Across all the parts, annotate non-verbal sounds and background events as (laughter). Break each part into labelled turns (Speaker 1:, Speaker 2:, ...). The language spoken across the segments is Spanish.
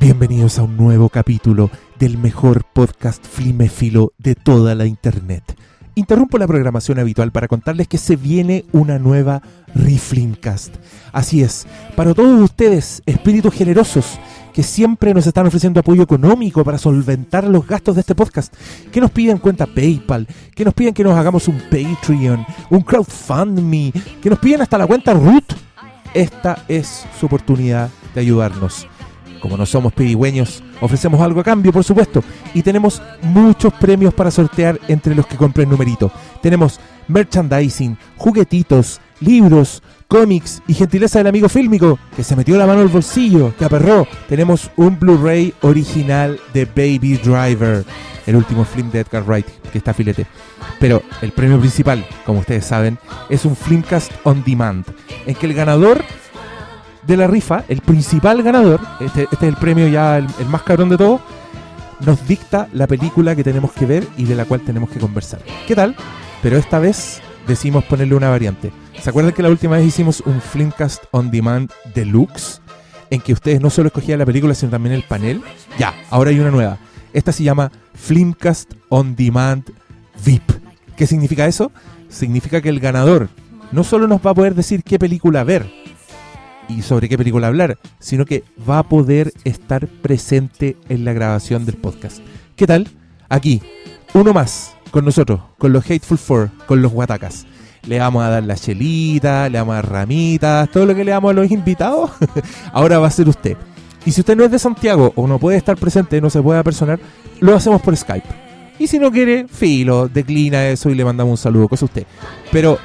Speaker 1: Bienvenidos a un nuevo capítulo del mejor podcast fliméfilo de toda la internet. Interrumpo la programación habitual para contarles que se viene una nueva Reflimcast. Así es, para todos ustedes, espíritus generosos, que siempre nos están ofreciendo apoyo económico para solventar los gastos de este podcast, que nos piden cuenta PayPal, que nos piden que nos hagamos un Patreon, un crowdfundme, que nos piden hasta la cuenta Root. Esta es su oportunidad de ayudarnos. Como no somos pedigüeños, ofrecemos algo a cambio, por supuesto. Y tenemos muchos premios para sortear entre los que compren numerito. Tenemos merchandising, juguetitos, libros, cómics y gentileza del amigo fílmico que se metió la mano al bolsillo, que aperró. Tenemos un Blu-ray original de Baby Driver, el último film de Edgar Wright, que está filete. Pero el premio principal, como ustedes saben, es un Filmcast on Demand, en que el ganador de la rifa, el principal ganador, este, este es el premio ya el, más cabrón de todo, nos dicta la película que tenemos que ver y de la cual tenemos que conversar. ¿Qué tal? Pero esta vez decimos ponerle una variante. ¿Se acuerdan que la última vez hicimos un Filmcast on Demand Deluxe? En que ustedes no solo escogían la película, sino también el panel. Ya, ahora hay una nueva. Esta se llama Filmcast on Demand VIP. ¿Qué significa eso? Significa que el ganador no solo nos va a poder decir qué película ver y sobre qué película hablar, sino que va a poder estar presente en la grabación del podcast. ¿Qué tal? Aquí, uno más con nosotros, con los Hateful Four, con los Guatacas. Le vamos a dar la chelita, le vamos a dar ramitas, todo lo que le damos a los invitados, (laughs) ahora va a ser usted. Y si usted no es de Santiago o no puede estar presente, no se puede apersonar, lo hacemos por Skype. Y si no quiere, filo, declina eso y le mandamos un saludo, cosa usted. Pero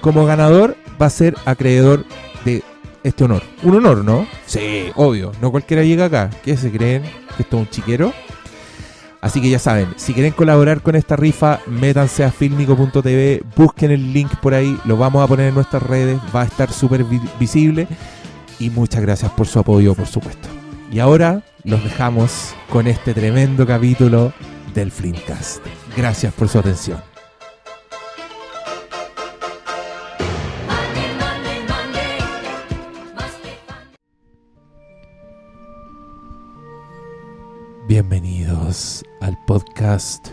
Speaker 1: como ganador va a ser acreedor de este honor. Un honor, ¿no? Sí, obvio. No cualquiera llega acá. ¿Qué se creen? ¿Que esto es un chiquero? Así que ya saben, si quieren colaborar con esta rifa, métanse a filmico.tv, busquen el link por ahí, lo vamos a poner en nuestras redes, va a estar súper vi visible. Y muchas gracias por su apoyo, por supuesto. Y ahora los dejamos con este tremendo capítulo del Flimcast. Gracias por su atención. Bienvenidos al podcast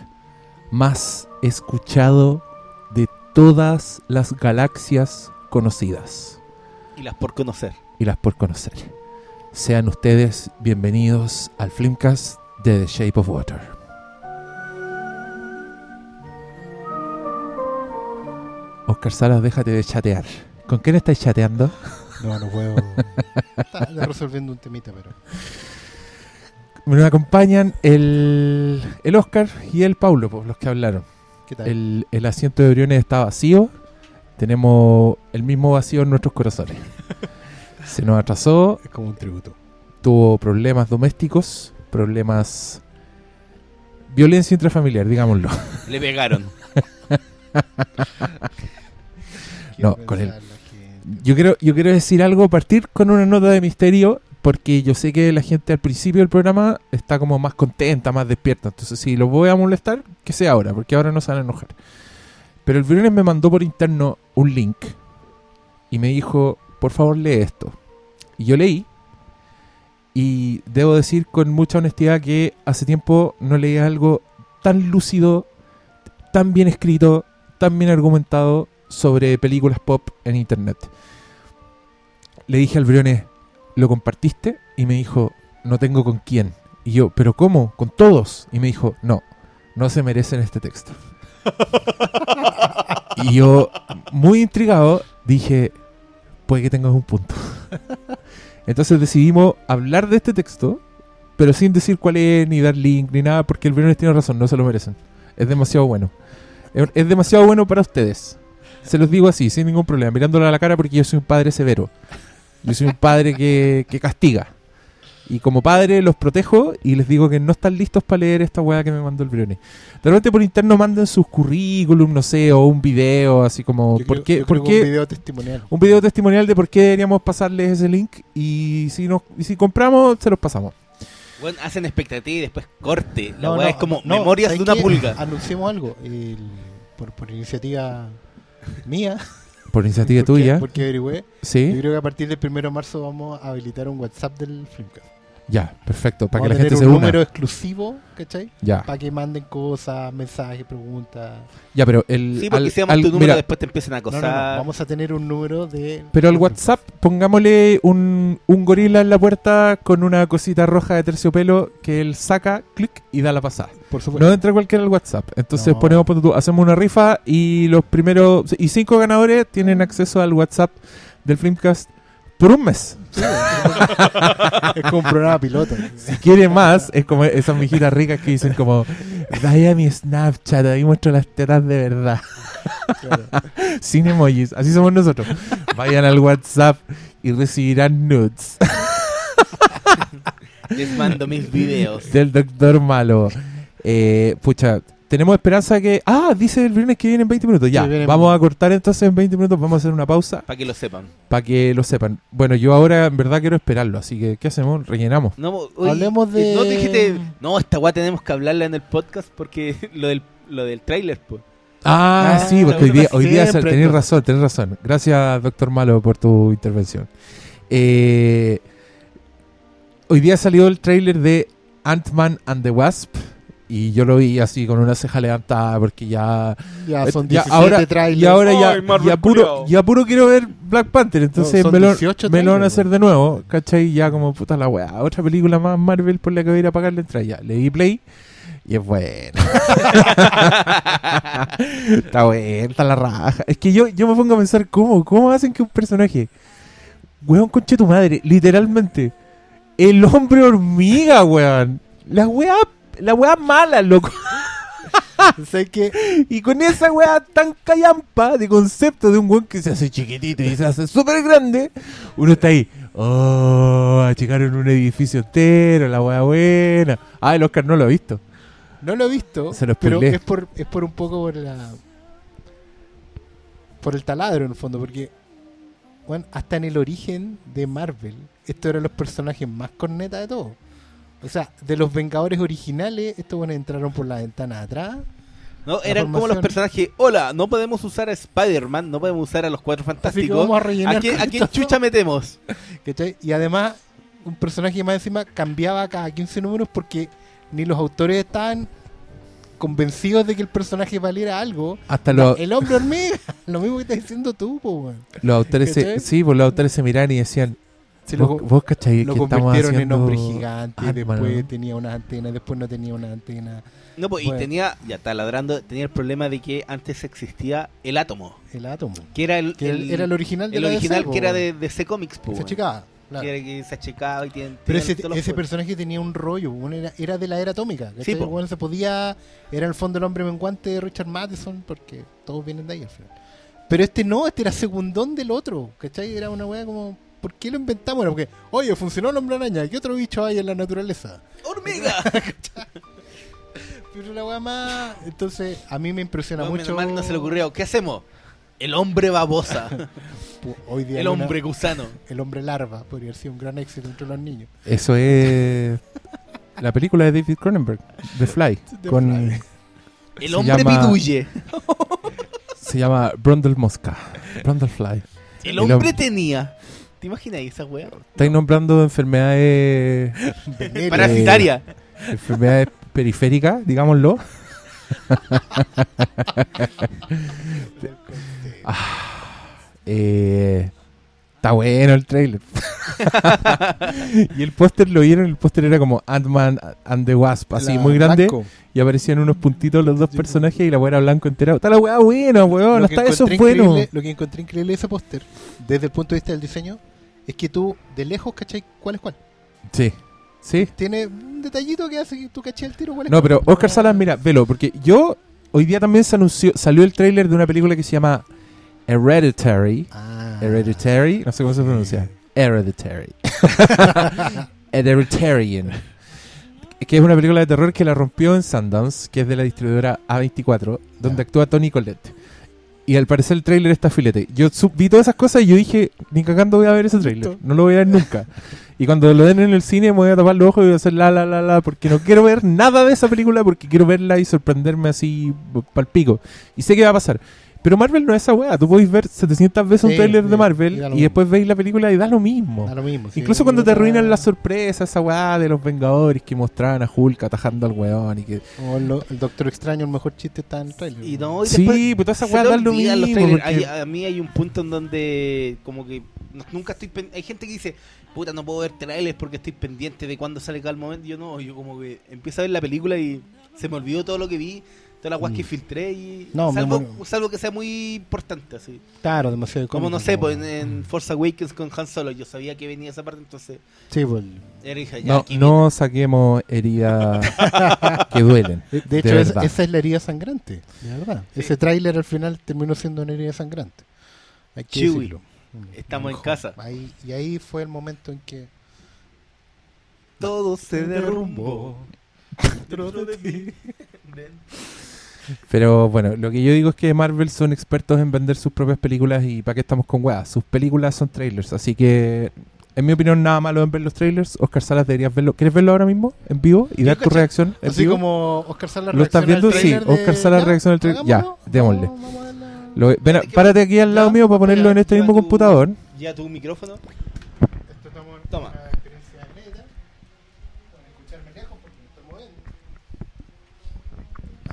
Speaker 1: más escuchado de todas las galaxias conocidas
Speaker 2: Y las por conocer.
Speaker 1: y las por conocer. Sean ustedes bienvenidos al Flimcast de The Shape of Water. Oscar Salas, déjate de chatear. ¿Con quién estáis chateando?
Speaker 3: No, no puedo. (laughs) Está resolviendo un temita, pero.
Speaker 1: Me acompañan el, el Oscar y el Paulo, pues, los que hablaron.
Speaker 3: ¿Qué tal?
Speaker 1: El, el asiento de Briones está vacío. Tenemos el mismo vacío en nuestros corazones. (laughs) Se nos atrasó,
Speaker 3: Es como un tributo.
Speaker 1: tuvo problemas domésticos, problemas... Violencia intrafamiliar, digámoslo. (laughs)
Speaker 2: Le pegaron. (laughs)
Speaker 1: No, con
Speaker 3: gente.
Speaker 1: Yo quiero, yo quiero decir algo, partir con una nota de misterio, porque yo sé que la gente al principio del programa está como más contenta, más despierta. Entonces, si los voy a molestar, que sea ahora, porque ahora no se van a enojar. Pero el viernes me mandó por interno un link y me dijo, por favor lee esto. Y yo leí, y debo decir con mucha honestidad que hace tiempo no leía algo tan lúcido, tan bien escrito, tan bien argumentado sobre películas pop en internet. Le dije al Briones, ¿lo compartiste? Y me dijo, no tengo con quién. Y yo, ¿pero cómo? ¿Con todos? Y me dijo, no, no se merecen este texto. y yo, muy intrigado, dije, puede que tengas un punto. Entonces decidimos hablar de este texto, pero sin decir cuál es, ni dar link, ni nada, porque el Briones tiene razón, no se lo merecen. Es demasiado bueno. Es demasiado bueno para ustedes. Se los digo así, sin ningún problema, mirándolo a la cara porque yo soy un padre severo. Yo soy un padre que, que castiga. Y como padre los protejo y les digo que no están listos para leer esta weá que me mandó el Brione. De repente por interno manden sus currículum, no sé, o un video, así como,
Speaker 3: Yo
Speaker 1: ¿por
Speaker 3: creo-
Speaker 1: qué?
Speaker 3: yo
Speaker 1: por
Speaker 3: creo
Speaker 1: qué-
Speaker 3: Un video testimonial.
Speaker 1: un video testimonial de por qué deberíamos pasarles ese link y si nos, y si compramos, se los pasamos.
Speaker 2: Bueno, hacen expectativa y después corte. La
Speaker 3: No,
Speaker 2: weá
Speaker 3: no,
Speaker 2: es como
Speaker 3: no,
Speaker 2: memorias de
Speaker 3: ¿sabes
Speaker 2: una pulga.
Speaker 3: Anunciemos algo. el- por, por iniciativa mía.
Speaker 1: Por iniciativa
Speaker 3: porque-
Speaker 1: tuya,
Speaker 3: Porque averigüé. Yo
Speaker 1: ¿sí?
Speaker 3: creo que a partir del 1 de marzo vamos a habilitar un WhatsApp del Flimcast.
Speaker 1: Ya, perfecto. Para que la gente se
Speaker 3: un
Speaker 1: una.
Speaker 3: número exclusivo, ¿cachai?
Speaker 1: Ya,
Speaker 3: Para que manden cosas, mensajes, preguntas.
Speaker 1: ya, pero el.
Speaker 2: Sí, porque
Speaker 1: al-
Speaker 2: si
Speaker 1: al-
Speaker 2: tu número
Speaker 1: mira,
Speaker 2: después te empiezan a
Speaker 3: No, no,
Speaker 2: acosar.
Speaker 3: no, Vamos a tener un número de.
Speaker 1: Pero al WhatsApp, pongámosle un, un gorila en la puerta con una cosita roja de terciopelo que él saca, clic y da la pasada.
Speaker 3: Por supuesto.
Speaker 1: No entra cualquiera al WhatsApp. Entonces
Speaker 3: No.
Speaker 1: ponemos, hacemos una rifa y los primeros y cinco ganadores tienen acceso al WhatsApp del Flimcast por un mes.
Speaker 3: Sí, (laughs) es como un programa piloto.
Speaker 1: Si quiere más, es como esas mijitas ricas que dicen como, vaya a mi Snapchat, ahí muestro las tetas de verdad.
Speaker 3: Claro.
Speaker 1: Sin emojis, así somos nosotros. Vayan al WhatsApp y recibirán nudes
Speaker 2: Les mando mis videos.
Speaker 1: del doctor malo. Eh, pucha, tenemos esperanza que... Ah, dice el viernes que viene en 20 minutos. Ya,
Speaker 3: Sí,
Speaker 1: vamos a cortar entonces en 20 minutos, vamos a hacer una pausa
Speaker 2: Para que lo sepan.
Speaker 1: para que lo sepan. Bueno, yo ahora en verdad quiero esperarlo, así que ¿qué hacemos? Rellenamos.
Speaker 2: No, oye,
Speaker 3: Hablemos de-
Speaker 2: No te dijiste. No, esta weá tenemos que hablarla en el podcast porque (laughs) lo del, lo del trailer, pues.
Speaker 1: Ah,
Speaker 3: Ah,
Speaker 1: sí, porque hoy día, hoy día
Speaker 3: siempre,
Speaker 1: tenés razón, tenés razón. Gracias, doctor Malo, por tu intervención. Eh, hoy día salió el tráiler de Ant-Man and the Wasp y yo lo vi así con una ceja levantada porque ya...
Speaker 3: Ya son
Speaker 1: ya
Speaker 3: 17
Speaker 1: ahora,
Speaker 3: trailers.
Speaker 1: y ahora ya,
Speaker 2: Ay,
Speaker 1: ya, puro, ya puro quiero ver Black Panther, entonces
Speaker 3: son
Speaker 1: me, lo,
Speaker 3: 18
Speaker 1: me lo van a hacer de nuevo, ¿cachai? Ya como puta la weá, otra película más Marvel por la que voy a ir a pagar la entrada. Ya, le di play y es bueno. (laughs) está bueno, está la raja. Es que yo, yo me pongo a pensar, ¿cómo? ¿Cómo hacen que un personaje, weón, conche tu madre, literalmente, el hombre hormiga, weón, la weá, la weá mala, loco. (laughs)
Speaker 3: Sé que
Speaker 1: Y con esa weá tan callampa de concepto de un weón que se hace chiquitito y se hace súper grande, uno está ahí. Oh, achicaron un edificio entero, la weá buena. Ah, el Oscar no lo ha visto.
Speaker 3: no lo he visto,
Speaker 1: Se
Speaker 3: pero es por, es por un poco por la. Por el taladro en el fondo, porque. Bueno, hasta en el origen de Marvel, estos eran los personajes más cornetas de todos. O sea, de los Vengadores originales, estos bueno, entraron por la ventana de atrás.
Speaker 2: No, eran como los personajes. Hola, no podemos usar a Spider-Man, no podemos usar a los cuatro
Speaker 3: Así que
Speaker 2: fantásticos.
Speaker 3: vamos a rellenar.
Speaker 2: ¿A quién, a chucha metemos?
Speaker 3: ¿Cachai? Y además, un personaje más encima cambiaba cada 15 números porque ni los autores estaban convencidos de que el personaje valiera algo.
Speaker 1: Hasta los,
Speaker 3: El hombre hormiga, (laughs) lo mismo que estás diciendo tú, po, weón.
Speaker 1: los autores se, sí, pues los autores se miraban y decían,
Speaker 3: Si
Speaker 1: vos,
Speaker 3: lo,
Speaker 1: vos cachai
Speaker 3: lo
Speaker 1: que
Speaker 3: convirtieron
Speaker 1: haciendo
Speaker 3: en hombre gigante,
Speaker 1: Ant-Man,
Speaker 3: después
Speaker 1: ¿no?
Speaker 3: tenía una antena, después no tenía una antena.
Speaker 2: No, pues,
Speaker 3: Bueno.
Speaker 2: y tenía, ya está ladrando, tenía el problema de que antes existía el átomo,
Speaker 3: El átomo.
Speaker 2: que era el,
Speaker 3: Que el-
Speaker 2: el-
Speaker 3: era el original de
Speaker 2: el
Speaker 3: la
Speaker 2: original
Speaker 3: DC, po,
Speaker 2: que era
Speaker 3: weón.
Speaker 2: de DC Comics, pues,
Speaker 3: Se achicaba, claro.
Speaker 2: que era que se achicaba y tiene,
Speaker 3: Pero ese, ese personaje tenía un rollo, weón, era, era de la era atómica.
Speaker 2: Sí, po.
Speaker 3: Weón, se podía. Era en el fondo el hombre menguante de Richard Matheson, porque todos vienen de ahí al final. Pero este no, este era segundón del otro, ¿cachai? Era una weá como. ¿Por qué lo inventamos? Porque, oye, funcionó el hombre araña, ¿qué otro bicho hay en la naturaleza?
Speaker 2: ¡Hormiga! (laughs)
Speaker 3: Pero la weá más. Entonces, a mí me impresiona
Speaker 2: No, menos
Speaker 3: mucho.
Speaker 2: mal no se le ocurrió. ¿Qué hacemos? El hombre babosa, (laughs)
Speaker 3: Hoy día
Speaker 2: el
Speaker 3: una-
Speaker 2: hombre gusano.
Speaker 3: el hombre larva podría haber sido un gran éxito entre los niños.
Speaker 1: Eso es la película de David Cronenberg, The Fly, (laughs)
Speaker 3: The
Speaker 1: con
Speaker 3: Fly.
Speaker 2: El hombre
Speaker 1: llama-
Speaker 2: piduye.
Speaker 1: se llama Brundle Mosca, Brundle Fly.
Speaker 2: El
Speaker 1: El
Speaker 2: hombre
Speaker 1: hom-
Speaker 2: tenía. ¿Te imaginas esa weá?
Speaker 1: Estáis nombrando enfermedades (laughs)
Speaker 3: Veneria.
Speaker 2: Parasitaria. (laughs)
Speaker 1: enfermedades periféricas, digámoslo. (laughs) Eh, está bueno el trailer. y el póster lo vieron, el póster era como Ant-Man and the Wasp, así
Speaker 3: La-
Speaker 1: muy grande.
Speaker 3: blanco.
Speaker 1: Y aparecían unos puntitos los dos personajes y la weá era blanco entero. Está la weá buena, weón. Hasta eso es bueno.
Speaker 3: Lo que encontré increíble de ese póster, desde el punto de vista del diseño, es que tú, de lejos, ¿cachai? ¿Cuál es cuál?
Speaker 1: Sí. Sí.
Speaker 3: Tiene un detallito que hace que tú cachai el tiro. ¿cuál es
Speaker 1: No,
Speaker 3: cuál?
Speaker 1: pero Oscar Salas, mira, velo, porque yo hoy día también se anunció, salió el tráiler de una película que se llama Hereditary.
Speaker 3: Ah.
Speaker 1: Hereditary, no sé cómo se pronuncia. Hereditary. (laughs) Hereditarian. Que es una película de terror que la rompió en Sundance, que es de la distribuidora A24, donde actúa Tony Collette. Y al parecer el tráiler está filete. Yo vi todas esas cosas y yo dije, ni cagando voy a ver ese tráiler.
Speaker 3: Listo.
Speaker 1: No lo voy a ver nunca. y cuando lo den en el cine me voy a tapar los ojos y voy a hacer la la la la porque no quiero ver nada de esa película porque quiero verla y sorprenderme así pal pico. Y sé que va a pasar. Pero Marvel no es esa weá. Tú podés ver 700 veces un trailer
Speaker 3: sí,
Speaker 1: de
Speaker 3: y
Speaker 1: Marvel
Speaker 3: da lo
Speaker 1: y después veis la película y da lo mismo.
Speaker 3: Da lo mismo. sí.
Speaker 1: Incluso cuando te arruinan la sorpresa, esa weá de los Vengadores que mostraban a Hulk atajando al weón y que...
Speaker 3: O el, el Doctor Extraño, el mejor chiste está en el trailer.
Speaker 2: Y no, y
Speaker 1: Sí, pues
Speaker 2: se
Speaker 1: weas
Speaker 2: te
Speaker 1: dan lo mismo.
Speaker 2: trailers.
Speaker 1: porque-
Speaker 2: Hay- a mí hay un punto en donde como que no- nunca estoy pen- hay gente que dice puta no puedo ver trailers porque estoy pendiente de cuándo sale cada momento yo no yo como que empiezo a ver la película y se me olvidó todo lo que vi todas las weas que
Speaker 3: Mm.
Speaker 2: filtré y
Speaker 3: No,
Speaker 2: salvo, que sea muy importante así
Speaker 3: Claro, demasiado
Speaker 2: como no sé
Speaker 3: como-
Speaker 2: pues en, en Force Awakens con Han Solo yo sabía que venía esa parte entonces
Speaker 3: Sí, pues.
Speaker 2: ya
Speaker 1: No, saquemos heridas (laughs) que duelen.
Speaker 3: De, de hecho, es- esa es la herida sangrante. De verdad.
Speaker 2: Sí.
Speaker 3: Ese tráiler al final terminó siendo una herida sangrante. Hay que decirlo.
Speaker 2: Estamos en casa.
Speaker 3: Ahí, y ahí fue el momento en que.
Speaker 2: todo se derrumbó dentro de mí (laughs)
Speaker 1: Pero bueno, lo que yo digo es que Marvel son expertos en vender sus propias películas y para qué estamos con weas. Sus películas son trailers, así que en mi opinión nada malo en ver los trailers. Oscar Salas deberías verlo. ¿Quieres verlo ahora mismo en vivo y dar tu
Speaker 3: caché.
Speaker 1: reacción en
Speaker 3: Así
Speaker 1: vivo?
Speaker 3: como Oscar Salas
Speaker 1: ¿Lo estás viendo? Sí, Oscar Salas
Speaker 3: ¿Ya?
Speaker 1: reacciona al.
Speaker 3: Hagámoslo.
Speaker 1: Ya, démosle. Lo- ven,
Speaker 2: ¿Qué-
Speaker 1: párate aquí al lado
Speaker 3: Ya,
Speaker 1: mío para ponerlo en este mismo
Speaker 2: tu-
Speaker 1: computador.
Speaker 2: ya tu micrófono
Speaker 3: Esto
Speaker 2: Toma.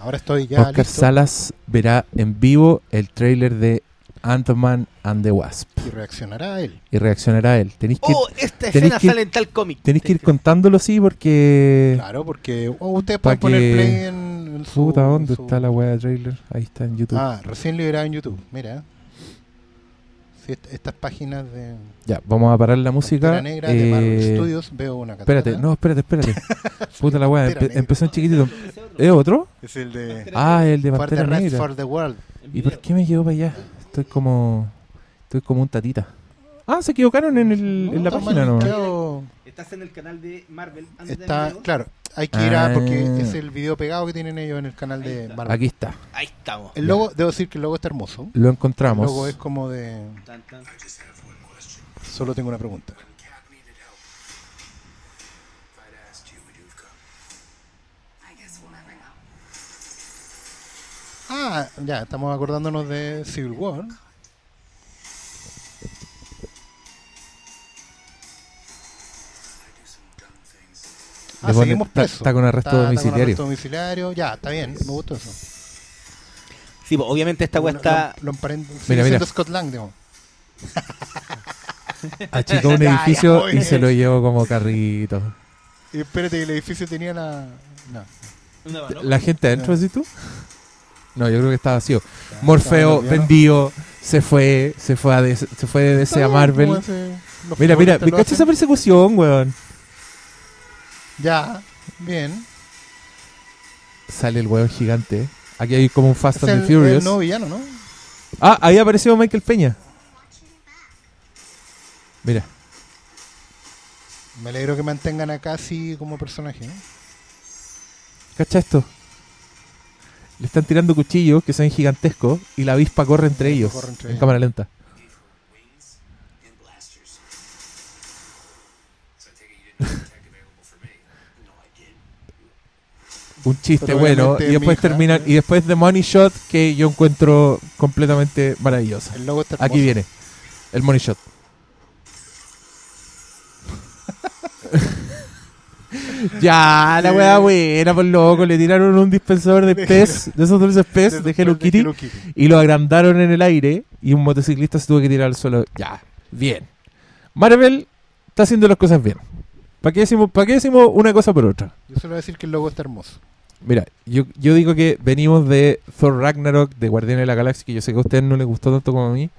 Speaker 3: Ahora estoy ya
Speaker 1: Oscar
Speaker 3: listo
Speaker 1: Salas verá en vivo el trailer de Ant-Man and the Wasp
Speaker 3: y reaccionará a él.
Speaker 1: y reaccionará a él. Tenéis que,
Speaker 2: oh esta escena
Speaker 1: que-
Speaker 2: sale en tal cómic
Speaker 1: tenéis que ir contándolo así porque...
Speaker 3: Claro, porque oh, ustedes pueden poner play en, en su...
Speaker 1: Puta, ¿dónde
Speaker 3: en su-
Speaker 1: está la wea de trailer? Ahí está en YouTube.
Speaker 3: Ah, recién liberado en YouTube. Mira. Sí, est- estas páginas de
Speaker 1: Ya, vamos a parar la música.
Speaker 3: Pantera Negra de Marvel
Speaker 1: Eh,
Speaker 3: Studios veo una.
Speaker 1: Espérate, no, espérate, espérate. (laughs) Puta la
Speaker 3: Pantera
Speaker 1: empe- empezó en chiquitito. ¿Es otro?
Speaker 3: Es el de
Speaker 1: Ah, el de
Speaker 3: For the
Speaker 1: Pantera Negra.
Speaker 3: for the World.
Speaker 1: ¿Y por qué me llevo para allá? Estoy como... Estoy como un tatita. Ah, se equivocaron en, el, en la página, ¿no?
Speaker 2: estás en el canal de Marvel antes de
Speaker 3: Está, claro, hay que ir a porque
Speaker 1: Ah.
Speaker 3: es el video pegado que tienen ellos en el canal
Speaker 2: Ahí
Speaker 3: de
Speaker 2: está.
Speaker 3: Marvel.
Speaker 1: Aquí está.
Speaker 2: ahí estamos
Speaker 3: El logo, debo decir que el logo está hermoso.
Speaker 1: Lo
Speaker 3: El
Speaker 1: encontramos.
Speaker 3: logo es como de.
Speaker 2: Tan, tan.
Speaker 3: Solo tengo una pregunta. Ah, ya, estamos acordándonos de Civil War. Ah, seguimos
Speaker 1: está-
Speaker 3: presos.
Speaker 1: está con arresto
Speaker 3: Está- está con
Speaker 1: domiciliario.
Speaker 3: arresto domiciliario. Ya, está bien, me gustó eso.
Speaker 2: sí pues, obviamente esta weá está
Speaker 3: Lo, lo
Speaker 1: Mira, mira.
Speaker 3: Scott Lang, digamos. (laughs)
Speaker 1: Achicó un
Speaker 3: Ya, ya,
Speaker 1: edificio
Speaker 3: muy
Speaker 1: y se lo llevó como carrito.
Speaker 3: Y espérate, que el edificio tenía la. No.
Speaker 2: una.
Speaker 1: ¿La gente adentro,
Speaker 3: Ya.
Speaker 1: decís tú? No, yo creo que está vacío.
Speaker 3: Ya,
Speaker 1: Morfeo,
Speaker 3: estaba
Speaker 1: vendido, se fue, se fue a DC, se fue de DC a Marvel.
Speaker 3: hace- los
Speaker 1: Mira, mira, me
Speaker 3: hacen.
Speaker 1: esa persecución, weón.
Speaker 3: Ya, bien.
Speaker 1: Sale el weón gigante. Aquí hay como un Fast
Speaker 3: Es
Speaker 1: and
Speaker 3: el,
Speaker 1: the Furious.
Speaker 3: el nuevo villano, ¿no?
Speaker 1: Ah, ahí apareció Michael Peña. Mira,
Speaker 3: Me alegro que mantengan a Cassie como personaje. ¿no?
Speaker 1: cacha esto. Le están tirando cuchillos que son gigantescos y la avispa corre entre ellos
Speaker 3: Corre entre
Speaker 1: en
Speaker 3: ellos.
Speaker 1: cámara lenta. (laughs) (laughs)
Speaker 4: Wings and blasters. So I take it you didn't have tech available for me. No, I did.
Speaker 1: Un chiste
Speaker 3: Pero
Speaker 1: bueno y
Speaker 3: es
Speaker 1: después
Speaker 3: hija,
Speaker 1: terminan y después The Money Shot que yo encuentro completamente maravillosa.
Speaker 3: El logo está
Speaker 1: Aquí viene el Money Shot. (laughs) ya, la weá buena, por loco. Le tiraron un dispensador de pez, (laughs) de esos dulces pez de Hello Kitty,
Speaker 3: Hello Kitty.
Speaker 1: y lo agrandaron en el aire. Y un motociclista se tuvo que tirar al suelo. Ya, bien. Marvel está haciendo las cosas bien. ¿Para qué decimos, para qué decimos una cosa por otra?
Speaker 3: Yo solo voy a decir que el logo está hermoso.
Speaker 1: Mira, yo, yo digo que venimos de Thor Ragnarok, de Guardianes de la Galaxia, que yo sé que a ustedes no les gustó tanto como a mí,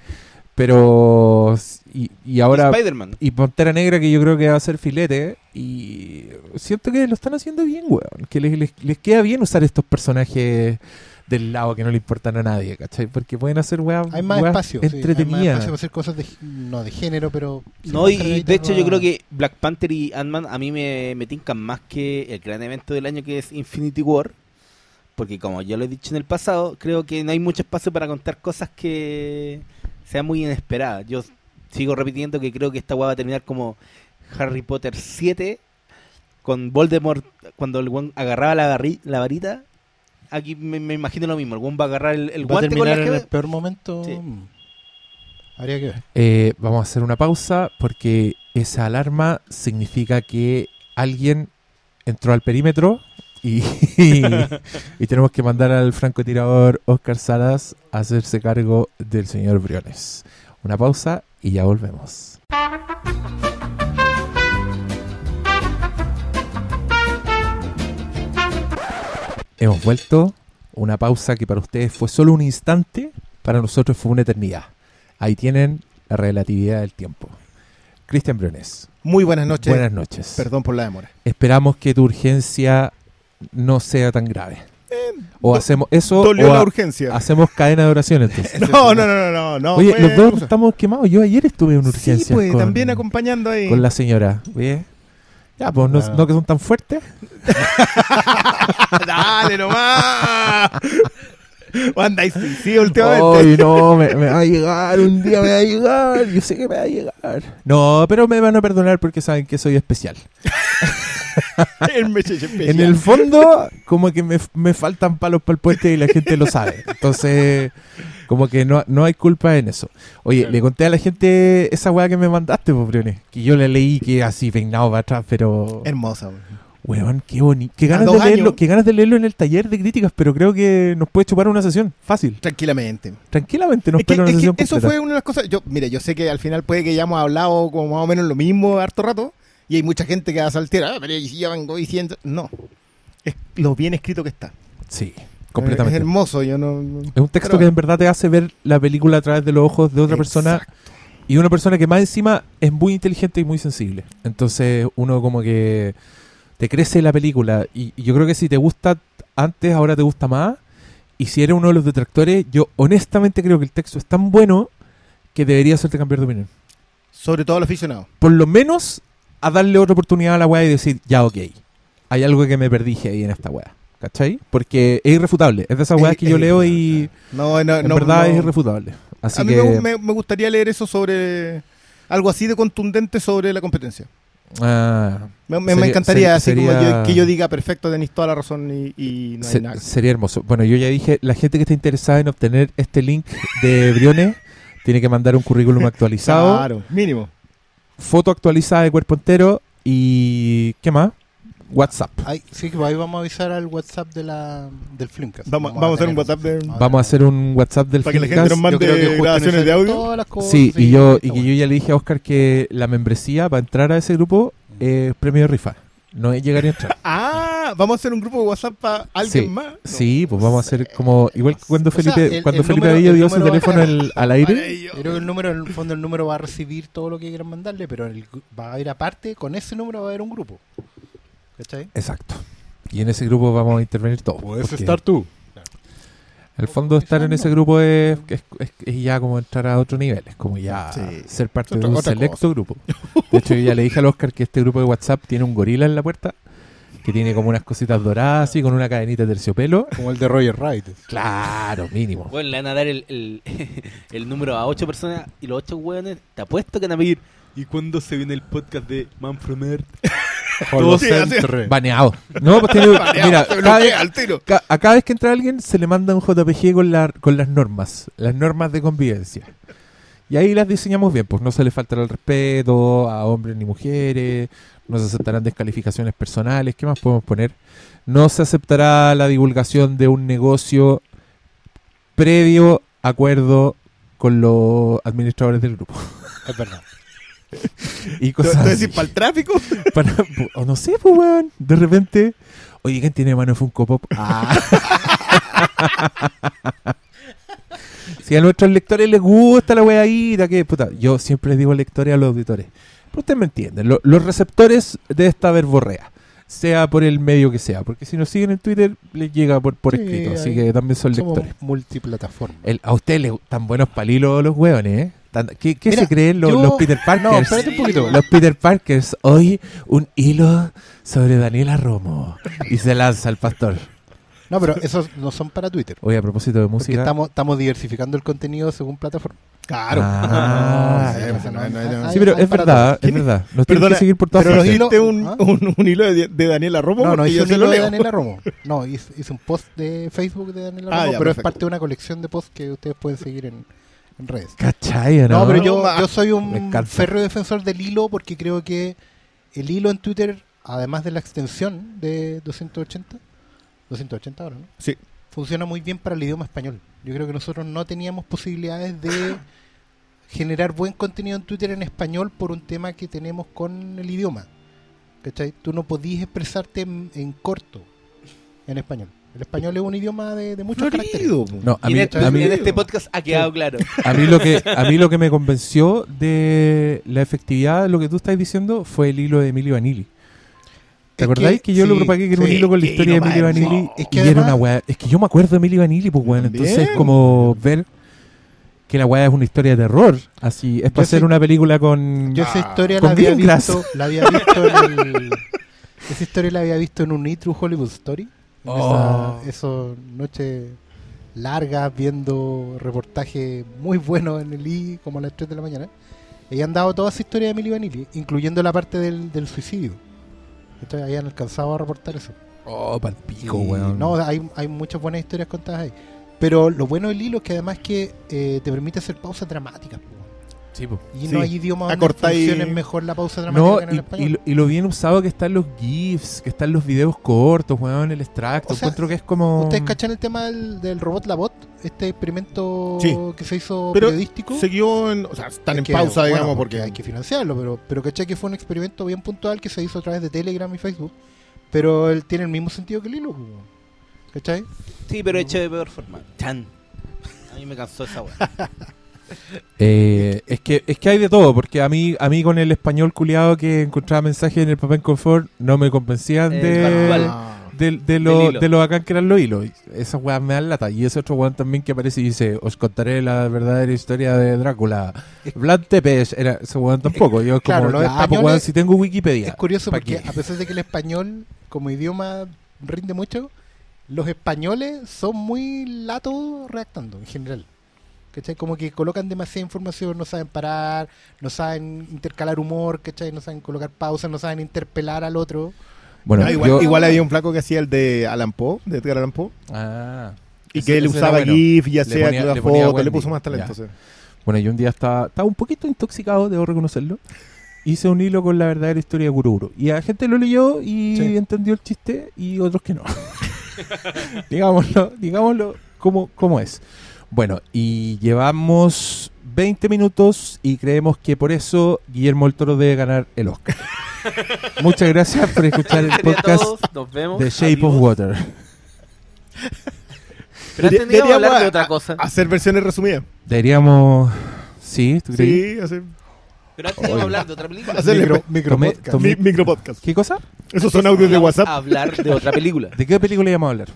Speaker 1: pero... Y, y ahora...
Speaker 2: Spider-Man
Speaker 1: Y Pantera Negra, que yo creo que va a ser filete, y siento que lo están haciendo bien, weón. Que les, les, les queda bien usar estos personajes del lado que no le importan a nadie, ¿cachai? Porque pueden hacer weas,
Speaker 3: Hay más
Speaker 1: weas
Speaker 3: espacio. sí, hay más
Speaker 1: entretenidas.
Speaker 3: espacio para hacer cosas de, no de género, pero.
Speaker 2: No, y, de hecho yo creo que Black Panther y Ant-Man a mí me, me tincan más que el gran evento del año que es Infinity War. Porque como ya lo he dicho en el pasado, creo que no hay mucho espacio para contar cosas que sean muy inesperadas. Yo sigo repitiendo que creo que esta hueá va a terminar como Harry Potter 7 con Voldemort cuando el agarraba la varita aquí me, me imagino lo mismo. El weón va a agarrar el, el
Speaker 3: ¿Va a
Speaker 2: guante con la
Speaker 3: terminar en el peor momento?
Speaker 2: Sí.
Speaker 3: Habría que ver.
Speaker 1: Eh, vamos a hacer una pausa porque esa alarma significa que alguien entró al perímetro y, (laughs) y tenemos que mandar al francotirador Oscar Salas a hacerse cargo del señor Briones. Una pausa y ya volvemos. Hemos vuelto. Una pausa que para ustedes fue solo un instante, para nosotros fue una eternidad. Ahí tienen la relatividad del tiempo. Cristian Briones,
Speaker 5: Muy buenas noches.
Speaker 1: buenas noches.
Speaker 5: Perdón por la demora.
Speaker 1: Esperamos que tu urgencia no sea tan grave. O
Speaker 5: do-
Speaker 1: hacemos eso o
Speaker 5: la urgencia.
Speaker 1: hacemos cadena de oración entonces. (laughs)
Speaker 5: No, no, no, no, no.
Speaker 1: Oye, los dos estamos quemados. Yo ayer estuve en una urgencia
Speaker 5: Sí, pues,
Speaker 1: con,
Speaker 5: también acompañando ahí.
Speaker 1: con la señora. Oye, Ya, pues no, no que son tan fuertes. (laughs)
Speaker 5: Dale nomás. O andáis sí, últimamente.
Speaker 1: Ay, no, me, me va a llegar, un día me va a llegar, yo sé que me va a llegar. No, pero me van a perdonar porque saben que soy especial. (laughs)
Speaker 5: El mecheche especial.
Speaker 1: En el fondo, como que me, me faltan palos para el puente y la gente lo sabe. Entonces, como que no, no hay culpa en eso. Oye, le conté a la gente esa weá que me mandaste, pues, Briones, Que yo la leí que así peinado para atrás, pero...
Speaker 5: Hermosa. weón.
Speaker 1: Weón, qué bonito. Qué ganas, de leerlo,
Speaker 5: años.
Speaker 1: qué ganas de leerlo en el taller de críticas, pero creo que nos puede chupar una sesión. Fácil.
Speaker 5: Tranquilamente.
Speaker 1: Tranquilamente nos
Speaker 5: Es que,
Speaker 1: una
Speaker 5: es
Speaker 1: sesión
Speaker 5: eso
Speaker 1: completa.
Speaker 5: fue una de las cosas. Yo, mire, yo sé que al final puede que ya hemos hablado como más o menos lo mismo harto rato. Y hay mucha gente que va a saltar. Ah, pero ya vengo diciendo. No. Es lo bien escrito que está.
Speaker 1: Sí,
Speaker 5: Es
Speaker 1: completamente.
Speaker 5: hermoso. Yo no.
Speaker 1: Es un texto
Speaker 5: Pero-
Speaker 1: que en verdad te hace ver la película a través de los ojos de otra persona y una persona que más encima es muy inteligente y muy sensible. Entonces uno como que te crece la película y, y yo creo que si te gusta antes, ahora te gusta más. Y si eres uno de los detractores, yo honestamente creo que el texto es tan bueno que debería hacerte cambiar de opinión.
Speaker 5: Sobre todo al aficionado.
Speaker 1: Por lo menos a darle otra oportunidad a la weá y decir, ya ok, hay algo que me perdí ahí en esta weá. ¿Cachai? Porque es irrefutable. Es de esas weas
Speaker 5: Es-
Speaker 1: que yo leo y
Speaker 5: No, no,
Speaker 1: en
Speaker 5: no,
Speaker 1: verdad es irrefutable. Así
Speaker 5: a mí
Speaker 1: que...
Speaker 5: me- me gustaría leer eso sobre. Algo así de contundente sobre la competencia.
Speaker 1: Ah,
Speaker 5: Me, me- me
Speaker 1: Sería-
Speaker 5: encantaría, así
Speaker 1: sería-
Speaker 5: como yo- que yo diga, perfecto, tenéis toda la razón y, y no hay
Speaker 1: se-
Speaker 5: nada.
Speaker 1: sería hermoso. Bueno, yo ya dije, la gente que esté interesada en obtener este link de Briones (laughs) tiene que mandar un currículum actualizado, (laughs)
Speaker 5: Claro, mínimo.
Speaker 1: foto actualizada de cuerpo entero y... ¿Qué más? WhatsApp.
Speaker 3: Ay, sí, que ahí vamos a avisar al WhatsApp de la, del Flimcast.
Speaker 5: Vamos, vamos a hacer un WhatsApp de.
Speaker 1: Vamos a hacer un WhatsApp del
Speaker 5: Para que la gente nos mande grabaciones de audio.
Speaker 3: cosas,
Speaker 1: Sí, y yo, y que yo
Speaker 3: bueno.
Speaker 1: ya le dije a Oscar que la membresía para entrar a ese grupo es premio de rifa. No es llegar y entrar. (laughs)
Speaker 5: Ah, vamos a hacer un grupo de WhatsApp para alguien
Speaker 1: Sí,
Speaker 5: más. No.
Speaker 1: Sí, pues vamos a hacer como igual que cuando
Speaker 3: O sea,
Speaker 1: Felipe
Speaker 3: el-
Speaker 1: cuando
Speaker 3: el
Speaker 1: Felipe
Speaker 3: número- el
Speaker 1: dio su teléfono
Speaker 3: estar-
Speaker 1: al, al aire.
Speaker 3: Creo que el número, en el fondo, el número va a recibir todo lo que quieran mandarle, pero el va a ir aparte, con ese número va a haber un grupo. ¿Cachai?
Speaker 1: Exacto. Y en ese grupo vamos a intervenir todos. porque
Speaker 3: tú.
Speaker 1: El fondo de estar en ese grupo es, es, es- es ya como entrar a otro nivel, es como ya
Speaker 5: Sí.
Speaker 1: ser parte
Speaker 5: Otra-
Speaker 1: de un selecto
Speaker 5: cosa.
Speaker 1: grupo. De hecho, yo ya le dije al Oscar que este grupo de WhatsApp tiene un gorila en la puerta, que tiene como unas cositas doradas así, con una cadenita de terciopelo.
Speaker 3: Como el de Roger Wright.
Speaker 1: Claro, mínimo.
Speaker 2: Bueno, le van a dar el, el, (laughs) el número a ocho personas y los ocho hueones, te apuesto que van a pedir. ¿Y cuándo se viene el podcast de Man From Earth?
Speaker 5: Así-
Speaker 1: Baneado. No, pues tiene, (laughs) mira,
Speaker 5: Se
Speaker 1: cada vez,
Speaker 5: al tiro.
Speaker 1: ca- a cada vez que entra alguien se le manda un JPG con, la, con las normas, las normas de convivencia. Y ahí las diseñamos bien, pues no se le faltará el respeto a hombres ni mujeres, no se aceptarán descalificaciones personales, ¿qué más podemos poner? No se aceptará la divulgación de un negocio previo acuerdo con los administradores del grupo.
Speaker 3: Es verdad.
Speaker 1: Y
Speaker 5: ¿Tú
Speaker 1: cosas
Speaker 5: tú decís para el tráfico?
Speaker 1: Para- o no sé, pues, weón. De repente, oye, ¿quién tiene mano Funko Pop? Ah. (laughs) si a nuestros lectores les gusta la weadita, que puta, yo siempre les digo lectores a los auditores. Pero ustedes me entienden, lo- los receptores de esta verborrea, sea por el medio que sea, porque si nos siguen en Twitter, les llega por, por
Speaker 3: Sí,
Speaker 1: escrito, así que también son
Speaker 3: Somos
Speaker 1: lectores.
Speaker 3: multiplataforma.
Speaker 1: El- a ustedes les tan buenos palilos los weones, ¿eh? ¿Qué, qué
Speaker 3: Mira,
Speaker 1: se creen los,
Speaker 3: yo-
Speaker 1: los Peter Parkers?
Speaker 3: No, espérate un poquito.
Speaker 1: Los Peter Parkers, hoy un hilo sobre Daniela Romo. Y se lanza el pastor.
Speaker 3: No, pero esos no son para Twitter.
Speaker 1: Hoy a propósito de
Speaker 3: Porque
Speaker 1: música.
Speaker 3: estamos, estamos diversificando el contenido según plataforma.
Speaker 5: Claro.
Speaker 1: Ah.
Speaker 5: Sí,
Speaker 1: pero es verdad, es verdad. Nos tienen
Speaker 5: Perdona,
Speaker 1: que seguir por todas
Speaker 3: pero
Speaker 1: partes.
Speaker 5: ¿Hiciste un,
Speaker 3: ¿Ah?
Speaker 5: un, un hilo de, de Daniela Romo?
Speaker 3: No, no,
Speaker 5: Porque
Speaker 3: hice un hilo
Speaker 5: lo
Speaker 3: de. Daniela Romo. No, hice, hice un post de Facebook de Daniela
Speaker 5: Ah,
Speaker 3: Romo,
Speaker 5: ya,
Speaker 3: pero es
Speaker 5: perfecto.
Speaker 3: parte de una colección de posts que ustedes pueden seguir en, en redes.
Speaker 1: ¿Cachai, no?
Speaker 3: No, pero yo, soy un férreo defensor del hilo porque creo que el hilo en Twitter, además de la extensión de 280, 280 ahora, ¿no?
Speaker 5: Sí.
Speaker 3: Funciona muy bien para el idioma español. Yo creo que nosotros no teníamos posibilidades de (laughs) generar buen contenido en Twitter en español por un tema que tenemos con el idioma. ¿Cachai? Tú no podías expresarte en, en corto en español. El español es un idioma de, de muchos caracteres.
Speaker 5: Florido, po.
Speaker 1: No, a
Speaker 2: Y
Speaker 1: mí,
Speaker 2: en, este,
Speaker 1: a mí-
Speaker 2: en este podcast ha quedado claro. (laughs)
Speaker 1: a mí lo que a mí lo que me (laughs) convenció de la efectividad de lo que tú estás diciendo fue el hilo de Emilio Vanilli. ¿Te acordáis que, yo lo propagué que era un
Speaker 3: sí,
Speaker 1: hilo con la historia de Emilio Vanilli?
Speaker 3: Es que
Speaker 1: y era una weá. Es que yo me acuerdo de Emilio Vanilli, pues weón.
Speaker 5: También.
Speaker 1: Entonces, como ver que la weá es una historia de terror. Así, es para hacer una película con.
Speaker 3: Yo esa historia
Speaker 1: Con
Speaker 3: la había, visto, la había visto en el, esa historia la había visto en un! True Hollywood Story. En
Speaker 1: Oh.
Speaker 3: noches largas viendo reportajes muy buenos en el I como a las 3 de la mañana. Y han dado toda esa historia de Emily Vanilli, incluyendo la parte del, del suicidio. Entonces habían alcanzado a reportar eso.
Speaker 1: Oh, palpico, weón.
Speaker 3: No, hay, hay muchas buenas historias contadas ahí. Pero lo bueno del hilo es que además que eh, te permite hacer pausas dramáticas.
Speaker 1: Sí, po.
Speaker 3: Y
Speaker 5: Sí.
Speaker 3: no hay idiomas donde funcione mejor la pausa dramática
Speaker 1: No,
Speaker 3: que en el
Speaker 1: y,
Speaker 3: español.
Speaker 1: y lo, y lo bien usado que están los GIFs, que están los videos cortos, weón, el extracto.
Speaker 3: O sea,
Speaker 1: Encuentro que es como.
Speaker 3: ¿Ustedes cachan el tema del, del robot Labot? Este experimento
Speaker 5: Sí.
Speaker 3: que se hizo
Speaker 5: Pero
Speaker 3: periodístico.
Speaker 5: Siguió en. O sea, están
Speaker 3: Es
Speaker 5: en
Speaker 3: que,
Speaker 5: pausa,
Speaker 3: bueno,
Speaker 5: digamos, porque.
Speaker 3: hay que financiarlo, pero, pero caché que fue un experimento bien puntual que se hizo a través de Telegram y Facebook. Pero él tiene el mismo sentido que el hilo. po. ¿Cachai?
Speaker 2: Sí, pero hecho de peor forma. Chan. A mí me cansó esa weá. (laughs)
Speaker 1: Eh, es que es que hay de todo, porque a mí a mí con el español culiado que encontraba mensajes en el papel confort no me convencían de.
Speaker 5: Ah.
Speaker 1: de, lo, de lo bacán que eran los hilos. Esas weas me dan lata. Y ese otro weón también que aparece y dice, os contaré la verdadera historia de Drácula. Vlad Tepes, era ese weón tampoco. Yo como,
Speaker 3: Claro, los
Speaker 1: "Ya, pues,
Speaker 3: españoles-
Speaker 1: weón, si tengo Wikipedia.
Speaker 3: Es curioso
Speaker 1: ¿pa'
Speaker 3: porque
Speaker 1: qué?
Speaker 3: a pesar de que el español como idioma rinde mucho, los españoles son muy latos redactando en general. ¿Cachai? Como que colocan demasiada información, no saben parar, no saben intercalar humor, ¿cachai? No saben colocar pausas, no saben interpelar al otro.
Speaker 1: Bueno,
Speaker 5: Ah, igual,
Speaker 1: yo-
Speaker 5: igual había un flaco que hacía el de Alan Poe, de Edgar Allan Poe,
Speaker 1: Ah.
Speaker 5: y
Speaker 1: Ese-
Speaker 5: que él usaba
Speaker 1: bueno.
Speaker 5: GIF, ya
Speaker 1: Le
Speaker 5: sea
Speaker 1: ponía-
Speaker 5: que la
Speaker 1: le ponía
Speaker 5: foto, le puso más talento.
Speaker 1: ya. Bueno, yo un día estaba, estaba un poquito intoxicado, debo reconocerlo. Hice un hilo con la verdadera historia de Kururu. Y a gente lo leyó y
Speaker 3: Sí.
Speaker 1: entendió el chiste y otros que no. (laughs) digámoslo, digámoslo como, como es. Bueno, y llevamos 20 minutos y creemos que por eso Guillermo el Toro debe ganar el Oscar. (laughs) Muchas gracias por escuchar el podcast
Speaker 2: nos vemos.
Speaker 1: de Shape
Speaker 2: Adiós.
Speaker 1: of Water. (laughs)
Speaker 2: Pero antes de
Speaker 5: Deberíamos
Speaker 2: hablar de otra cosa.
Speaker 5: Hacer versiones resumidas.
Speaker 1: Deberíamos... ¿Sí? ¿Tú crees?
Speaker 5: Sí, hacer,
Speaker 2: Pero antes de hablar de otra película.
Speaker 5: Hacerle
Speaker 3: Micro,
Speaker 5: pe-
Speaker 3: micro
Speaker 1: tomé-
Speaker 3: podcast.
Speaker 1: tomé-
Speaker 5: mi- micropodcast.
Speaker 1: ¿Qué cosa?
Speaker 5: Esos son audios de WhatsApp.
Speaker 2: a hablar de otra película.
Speaker 1: ¿De qué película íbamos a hablar?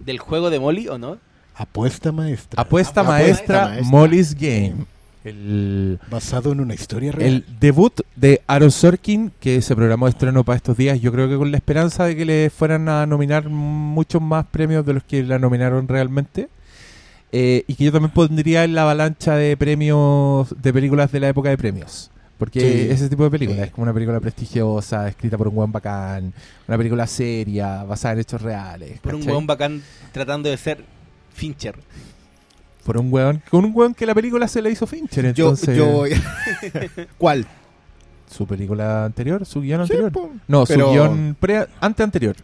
Speaker 2: ¿Del juego de Molly o no?
Speaker 3: Apuesta maestra.
Speaker 1: Apuesta
Speaker 2: Apuesta
Speaker 1: maestra,
Speaker 5: maestra.
Speaker 1: Molly's Game. El,
Speaker 3: basado en una historia real.
Speaker 1: el debut de Aaron Sorkin, que se programó de estreno para estos días, yo creo que con la esperanza de que le fueran a nominar muchos más premios de los que la nominaron realmente. Eh, y que yo también pondría en la avalancha de premios, de películas de la época de premios. Porque
Speaker 3: Sí.
Speaker 1: ese tipo de película
Speaker 3: Sí.
Speaker 1: es como una película prestigiosa, escrita por un buen bacán, una película seria, basada en hechos reales.
Speaker 2: Por un hueón bacán tratando de ser Fincher.
Speaker 1: Por un weón, con un weón que la película se le hizo Fincher,
Speaker 5: Yo,
Speaker 1: entonces...
Speaker 5: yo, (laughs) ¿Cuál?
Speaker 1: ¿Su película anterior? ¿Su guion
Speaker 5: Sí,
Speaker 1: anterior?
Speaker 5: po.
Speaker 1: no,
Speaker 5: pero-
Speaker 1: su guion pre ante anterior.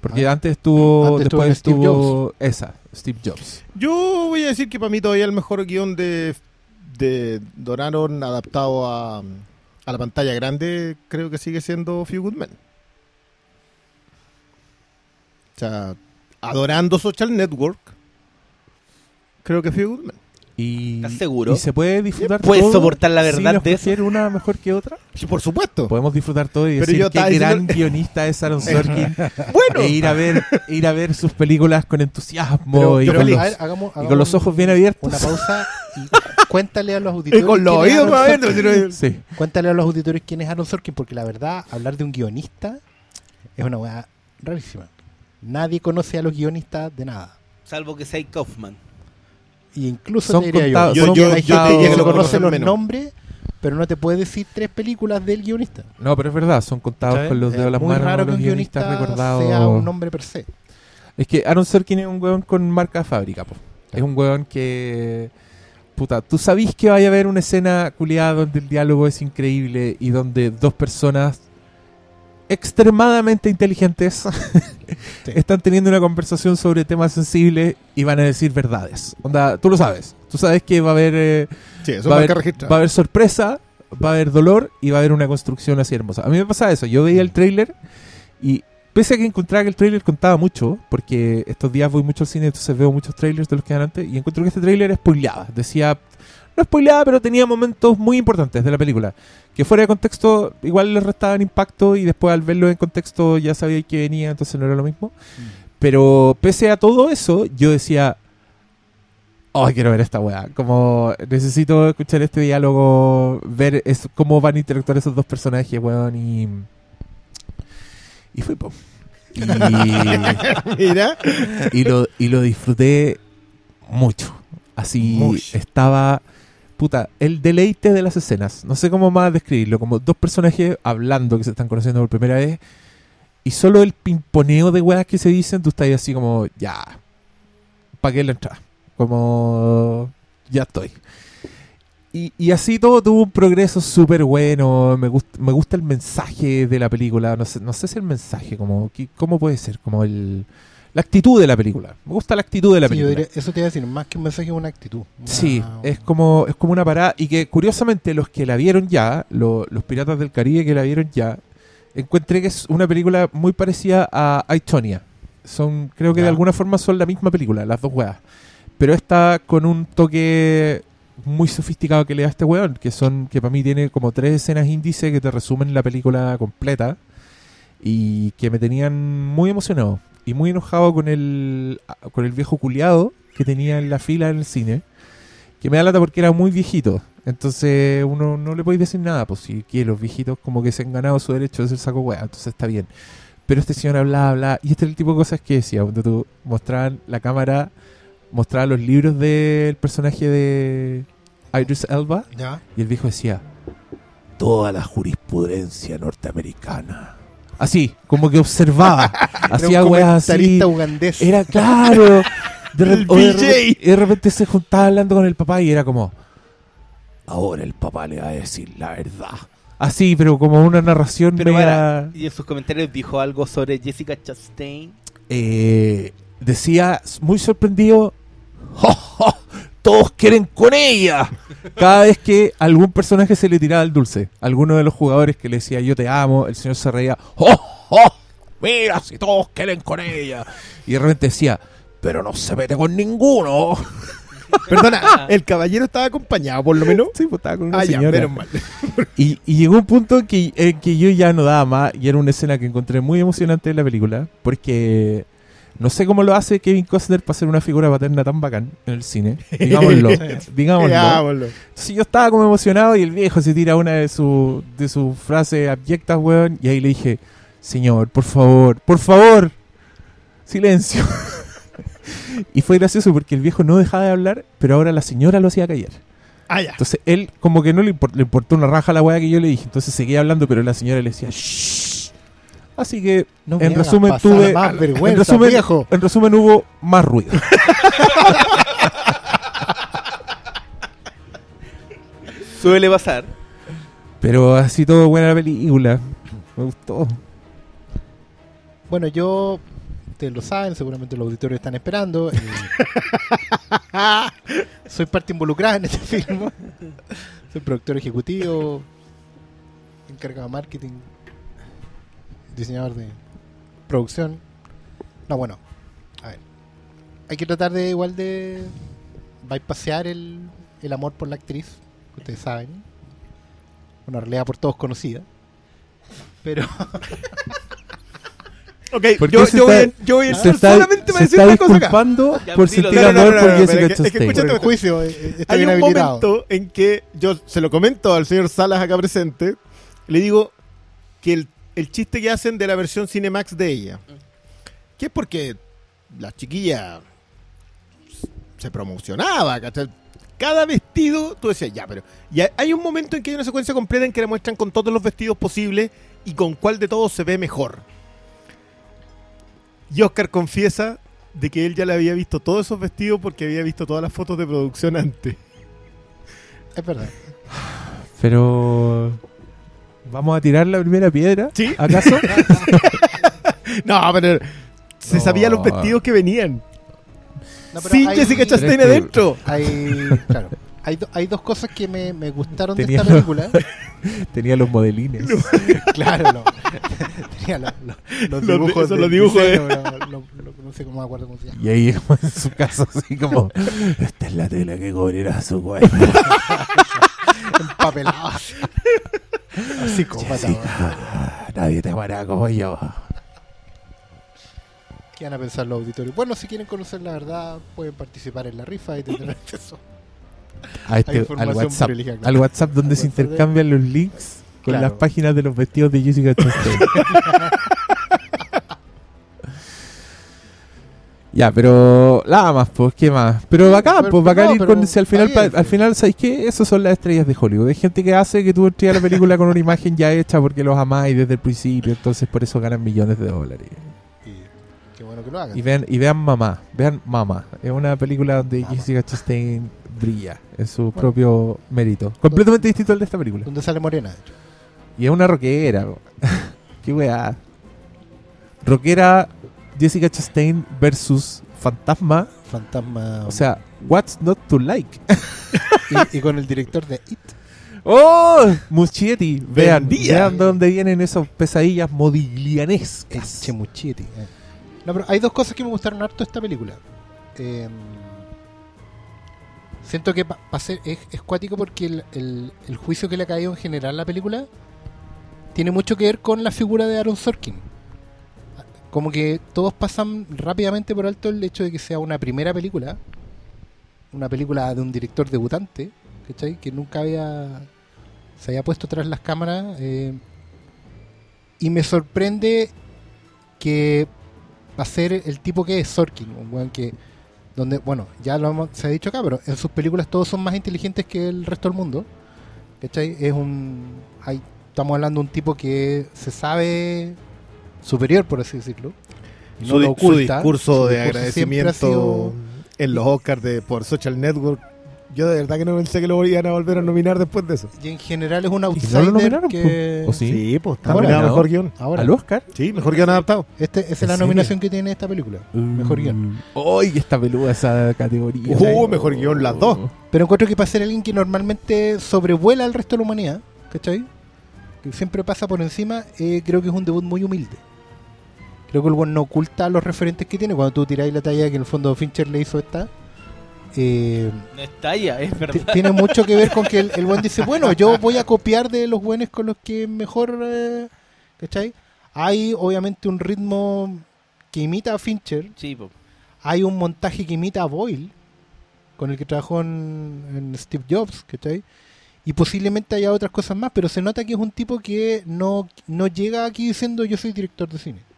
Speaker 1: Porque
Speaker 3: Ah.
Speaker 1: antes estuvo,
Speaker 3: Antes estuvo
Speaker 1: después
Speaker 3: en Steve
Speaker 1: estuvo esa, Steve Jobs.
Speaker 5: Yo voy a decir que para mí todavía el mejor guion de, de Donaron adaptado a, a la pantalla grande creo que sigue siendo Few Good Men. O sea, adorando Social Network, creo que Few Good Men.
Speaker 1: Y,
Speaker 2: ¿Estás seguro?
Speaker 1: y se puede disfrutar
Speaker 2: ¿Puedes
Speaker 1: todo
Speaker 2: soportar la verdad de eso?
Speaker 1: una mejor que otra?
Speaker 5: Sí, por supuesto.
Speaker 1: Podemos disfrutar todo y
Speaker 5: Pero
Speaker 1: decir
Speaker 5: yo
Speaker 1: qué gran
Speaker 5: diciendo-
Speaker 1: guionista es Aaron (laughs) Sorkin
Speaker 5: Bueno,
Speaker 1: e ir a ver ir a ver sus películas con entusiasmo
Speaker 3: Pero-
Speaker 1: y, con los,
Speaker 3: ver, hagamos-
Speaker 1: y con
Speaker 3: hagamos
Speaker 1: los ojos bien abiertos.
Speaker 3: Una pausa y (laughs) cuéntale a los
Speaker 5: y
Speaker 3: auditores.
Speaker 5: con los oídos más abiertos.
Speaker 1: Sí.
Speaker 3: Cuéntale a los auditores quién es Aaron Sorkin, porque la verdad, hablar de un guionista es una weá rarísima. Nadie conoce a los guionistas de nada.
Speaker 2: Salvo que sea Kaufman.
Speaker 3: Y incluso
Speaker 1: Son
Speaker 3: te diría
Speaker 1: contados-
Speaker 3: yo, yo,
Speaker 1: contados-
Speaker 3: que lo
Speaker 5: conocen
Speaker 3: conoce los
Speaker 5: menos.
Speaker 3: nombres, pero no te puede decir tres películas del guionista.
Speaker 1: No, pero es verdad, son contados con los
Speaker 3: Es
Speaker 1: dedos de las manos
Speaker 3: raro que un guionista
Speaker 1: recordados.
Speaker 3: sea un nombre per se.
Speaker 1: Es que Aaron Sorkin es un weón con marca de fábrica, po. Es un weón que. Puta, tú sabís que vaya a haber una escena culiada donde el diálogo es increíble y donde dos personas extremadamente inteligentes (laughs) están teniendo una conversación sobre temas sensibles y van a decir verdades. Onda, tú lo sabes. Tú sabes que va a haber. eh,
Speaker 5: Sí, eso
Speaker 1: va, a haber va a haber sorpresa, va a haber dolor y va a haber una construcción así hermosa. A mí me pasa eso. Yo veía el tráiler y pese a que encontraba que el tráiler contaba mucho, porque estos días voy mucho al cine, entonces veo muchos trailers de los que dan antes y encuentro que este tráiler spoileaba. Decía, no spoileaba, pero tenía momentos muy importantes de la película. Que fuera de contexto igual les restaban impacto y después al verlo en contexto ya sabía que venía, entonces no era lo mismo. Pero pese a todo eso, yo decía, oh, quiero ver esta weá. Como necesito escuchar este diálogo, ver es- cómo van a interactuar esos dos personajes, weón. Y, y fui, po. Y, (laughs)
Speaker 5: Mira.
Speaker 1: y lo, y lo disfruté mucho. Así estaba. El deleite de las escenas. No sé cómo más describirlo. Como dos personajes hablando que se están conociendo por primera vez. Y solo el pimponeo de weas que se dicen, tú estás así como, ya. Pagué la entrada. Como, ya estoy. Y, así todo tuvo un progreso súper bueno. Me, gust- me gusta el mensaje de la película. No sé, no sé si el mensaje, como, ¿qué- ¿cómo puede ser? Como el, la actitud de la película. Me gusta la actitud de la
Speaker 3: Sí, yo
Speaker 1: película.
Speaker 3: diría- eso te iba a decir, más que un mensaje, una actitud. Una-
Speaker 1: Sí, es como, es como una parada. Y que curiosamente los que la vieron ya, lo- los piratas del Caribe que la vieron ya, encontré que es una película muy parecida a Aitonia. Son, creo que de alguna forma son la misma película, las dos weas. Pero esta con un toque muy sofisticado que le da a este weón, que son, que para mí tiene como tres escenas índice que te resumen la película completa. Y que me tenían muy emocionado. Y muy enojado con el, con el viejo culiado que tenía en la fila en el cine que me da lata porque era muy viejito. Entonces uno no le puede decir nada, pues si que los viejitos como que se han ganado su derecho de ser saco hueá, entonces está bien. Pero este señor hablaba, hablaba, y este es el tipo de cosas que decía, cuando tú mostraban la cámara, mostraba los libros del personaje de Idris Elba,
Speaker 3: Ya.
Speaker 1: y el viejo decía, toda la jurisprudencia norteamericana. Así, como que observaba, (laughs) hacía weas así.
Speaker 3: ugandés.
Speaker 1: Era claro. (laughs) De, re- o de repente, y de repente se juntaba hablando con el papá y era como. Ahora el papá le va a decir la verdad. Así, pero como una narración
Speaker 2: Pero
Speaker 1: media-
Speaker 2: y en sus comentarios dijo algo sobre Jessica Chastain.
Speaker 1: eh, decía muy sorprendido. "Jo, jo, Todos quieren con ella. Cada vez que algún personaje se le tiraba el dulce, alguno de los jugadores que le decía yo te amo, el señor se reía. "Jo, jo, Mira, si todos quieren con ella. Y de repente decía, pero no se mete con ninguno. (laughs)
Speaker 5: Perdona, el caballero estaba acompañado, por lo menos.
Speaker 1: Sí, pues estaba con una
Speaker 5: Ah, ya,
Speaker 1: señora.
Speaker 5: menos mal. (laughs)
Speaker 1: Y, y llegó un punto en que, en que yo ya no daba más y era una escena que encontré muy emocionante en la película porque no sé cómo lo hace Kevin Costner para ser una figura paterna tan bacán en el cine. Digámoslo. (laughs) digámoslo.
Speaker 5: Digámoslo.
Speaker 1: Sí, yo estaba como emocionado y el viejo se tira una de sus de sus frases abyectas, weón, y ahí le dije, señor, por favor, por favor, silencio. (laughs) y fue gracioso porque el viejo no dejaba de hablar, pero ahora la señora lo hacía callar.
Speaker 5: Ah, ya.
Speaker 1: Entonces él como que no le, import- le importó una raja la weá que yo le dije. Entonces seguía hablando, pero la señora le decía Shh. Así que
Speaker 3: No
Speaker 1: en resumen tuve
Speaker 3: más
Speaker 1: en
Speaker 3: vergüenza,
Speaker 1: resumen,
Speaker 3: viejo.
Speaker 1: en resumen hubo más ruido. (laughs)
Speaker 2: Suele pasar.
Speaker 1: Pero así todo buena la película. Me gustó.
Speaker 3: Bueno, yo, ustedes lo saben, seguramente los auditores están esperando. eh, (laughs) soy parte involucrada en este film. Soy productor ejecutivo, encargado de marketing, diseñador de producción. No, bueno, a ver. Hay que tratar de igual de bypasear el, el amor por la actriz, que ustedes saben. Una realidad por todos conocida. Pero (laughs)
Speaker 5: Ok,
Speaker 1: ¿Por
Speaker 5: yo, yo voy, a- yo voy a
Speaker 1: está,
Speaker 5: solamente para
Speaker 1: se
Speaker 5: decir
Speaker 1: está
Speaker 5: una cosa acá.
Speaker 1: disculpando
Speaker 2: Ya,
Speaker 1: por
Speaker 2: dilo,
Speaker 1: sentir
Speaker 2: dilo.
Speaker 5: No, no,
Speaker 1: amor
Speaker 5: no,
Speaker 1: por
Speaker 5: no,
Speaker 1: Jessica
Speaker 5: pero es que- es que
Speaker 1: Chastain.
Speaker 5: escúchate-
Speaker 3: por el juicio eh, está
Speaker 5: Hay
Speaker 3: bien
Speaker 5: un
Speaker 3: habilitado.
Speaker 5: momento en que yo se lo comento al señor Salas acá presente, le digo que el, el chiste que hacen de la versión Cinemax de ella, que es porque la chiquilla se promocionaba, ¿cachai? Cada vestido, tú decías, ya, pero. Y hay- hay un momento en que hay una secuencia completa en que le muestran con todos los vestidos posibles y con cuál de todos se ve mejor. Y Oscar confiesa de que él ya le había visto todos esos vestidos porque había visto todas las fotos de producción antes.
Speaker 3: Es verdad.
Speaker 1: Pero. ¿Vamos a tirar la primera piedra?
Speaker 5: ¿Sí?
Speaker 1: ¿Acaso? (laughs)
Speaker 5: No, pero se
Speaker 1: No.
Speaker 5: sabía los vestidos que venían.
Speaker 3: No, pero
Speaker 5: Sin
Speaker 3: hay-
Speaker 5: Jessica Chastain adentro.
Speaker 3: Hay, claro, hay, do- hay dos cosas que me, me gustaron
Speaker 1: Tenía
Speaker 3: de esta película. (laughs)
Speaker 1: Tenía los modelines. (laughs)
Speaker 3: claro, no. Tenía los, los- los
Speaker 5: Los
Speaker 3: dibujos.
Speaker 5: de- son los dibujos de-
Speaker 3: diseño, lo- no sé cómo me acuerdo cómo se llama.
Speaker 1: Y ahí en su casa así como, esta es la tela que cubrirá su cuerpo.
Speaker 3: Empapelado. (laughs) Así como
Speaker 1: Jessica, nadie te amará como yo.
Speaker 3: ¿Qué van a pensar los auditorios? Bueno, si quieren conocer la verdad, pueden participar en la rifa y tendrán (laughs) acceso.
Speaker 1: A este, al WhatsApp,
Speaker 3: privilegiada.
Speaker 1: al WhatsApp donde
Speaker 3: Al
Speaker 1: se
Speaker 3: WhatsApp de-
Speaker 1: intercambian los links con
Speaker 3: Claro.
Speaker 1: las páginas de los vestidos de Jessica Chastain. (laughs) ya, pero nada más, pues, ¿qué más? Pero bacán,
Speaker 3: pero-
Speaker 1: pues bacán
Speaker 3: no,
Speaker 1: ir con si al final,
Speaker 3: bien,
Speaker 1: al final, ¿sabes qué? Esas son las estrellas de Hollywood. Hay gente que hace que tú entres a la película con una imagen ya hecha porque los amáis desde el principio, entonces por eso ganan millones de dólares.
Speaker 3: Y qué bueno que lo hagan.
Speaker 1: Y vean, y vean Mamá, vean Mamá. Es una película donde
Speaker 3: Mamá.
Speaker 1: Jessica Chastain brilla en su propio mérito. Completamente distinto al de esta película.
Speaker 3: Donde sale Morena, de hecho.
Speaker 1: Y es una rockera. (laughs) Qué weá. Rockera Jessica Chastain versus Fantasma.
Speaker 3: Fantasma.
Speaker 1: O sea, what's not to like? (laughs)
Speaker 3: y, y con el director de It.
Speaker 1: ¡Oh! Muschietti. Vean,
Speaker 5: Vendía.
Speaker 1: vean de dónde vienen esas pesadillas modiglianescas.
Speaker 3: Chemuchetti. eh. No, pero hay dos cosas que me gustaron harto de esta película. Eh, siento que pa- pa ser- es, es cuático porque el, el- el juicio que le ha caído en general a la película tiene mucho que ver con la figura de Aaron Sorkin. Como que todos pasan rápidamente por alto el hecho de que sea una primera película, una película de un director debutante, ¿cachai? Que nunca había se había puesto tras las cámaras. eh, y me sorprende que va a ser el tipo que es Sorkin, un weón que donde, bueno, ya lo hemos- se ha dicho acá, pero en sus películas todos son más inteligentes que el resto del mundo. ¿Cachai? Es un. Hay, estamos hablando de un tipo que se sabe superior, por así decirlo. no
Speaker 5: su,
Speaker 3: lo oculta.
Speaker 5: su discurso de
Speaker 3: Su ha
Speaker 5: agradecimiento
Speaker 3: sido-
Speaker 5: en los Oscars de, por Social Network. Yo de verdad que no pensé que lo iban a volver a nominar después de eso.
Speaker 3: Y en general es un
Speaker 1: ¿Y no
Speaker 3: outsider
Speaker 1: lo nominaron?
Speaker 3: que.
Speaker 1: ¿O sí?
Speaker 5: pues
Speaker 3: está nominado
Speaker 5: mejor guion.
Speaker 3: Ahora,
Speaker 1: ¿Al Oscar?
Speaker 5: Sí, mejor guion adaptado.
Speaker 3: este, esa es
Speaker 1: ¿En
Speaker 3: la
Speaker 1: serio?
Speaker 3: nominación que tiene esta película. Mejor guion.
Speaker 1: ¡Uy! está peluda esa categoría.
Speaker 5: Uh, mejor guion, las dos.
Speaker 3: Pero encuentro que para ser alguien que normalmente sobrevuela al resto de la humanidad, ¿cachai? Que siempre pasa por encima, eh, creo que es un debut muy humilde. Creo que el buen no oculta los referentes que tiene. Cuando tú tiráis la talla que en el fondo Fincher le hizo esta, eh,
Speaker 2: No es talla, es verdad.
Speaker 3: tiene mucho que ver con que el, el buen dice, (laughs) bueno, yo voy a copiar de los buenos con los que mejor, eh, ¿cachai? Hay obviamente un ritmo que imita a Fincher,
Speaker 2: Sí,
Speaker 3: hay un montaje que imita a Boyle, con el que trabajó en, en Steve Jobs, ¿cachai? Y posiblemente haya otras cosas más, pero se nota que es un tipo que no, no llega aquí diciendo yo soy director de cine.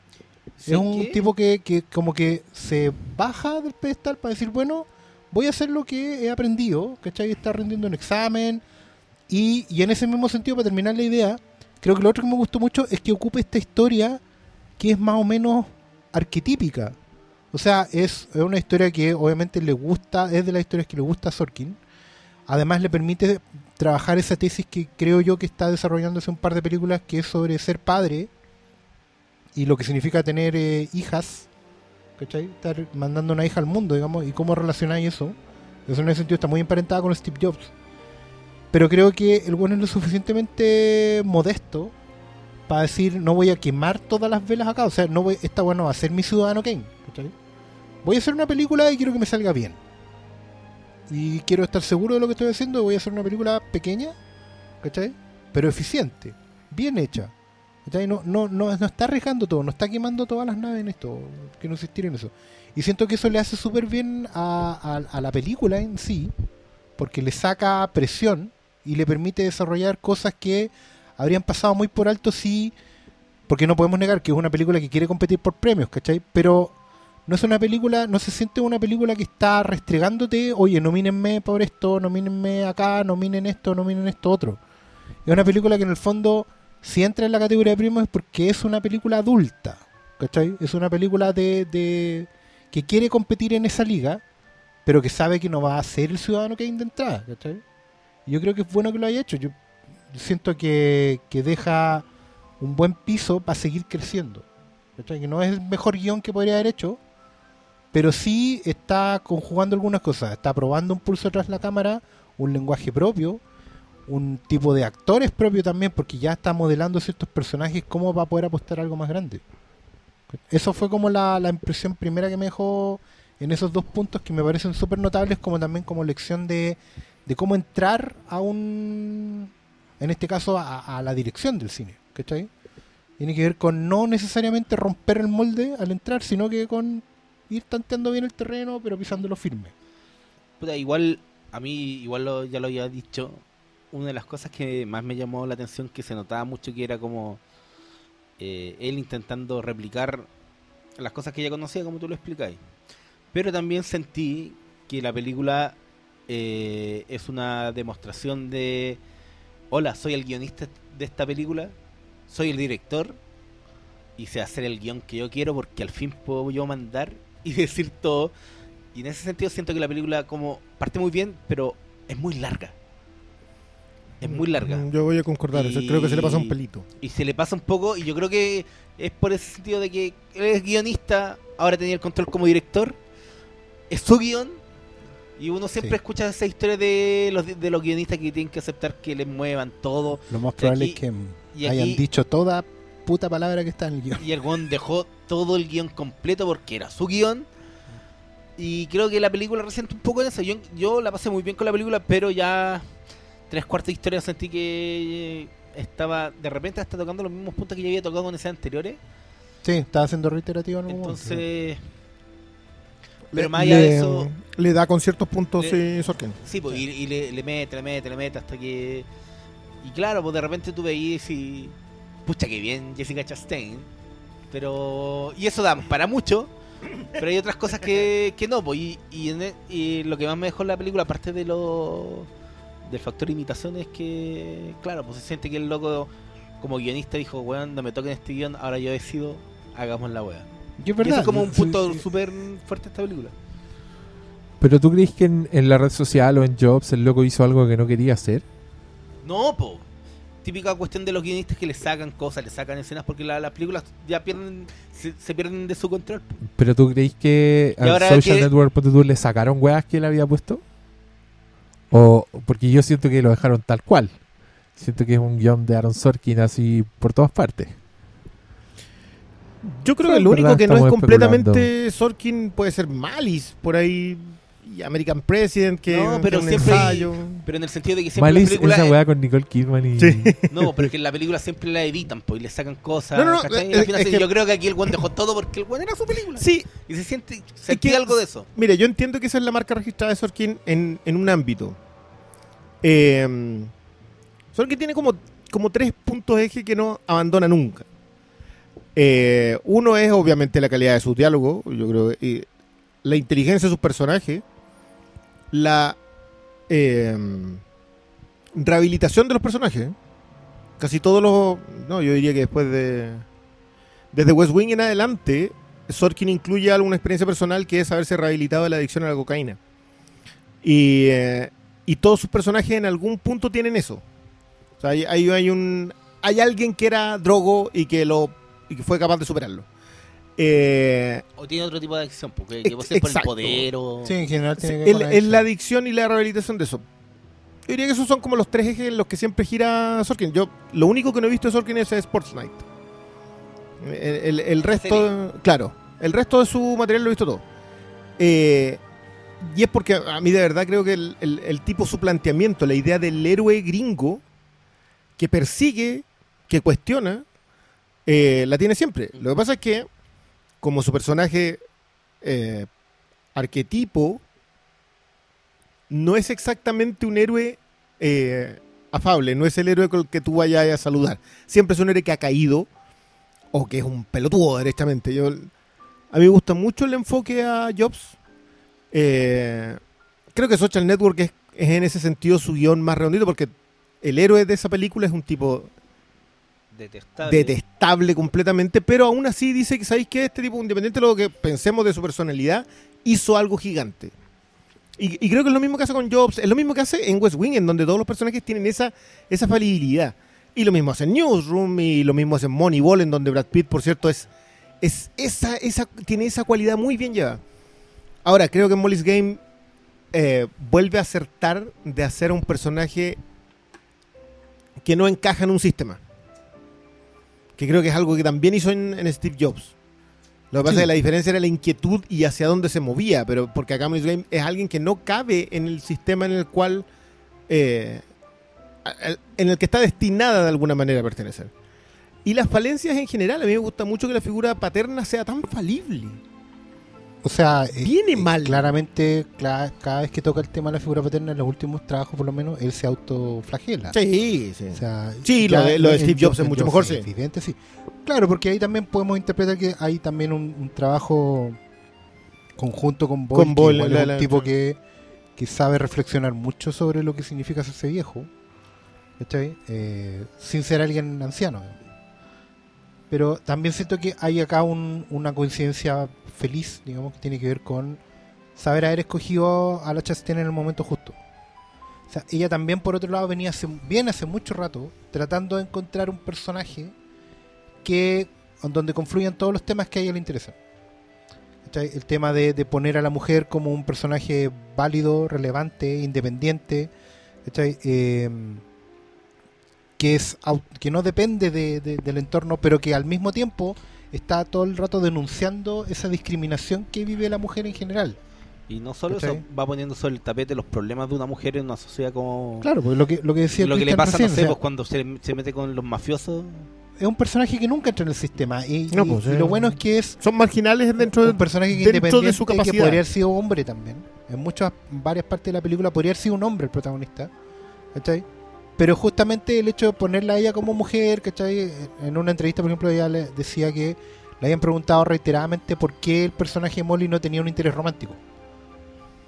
Speaker 2: ¿Sí
Speaker 3: es un tipo que, que como que se baja del pedestal para decir, bueno, voy a hacer lo que he aprendido, ¿cachai? Está rendiendo un examen. Y, y en ese mismo sentido, para terminar la idea, creo que lo otro que me gustó mucho es que ocupe esta historia que es más o menos arquetípica. O sea, es, es una historia que obviamente le gusta, es de las historias que le gusta a Sorkin. Además le permite trabajar esa tesis que creo yo que está desarrollándose un par de películas que es sobre ser padre y lo que significa tener eh, hijas, ¿cachai? Estar mandando una hija al mundo, digamos, y cómo relacionáis eso. Eso en ese sentido está muy emparentada con Steve Jobs. Pero creo que el bueno es lo suficientemente modesto para decir no voy a quemar todas las velas acá. O sea, no voy, esta bueno va a ser mi ciudadano Kane. ¿cachai? Voy a hacer una película y quiero que me salga bien. Y quiero estar seguro de lo que estoy haciendo. Voy a hacer una película pequeña, ¿cachai? Pero eficiente, bien hecha. No, no, no, no está arriesgando todo, no está quemando todas las naves en esto. Que no insistir en eso. Y siento que eso le hace súper bien a la película en sí, porque le saca presión y le permite desarrollar cosas que habrían pasado muy por alto si. Porque no podemos negar que es una película que quiere competir por premios, ¿cachai? Pero, no es una película, no se siente una película que está restregándote, oye, nomínenme por esto, nomínenme acá, nominen esto, nominen esto otro. Es una película que en el fondo, si entra en la categoría de primo es porque es una película adulta, ¿cachai? Es una película de, de que quiere competir en esa liga, pero que sabe que no va a ser el ciudadano que hay de entrada, ¿cachai? Yo creo que es bueno que lo haya hecho. Yo siento que, que deja un buen piso para seguir creciendo. Que no es el mejor guion que podría haber hecho, pero sí está conjugando algunas cosas. Está probando un pulso tras la cámara, un lenguaje propio, un tipo de actores propio también, porque ya está modelando ciertos personajes, cómo va a poder apostar algo más grande. Eso fue como la, la impresión primera que me dejó en esos dos puntos que me parecen súper notables, como también como lección de, de cómo entrar a un, en este caso, a, a la dirección del cine. ¿Cachai? Tiene que ver con no necesariamente romper el molde al entrar, sino que con ir tanteando bien el terreno, pero pisándolo firme.
Speaker 2: Puta, igual, a mí, igual lo- ya lo había dicho, una de las cosas que más me llamó la atención, que se notaba mucho que era como eh, él intentando replicar las cosas que ya conocía, como tú lo explicáis. Pero también sentí que la película eh, es una demostración de, hola, soy el guionista de esta película, soy el director, y sé hacer el guion que yo quiero porque al fin puedo yo mandar y (laughs) decir todo. Y en ese sentido siento que la película como parte muy bien, pero es muy larga. Es muy larga.
Speaker 5: Mm, Yo voy a concordar, eso
Speaker 2: Y-
Speaker 5: creo que se le pasa un pelito.
Speaker 2: Y se le pasa un poco, y yo creo que es por ese sentido de que él es guionista, ahora tenía el control como director, es su guion, y uno siempre
Speaker 3: Sí.
Speaker 2: escucha esa historia de los, de los guionistas que tienen que aceptar que les muevan todo,
Speaker 3: Lo más probable
Speaker 2: aquí-
Speaker 3: es que
Speaker 2: y
Speaker 3: hayan
Speaker 2: aquí-
Speaker 3: dicho toda puta palabra que está en el guion.
Speaker 2: y el guion dejó todo el guion completo porque era su guion. Y creo que la película resiente un poco en eso. Yo, yo la pasé muy bien con la película, pero ya tres cuartos de historia sentí que eh, estaba de repente hasta tocando los mismos puntos que ya había tocado con esas anteriores.
Speaker 3: Sí, estaba siendo reiterativo en algún momento.
Speaker 2: Entonces, pero
Speaker 5: Le-
Speaker 2: más allá de eso,
Speaker 5: Le da con ciertos puntos
Speaker 2: Le-
Speaker 5: sí, Sorkin.
Speaker 2: sí, pues, y, y le, le mete, le mete, le mete hasta que. Y claro, pues de repente tú veías y. Pucha, que bien Jessica Chastain. Pero. Y eso da para mucho. Pero hay otras cosas que, que no, pues. Y, y, en e- y lo que más me dejó en la película, aparte de lo. Del factor imitación, es que. Claro, pues se siente que el loco, como guionista, dijo, weón, no me toquen este guion, ahora yo decido, hagamos la weá.
Speaker 3: Es
Speaker 2: Y
Speaker 3: verdad.
Speaker 2: eso es como un punto
Speaker 3: sí.
Speaker 2: súper fuerte de esta película.
Speaker 1: Pero tú crees que en, en la red social o en Jobs el loco hizo algo que no quería hacer?
Speaker 2: No, po. Típica cuestión de los guionistas que le sacan cosas, le sacan escenas porque la- las películas ya pierden, se, se pierden de su control. po.
Speaker 1: ¿Pero tú crees que al Social
Speaker 2: que-
Speaker 1: Network le sacaron weas que él había puesto? O porque yo siento que lo dejaron tal cual. Siento que es un guion de Aaron Sorkin así por todas partes.
Speaker 5: Yo creo que lo único que no es completamente Sorkin puede ser Malice por ahí y American President que,
Speaker 2: No, pero
Speaker 5: es un
Speaker 2: siempre-
Speaker 5: ensayo.
Speaker 2: Pero en el sentido de que siempre
Speaker 1: Malice,
Speaker 2: la película.
Speaker 1: esa wea con Nicole Kidman y...
Speaker 5: Sí. (laughs)
Speaker 2: No, pero es que en la película siempre la evitan, pues, y le sacan cosas.
Speaker 5: No, no, no, que-
Speaker 2: Yo creo que aquí el buen dejó todo porque el buen era su película.
Speaker 5: Sí,
Speaker 2: Y se siente, sentí
Speaker 5: que-
Speaker 2: algo de eso.
Speaker 5: Mire, yo entiendo que esa es la marca registrada de Sorkin en, en un ámbito. Eh, Sorkin tiene como, como tres puntos eje que no abandona nunca. Eh, uno es obviamente la calidad de sus diálogos, yo creo, y la inteligencia de sus personajes, la eh, rehabilitación de los personajes. Casi todos los... No, yo diría que después de... Desde West Wing en adelante, Sorkin incluye alguna experiencia personal que es haberse rehabilitado de la adicción a la cocaína. Y, eh, y todos sus personajes en algún punto tienen eso. O sea, hay, hay, hay un hay alguien que era drogo y que lo y que fue capaz de superarlo. Eh,
Speaker 2: O tiene otro tipo de acción, porque que
Speaker 5: Ex-
Speaker 2: puede ser por el poder o.
Speaker 3: Sí, en general
Speaker 5: sí,
Speaker 3: tiene que
Speaker 5: el- el- la
Speaker 3: adicción.
Speaker 5: adicción y la rehabilitación de eso. Yo diría que esos son como los tres ejes en los que siempre gira Sorkin. Yo lo único que no he visto de Sorkin es Sports Night. El, el- el resto, claro, el resto de su material lo he visto todo. Eh, y es porque a mí de verdad creo que el, el- el tipo, su planteamiento, la idea del héroe gringo que persigue, que cuestiona, eh, la tiene siempre. Lo que pasa es que, como su personaje eh, arquetipo, no es exactamente un héroe eh, afable, no es el héroe con el que tú vayas a saludar. Siempre es un héroe que ha caído o que es un pelotudo, derechamente. Yo, A mí me gusta mucho el enfoque a Jobs. Eh, creo que Social Network es, es en ese sentido su guion más redondito porque el héroe de esa película es un tipo
Speaker 2: Detestable.
Speaker 5: completamente, pero aún así dice que, ¿sabéis qué? Este tipo, independiente de lo que pensemos de su personalidad, hizo algo gigante. Y, creo que es lo mismo que hace con Jobs, es lo mismo que hace en West Wing, en donde todos los personajes tienen esa, esa falibilidad. Y lo mismo hace en Newsroom, y lo mismo hace en Moneyball, en donde Brad Pitt, por cierto, es, es esa, esa, tiene esa cualidad muy bien llevada. Ahora, creo que en Molly's Game eh, vuelve a acertar de hacer un personaje que no encaja en un sistema que creo que es algo que también hizo en, en Steve Jobs. Lo que pasa
Speaker 3: Sí.
Speaker 5: es que la diferencia era la inquietud y hacia dónde se movía, pero porque acá Game es alguien que no cabe en el sistema en el cual eh, en el que está destinada de alguna manera a pertenecer. Y las falencias en general, a mí me gusta mucho que la figura paterna sea tan falible.
Speaker 3: O sea, eh,
Speaker 5: Viene
Speaker 3: eh,
Speaker 5: mal.
Speaker 3: Claramente, cla- cada vez que toca el tema de la figura paterna, en los últimos trabajos por lo menos, él se autoflagela.
Speaker 5: Sí, sí.
Speaker 3: O sea,
Speaker 5: Sí, lo de- lo de Steve
Speaker 3: Jo-
Speaker 5: Jobs es mucho mejor, sí.
Speaker 3: evidente, sí. Claro, porque ahí también podemos interpretar que hay también un, un trabajo conjunto con Boyle,
Speaker 5: Con
Speaker 3: que
Speaker 5: Boyle,
Speaker 3: igual
Speaker 5: la-
Speaker 3: es un
Speaker 5: la-
Speaker 3: tipo que, que sabe reflexionar mucho sobre lo que significa hacerse viejo. Eh, sin ser alguien anciano. Pero también siento que hay acá un- una coincidencia feliz, digamos, que tiene que ver con saber haber escogido a la Chastain en el momento justo. O sea, ella también, por otro lado, venía hace, bien hace mucho rato tratando de encontrar un personaje que donde confluyan todos los temas que a ella le interesan. El tema de, de poner a la mujer como un personaje válido, relevante, independiente. Eh, que, es, que no depende de- de- del entorno, pero que al mismo tiempo está todo el rato denunciando esa discriminación que vive la mujer en general.
Speaker 2: Y no solo
Speaker 3: ¿Cachai?
Speaker 2: eso, va poniendo sobre el tapete los problemas de una mujer en una sociedad como...
Speaker 3: Claro, porque lo que, lo que decía
Speaker 2: lo que le pasa,
Speaker 3: recién,
Speaker 2: no
Speaker 3: o
Speaker 2: sé,
Speaker 3: sea,
Speaker 2: pues cuando se, se mete con los mafiosos.
Speaker 3: es un personaje que nunca entra en el sistema. Y,
Speaker 5: No,
Speaker 3: y-
Speaker 5: pues,
Speaker 3: y
Speaker 5: eh.
Speaker 3: lo bueno es que es
Speaker 5: Son marginales dentro
Speaker 3: un
Speaker 5: de...
Speaker 3: personaje que
Speaker 5: dentro de
Speaker 3: independiente
Speaker 5: su
Speaker 3: que
Speaker 5: capacidad.
Speaker 3: podría haber sido hombre también. En muchas, varias partes de la película podría haber sido un hombre el protagonista. ¿Cachai? Pero justamente el hecho de ponerla a ella como mujer, ¿cachai? En una entrevista, por ejemplo, ella le decía que le habían preguntado reiteradamente por qué el personaje de Molly no tenía un interés romántico.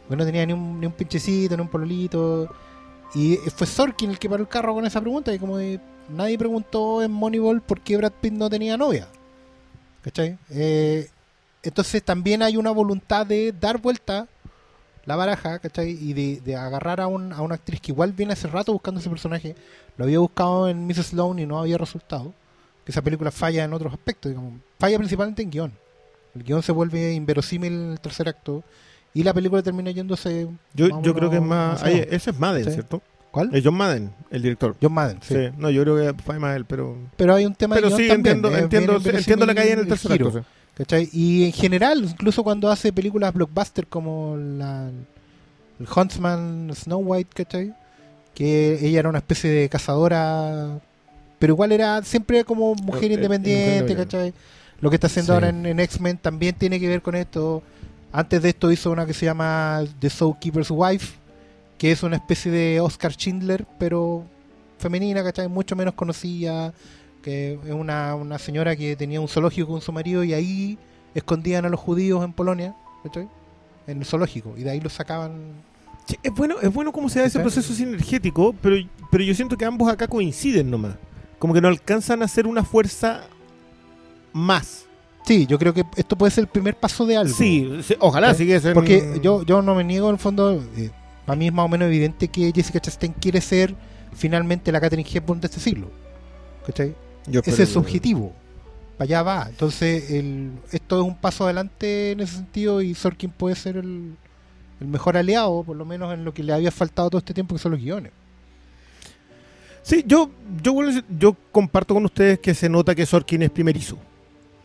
Speaker 3: Porque no tenía ni un, ni un pinchecito, ni un pololito. Y fue Sorkin el que paró el carro con esa pregunta. Y como nadie preguntó en Moneyball por qué Brad Pitt no tenía novia. ¿Cachai? Eh, entonces también hay una voluntad de dar vuelta la baraja, ¿cachai? Y de, de agarrar a, un- a una actriz que igual viene hace rato buscando ese personaje. Lo había buscado en Mrs. Sloan y no había resultado. Que esa película falla en otros aspectos. digamos. Falla principalmente en guion. El guion se vuelve inverosímil en el tercer acto. Y la película termina yéndose.
Speaker 5: Yo, yo creo que es más... ahí- ese es Madden,
Speaker 3: Sí.
Speaker 5: ¿cierto?
Speaker 3: ¿Cuál?
Speaker 5: Es John Madden, el director.
Speaker 3: John Madden, sí.
Speaker 5: Sí. no, yo creo que fue más él, pero...
Speaker 3: Pero hay un tema
Speaker 5: Pero
Speaker 3: de guion
Speaker 5: sí,
Speaker 3: también,
Speaker 5: entiendo,
Speaker 3: es
Speaker 5: entiendo,
Speaker 3: bien
Speaker 5: entiendo la caída en el tercer acto.
Speaker 3: ¿Cachai? Y en general, incluso cuando hace películas blockbuster como la, el Huntsman Snow White, ¿cachai? Que ella era una especie de cazadora, pero igual era siempre como mujer
Speaker 5: Eh, eh,
Speaker 3: independiente, ¿cachai? Lo que está haciendo
Speaker 5: Sí.
Speaker 3: ahora en, en X-Men también tiene que ver con esto. Antes de esto hizo una que se llama The Zookeeper's Wife, que es una especie de Oscar Schindler, pero femenina, ¿cachai? Mucho menos conocida, que es una, una señora que tenía un zoológico con su marido y ahí escondían a los judíos en Polonia, ¿cachai? En el zoológico, y de ahí los sacaban.
Speaker 5: Sí, es bueno, es bueno cómo se da ese proceso sinergético, pero, pero yo siento que ambos acá coinciden nomás. Como que no alcanzan a ser una fuerza más.
Speaker 3: Sí, yo creo que esto puede ser el primer paso de algo.
Speaker 5: Sí, sí, ojalá,
Speaker 3: ¿Sí?
Speaker 5: que sea.
Speaker 3: Porque yo, yo no me niego en el fondo, eh, para mí es más o menos evidente que Jessica Chastain quiere ser finalmente la Catherine Hepburn de este siglo. ¿Cachai?
Speaker 5: Yo
Speaker 3: Ese es su objetivo. Para allá va. Entonces, el, esto es un paso adelante en ese sentido y Sorkin puede ser el, el mejor aliado, por lo menos en lo que le había faltado todo este tiempo, que son los guiones.
Speaker 5: Sí, yo, yo, comparto con ustedes que se nota que Sorkin es primerizo.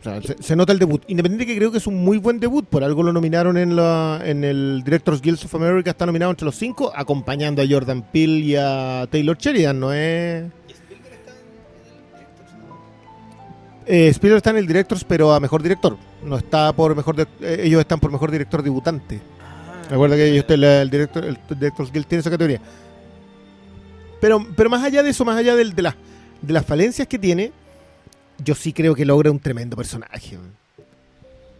Speaker 5: O sea, se, se nota el debut. Independiente que creo que es un muy buen debut, por algo lo nominaron en, la, en el Directors Guild of America, está nominado entre los cinco, acompañando a Jordan Peele y a Taylor Sheridan, ¿no es? Eh, Spielberg está en el Directors, pero a mejor director. No está por mejor. de- eh, ellos están por mejor director debutante. Recuerda que ellos, el, el director, el Directors Guild tiene esa categoría. Pero, pero más allá de eso, más allá del- de, las de las falencias que tiene, yo sí creo que logra un tremendo personaje.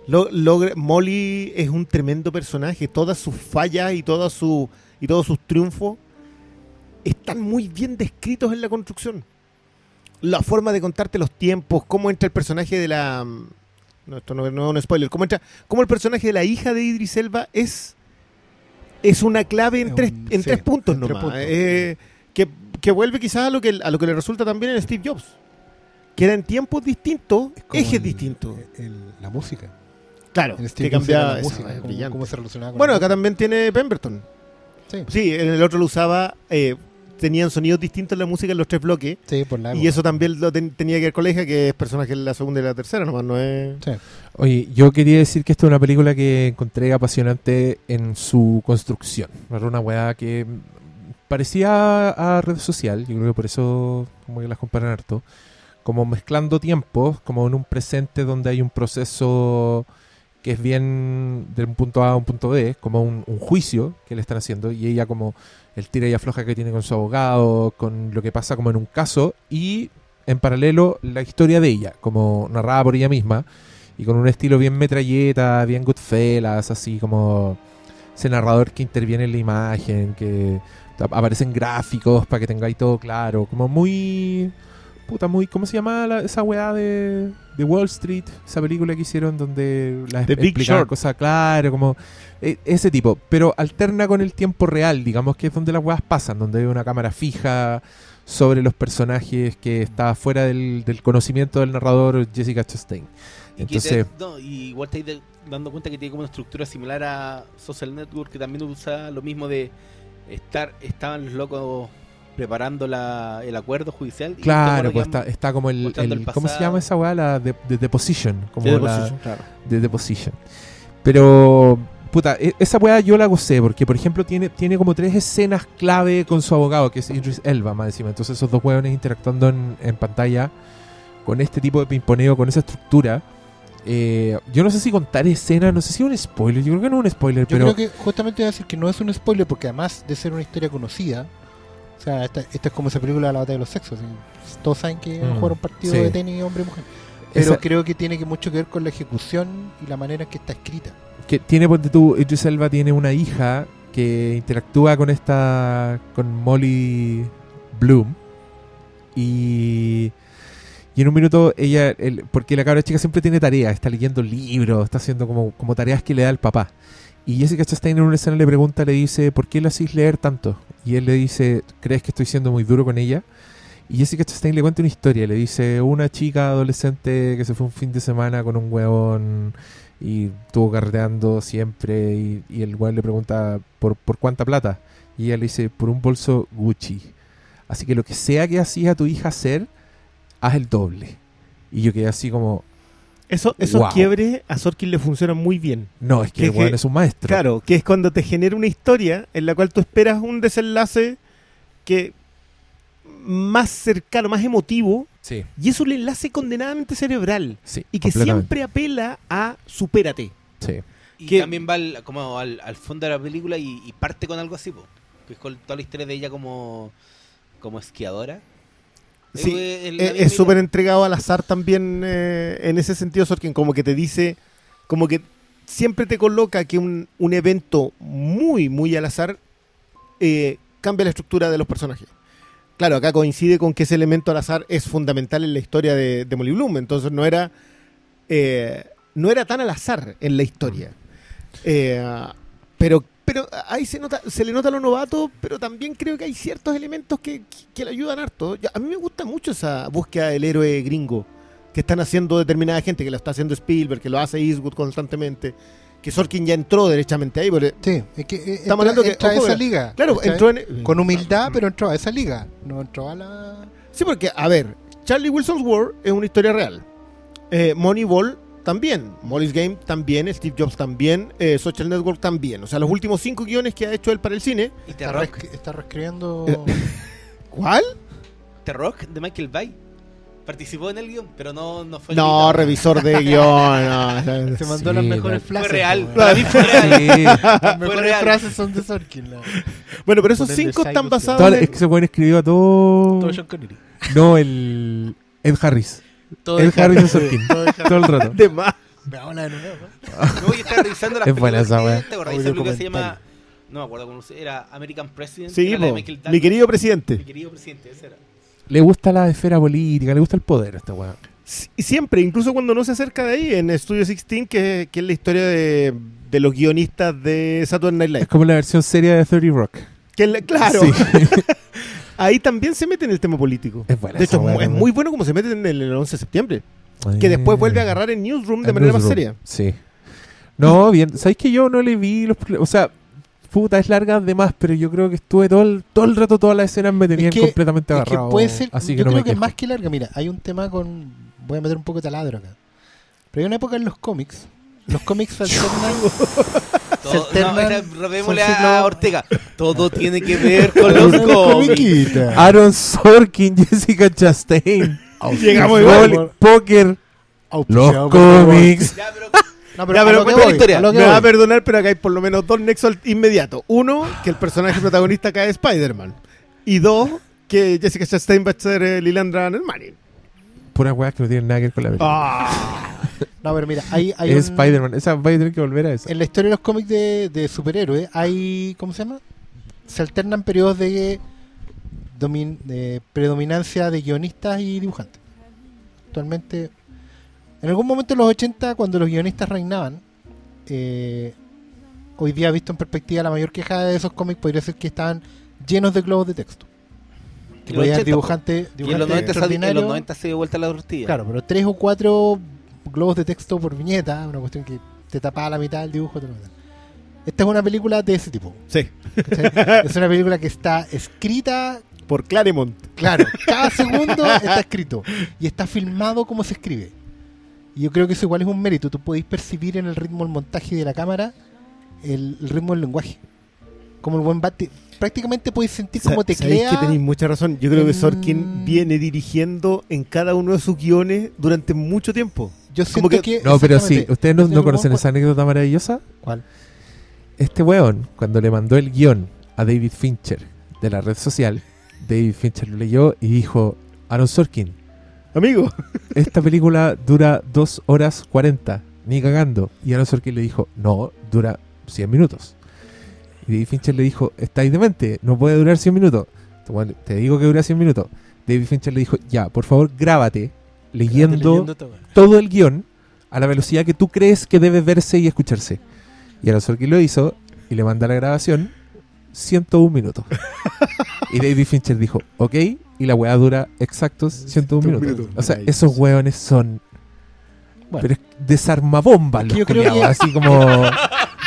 Speaker 5: logra- Molly es un tremendo personaje. Todas sus fallas y, todas su, y todos sus triunfos están muy bien descritos en la construcción. La forma de contarte los tiempos, cómo entra el personaje de la... mm, No, esto no, no es un spoiler. Cómo, entra, cómo el personaje de la hija de Idris Elba es, es una clave en,
Speaker 3: Es
Speaker 5: tres, en
Speaker 3: sí,
Speaker 5: tres puntos
Speaker 3: en tres
Speaker 5: nomás.
Speaker 3: puntos.
Speaker 5: Eh, que, que vuelve quizás a lo que, a lo que le resulta también en Steve Jobs. Que era en tiempos distintos, ejes
Speaker 3: el-
Speaker 5: distintos.
Speaker 3: el- la música.
Speaker 5: Claro,
Speaker 3: En
Speaker 5: que cambiaba
Speaker 3: la
Speaker 5: esa,
Speaker 3: música,
Speaker 5: es
Speaker 3: cómo- se relacionaba con
Speaker 5: Bueno, acá también tiene Pemberton.
Speaker 3: Sí,
Speaker 5: Sí, en el otro lo usaba, eh, tenían sonidos distintos en la música en los tres bloques.
Speaker 3: sí, por la
Speaker 5: Y
Speaker 3: época.
Speaker 5: eso también lo ten- tenía que ver con la hija, que es personaje en la segunda y la tercera, nomás no es...
Speaker 3: Sí.
Speaker 1: Oye, yo quería decir que esta es una película que encontré apasionante en su construcción. Era una weá que parecía a red social, yo creo que por eso como que las comparan harto, como mezclando tiempos, como en un presente donde hay un proceso que es bien de un punto A a un punto B, como un, un juicio que le están haciendo, y ella como el tira y afloja que tiene con su abogado, con lo que pasa como en un caso, y en paralelo la historia de ella, como narrada por ella misma, y con un estilo bien metralleta, bien Goodfellas, así como ese narrador que interviene en la imagen, que ap- aparecen gráficos para que tengáis todo claro, como muy... Puta, muy... ¿Cómo se llama la- esa weá de, de Wall Street? Esa película que hicieron donde la
Speaker 5: The Big Short.
Speaker 1: cosas claro, como e- ese tipo, pero alterna con el tiempo real, digamos que es donde las weas pasan, donde hay una cámara fija sobre los personajes que está fuera del, del conocimiento del narrador Jessica Chastain.
Speaker 2: Y
Speaker 1: Entonces,
Speaker 2: te- no, y igual te estás dando cuenta que tiene como una estructura similar a Social Network, que también usa lo mismo de estar, estaban los locos preparando la, el acuerdo judicial. y
Speaker 1: claro, pues está, está como el,
Speaker 2: mostrando
Speaker 1: el-
Speaker 2: el
Speaker 1: ¿cómo se llama esa weá? La de, de deposition, como
Speaker 5: de
Speaker 1: la
Speaker 5: Deposition, claro.
Speaker 1: de deposition. Pero puta, e- esa weá yo la gocé porque por ejemplo tiene tiene como tres escenas clave con su abogado, que es Idris Elba más encima. Entonces esos dos weones interactuando en, en pantalla con este tipo de pimponeo, con esa estructura. Eh, yo no sé si contar escenas, no sé si es un spoiler, yo creo que no es un spoiler,
Speaker 3: Yo
Speaker 1: pero
Speaker 3: creo que justamente voy a decir que no es un spoiler porque además de ser una historia conocida, o sea, esta, esta es como esa película de la batalla de los sexos. ¿sí? Todos saben que van a
Speaker 1: Mm,
Speaker 3: jugar un partido
Speaker 1: sí.
Speaker 3: de tenis hombre y mujer. Pero
Speaker 1: esa-
Speaker 3: creo que tiene que mucho que ver con la ejecución y la manera en que está escrita.
Speaker 1: que tiene, ponte tú, Idris Elba tiene una hija que interactúa con esta, con Molly Bloom y, y en un minuto ella, el- porque la cabra chica siempre tiene tareas, está leyendo libros, está haciendo como, como tareas que le da el papá. Y Jessica Chastain en una escena le pregunta, le dice, ¿por qué le hacís leer tanto? Y él le dice, ¿crees que estoy siendo muy duro con ella? Y Jessica Chastain le cuenta una historia, le dice, una chica adolescente que se fue un fin de semana con un huevón y estuvo carreteando siempre y, el weón le pregunta ¿por, por cuánta plata y ella le dice por un bolso Gucci así que lo que sea que hacías a tu hija hacer haz el doble y yo quedé así como
Speaker 5: Eso, esos
Speaker 1: Wow.
Speaker 5: quiebres a Sorkin le funcionan muy bien.
Speaker 1: no es que
Speaker 5: Que-
Speaker 1: el weón es un maestro
Speaker 5: Claro, que es cuando te genera una historia en la cual tú esperas un desenlace que más cercano, más emotivo,
Speaker 1: sí
Speaker 5: y es un enlace condenadamente cerebral
Speaker 1: sí
Speaker 5: y que siempre apela a supérate.
Speaker 1: sí
Speaker 2: Y
Speaker 5: que-
Speaker 2: también va al, como al, al fondo de la película y, y parte con algo así, po, que es con toda la historia de ella como, como esquiadora.
Speaker 5: Sí,
Speaker 2: misma
Speaker 5: es súper entregado al azar también eh, en ese sentido, Sorkin, como que te dice, como que siempre te coloca que un, un evento muy, muy al azar eh, cambia la estructura de los personajes. Claro, acá coincide con que ese elemento al azar es fundamental en la historia de, de Molly Bloom, entonces no era, eh, no era tan al azar en la historia. Eh, pero pero ahí se nota se le nota lo novato, pero también creo que hay ciertos elementos que, que, que le ayudan harto. A mí me gusta mucho esa búsqueda del héroe gringo que están haciendo determinada gente, que lo está haciendo Spielberg, que lo hace Eastwood constantemente, que Sorkin ya entró derechamente ahí. porque-
Speaker 3: Sí, es que eh,
Speaker 5: Estamos hablando que-
Speaker 3: entra a esa liga.
Speaker 5: claro, entró en...
Speaker 3: Con humildad, pero entró a esa liga. No entró a la.
Speaker 5: Sí, porque, a ver, Charlie Wilson's War es una historia real. Eh, Moneyball también. Molly's Game también. Steve Jobs también. eh, Social Network también. O sea, los últimos cinco guiones que ha hecho él para el cine.
Speaker 2: Y The
Speaker 3: Está,
Speaker 2: Rock,
Speaker 3: reescri- está reescribiendo. (laughs)
Speaker 5: ¿Cuál?
Speaker 2: The Rock de Michael Bay. Participó en el guion, pero no, no fue
Speaker 5: No, revisor de (laughs) guion. no.
Speaker 3: Se mandó
Speaker 1: Sí,
Speaker 3: las mejores
Speaker 1: no.
Speaker 3: frases.
Speaker 2: Fue real.
Speaker 3: po, weón.
Speaker 2: Para mí fue real.
Speaker 1: Sí.
Speaker 3: Las mejores
Speaker 2: real.
Speaker 3: frases son de Sorkin. la-
Speaker 5: Bueno, pero esos cinco están basados en...
Speaker 1: es que ese weón escribió a todo
Speaker 3: Todo Sean Connery.
Speaker 1: no el Ed Harris
Speaker 3: Todo
Speaker 1: Ed
Speaker 3: de
Speaker 1: Harris de
Speaker 3: Harris.
Speaker 1: Sorkin
Speaker 3: Todo
Speaker 1: todo el rato
Speaker 5: de más.
Speaker 3: Veámosla de nuevo.
Speaker 2: No, yo estaba revisando las
Speaker 1: Es buena esa wea.
Speaker 2: ¿Te acordás esa película que se llama... No me acuerdo cómo se Era American President.
Speaker 5: Sí,
Speaker 2: era
Speaker 5: mi querido presidente.
Speaker 2: Mi querido presidente, ese era.
Speaker 1: Le gusta la esfera política, le gusta el poder a esta weá.
Speaker 5: Sí, siempre, incluso cuando no se acerca de ahí, en Studio 16, que, que es la historia de, de los guionistas de Saturday Night Live.
Speaker 1: Es como la versión seria de 30 Rock.
Speaker 5: Que la- claro,
Speaker 1: Sí. (laughs)
Speaker 5: ahí también se mete en el tema político.
Speaker 1: Es buena
Speaker 5: De hecho, es es muy bueno como se mete en el, el 11 de septiembre. Que después vuelve a agarrar en Newsroom de manera más seria.
Speaker 1: Sí. No, bien. ¿Sabéis que yo no le vi los... O sea, puta, es larga de más, pero yo creo que estuve todo el, todo el rato, todas las escenas me tenían
Speaker 3: que-
Speaker 1: completamente
Speaker 3: Es que
Speaker 1: agarrado.
Speaker 3: puede ser.
Speaker 1: así que
Speaker 3: yo
Speaker 1: no
Speaker 3: creo
Speaker 1: me
Speaker 3: que
Speaker 1: quejo.
Speaker 3: más que larga. Mira, hay un tema con. Voy a meter un poco de taladro acá. Pero hay una época en los cómics. Los cómics (laughs) alternan. (laughs)
Speaker 2: Todo,
Speaker 3: Se
Speaker 2: no, era- robémosle a Ortega. Todo tiene que ver con los cómics.
Speaker 1: Aaron Sorkin, (laughs) Jessica Chastain,
Speaker 5: Llegamos igual.
Speaker 3: auspiciado
Speaker 1: los cómics.
Speaker 2: Ya, pero
Speaker 3: No,
Speaker 5: Ya, pero la
Speaker 2: historia.
Speaker 5: Me va a perdonar, pero acá hay por lo menos dos nexos inmediatos. Uno, que el personaje protagonista cae Spider-Man. Y dos, que Jessica Chastain va a ser eh, Lilandra Nermani.
Speaker 1: Pura weá que no tienen nada que ver con la película.
Speaker 5: Ah.
Speaker 3: No, pero mira, hay, hay
Speaker 1: es
Speaker 3: un-
Speaker 1: Spider-Man. Esa va a tener que volver a esa.
Speaker 3: En la historia de los cómics de, de superhéroes hay, ¿cómo se llama? Se alternan periodos de, domin- de predominancia de guionistas y dibujantes. Actualmente, en algún momento en los 80, cuando los guionistas reinaban, eh, hoy día visto en perspectiva, la mayor queja de esos cómics podría ser que estaban llenos de globos de texto.
Speaker 2: Los
Speaker 3: podías
Speaker 2: 80,
Speaker 3: dibujantes,
Speaker 2: y en los, 90
Speaker 3: dibujantes
Speaker 2: sal- en los
Speaker 3: extraordinarios.
Speaker 2: 90 se dio vuelta la tortilla.
Speaker 3: Claro, pero tres o cuatro globos de texto por viñeta, una cuestión que te tapaba la mitad del dibujo. te lo. Esta es una película de ese tipo.
Speaker 5: Sí,
Speaker 3: ¿cachai? (laughs) es una película que está escrita,
Speaker 5: por Claremont.
Speaker 3: claro, cada (laughs) segundo está escrito y está filmado como se escribe. Y yo creo que eso igual es un mérito. Tú podéis percibir en el ritmo del montaje de la cámara el, el ritmo del lenguaje. Como el buen bate. Prácticamente podéis sentir cómo
Speaker 5: Sa-
Speaker 3: teclea.
Speaker 5: que tenéis mucha razón. Yo creo que
Speaker 3: en-
Speaker 5: Sorkin viene dirigiendo en cada uno de sus guiones durante mucho tiempo.
Speaker 3: Yo
Speaker 5: como
Speaker 3: siento
Speaker 5: que-
Speaker 3: que.
Speaker 1: No, pero sí. ¿ustedes no, no
Speaker 3: que
Speaker 1: conocen esa anécdota maravillosa?
Speaker 3: ¿Cuál?
Speaker 1: Este weón, cuando le mandó el guion a David Fincher de la red social, David Fincher lo leyó y dijo, Aaron Sorkin,
Speaker 5: Amigo. (laughs)
Speaker 1: esta película dura 2 horas 40, ni cagando. Y Aaron Sorkin le dijo, no, dura 100 minutos. Y David Fincher le dijo, estáis demente, no puede durar 100 minutos. Bueno, te digo que dura 100 minutos. David Fincher le dijo, ya, por favor, grábate leyendo
Speaker 3: todo.
Speaker 1: todo el guion a la velocidad que tú crees que debe verse y escucharse. Y Aaron Sorkin lo hizo y le manda la grabación 101 minutos. y David Fincher dijo, ok, y la weá dura exactos 101 minutos.
Speaker 5: minutos.
Speaker 1: O sea, esos weones son...
Speaker 3: Bueno.
Speaker 1: Pero es desarmabombas
Speaker 3: Es que
Speaker 1: los
Speaker 3: yo creo que-
Speaker 1: así como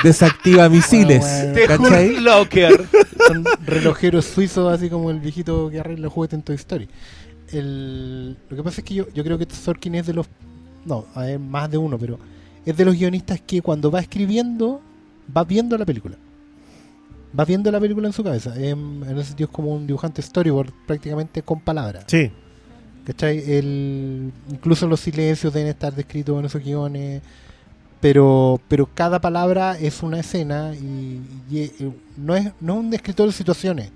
Speaker 1: desactiva misiles.
Speaker 3: Bueno,
Speaker 1: ¿cachai?
Speaker 2: Locker.
Speaker 3: son relojeros suizos, así como el viejito que arregla juguetes en Toy Story. El, lo que pasa es que yo, yo creo que Sorkin es de los. No, a ver, más de uno, pero es de los guionistas que cuando va escribiendo, va viendo la película. Va viendo la película en su cabeza. En, en ese sentido es como un dibujante storyboard, prácticamente con palabras.
Speaker 5: Sí.
Speaker 3: ¿Cachai? El, incluso los silencios deben estar descritos en esos guiones. Pero, pero cada palabra es una escena y, y, eh, no, es, no es un descriptor de situaciones.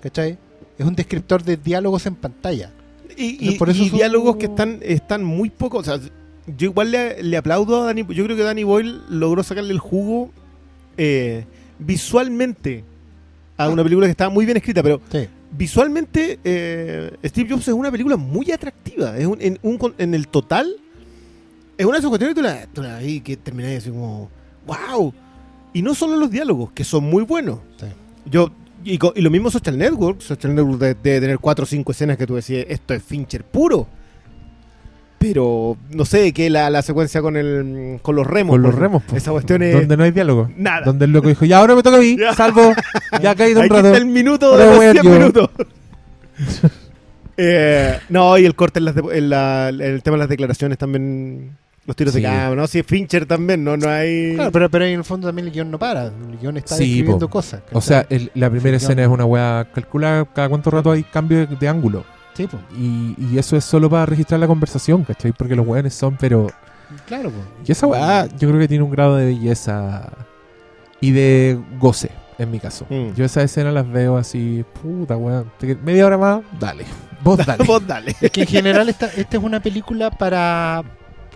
Speaker 3: ¿Cachai? Es un descriptor de diálogos en pantalla.
Speaker 5: Y, y-
Speaker 3: por eso
Speaker 5: diálogos que están, están muy pocos. O sea, yo igual le, le aplaudo a Danny. Yo creo que Danny Boyle logró sacarle el jugo eh, visualmente a una película que estaba muy bien escrita, pero
Speaker 3: Sí.
Speaker 5: Visualmente eh, Steve Jobs es una película muy atractiva. Es un- en, un en el total, es una de esas cuestiones que tú la, tú la ves y que termináis así como, wow. Y no solo los diálogos, que son muy buenos.
Speaker 3: Sí.
Speaker 5: Yo, y, y lo mismo Social Network. Social Network debe, debe tener cuatro o cinco escenas que tú decías, esto es Fincher puro. Pero no sé, que la, la secuencia con el con los remos.
Speaker 1: Con los
Speaker 5: por-
Speaker 1: remos, po.
Speaker 5: Esa cuestión es.
Speaker 1: Donde no hay diálogo.
Speaker 5: Nada.
Speaker 1: Donde el loco dijo, ya ahora me toca a mí, salvo, ya ha caído un
Speaker 5: Aquí
Speaker 1: rato.
Speaker 5: está el minuto
Speaker 1: Ahora
Speaker 5: de los 100
Speaker 1: yo.
Speaker 5: minutos. (laughs) Eh, no, y el corte en, las de- en la- en el tema de las declaraciones también. Los tiros
Speaker 1: Sí.
Speaker 5: de cámara, ¿no? Sí, Fincher también, ¿no? No hay.
Speaker 3: Claro, pero, pero en el fondo también el guion no para. El guion está
Speaker 1: Sí,
Speaker 3: describiendo
Speaker 1: po.
Speaker 3: cosas.
Speaker 1: O sea, el- la primera escena es una weá calculada cada cuánto rato hay cambio de, de ángulo.
Speaker 3: Sí, po.
Speaker 1: Y, y eso es solo para registrar la conversación, ¿cachai? Porque los weones son, pero...
Speaker 3: Claro, po.
Speaker 1: Y esa weá yo creo que tiene un grado de belleza y de goce, en mi caso.
Speaker 5: Mm.
Speaker 1: Yo esas escenas las veo así, puta weá, te- media hora más, dale. (laughs) Vos dale. (laughs)
Speaker 5: Vos dale.
Speaker 3: Es que en general esta, esta es una película para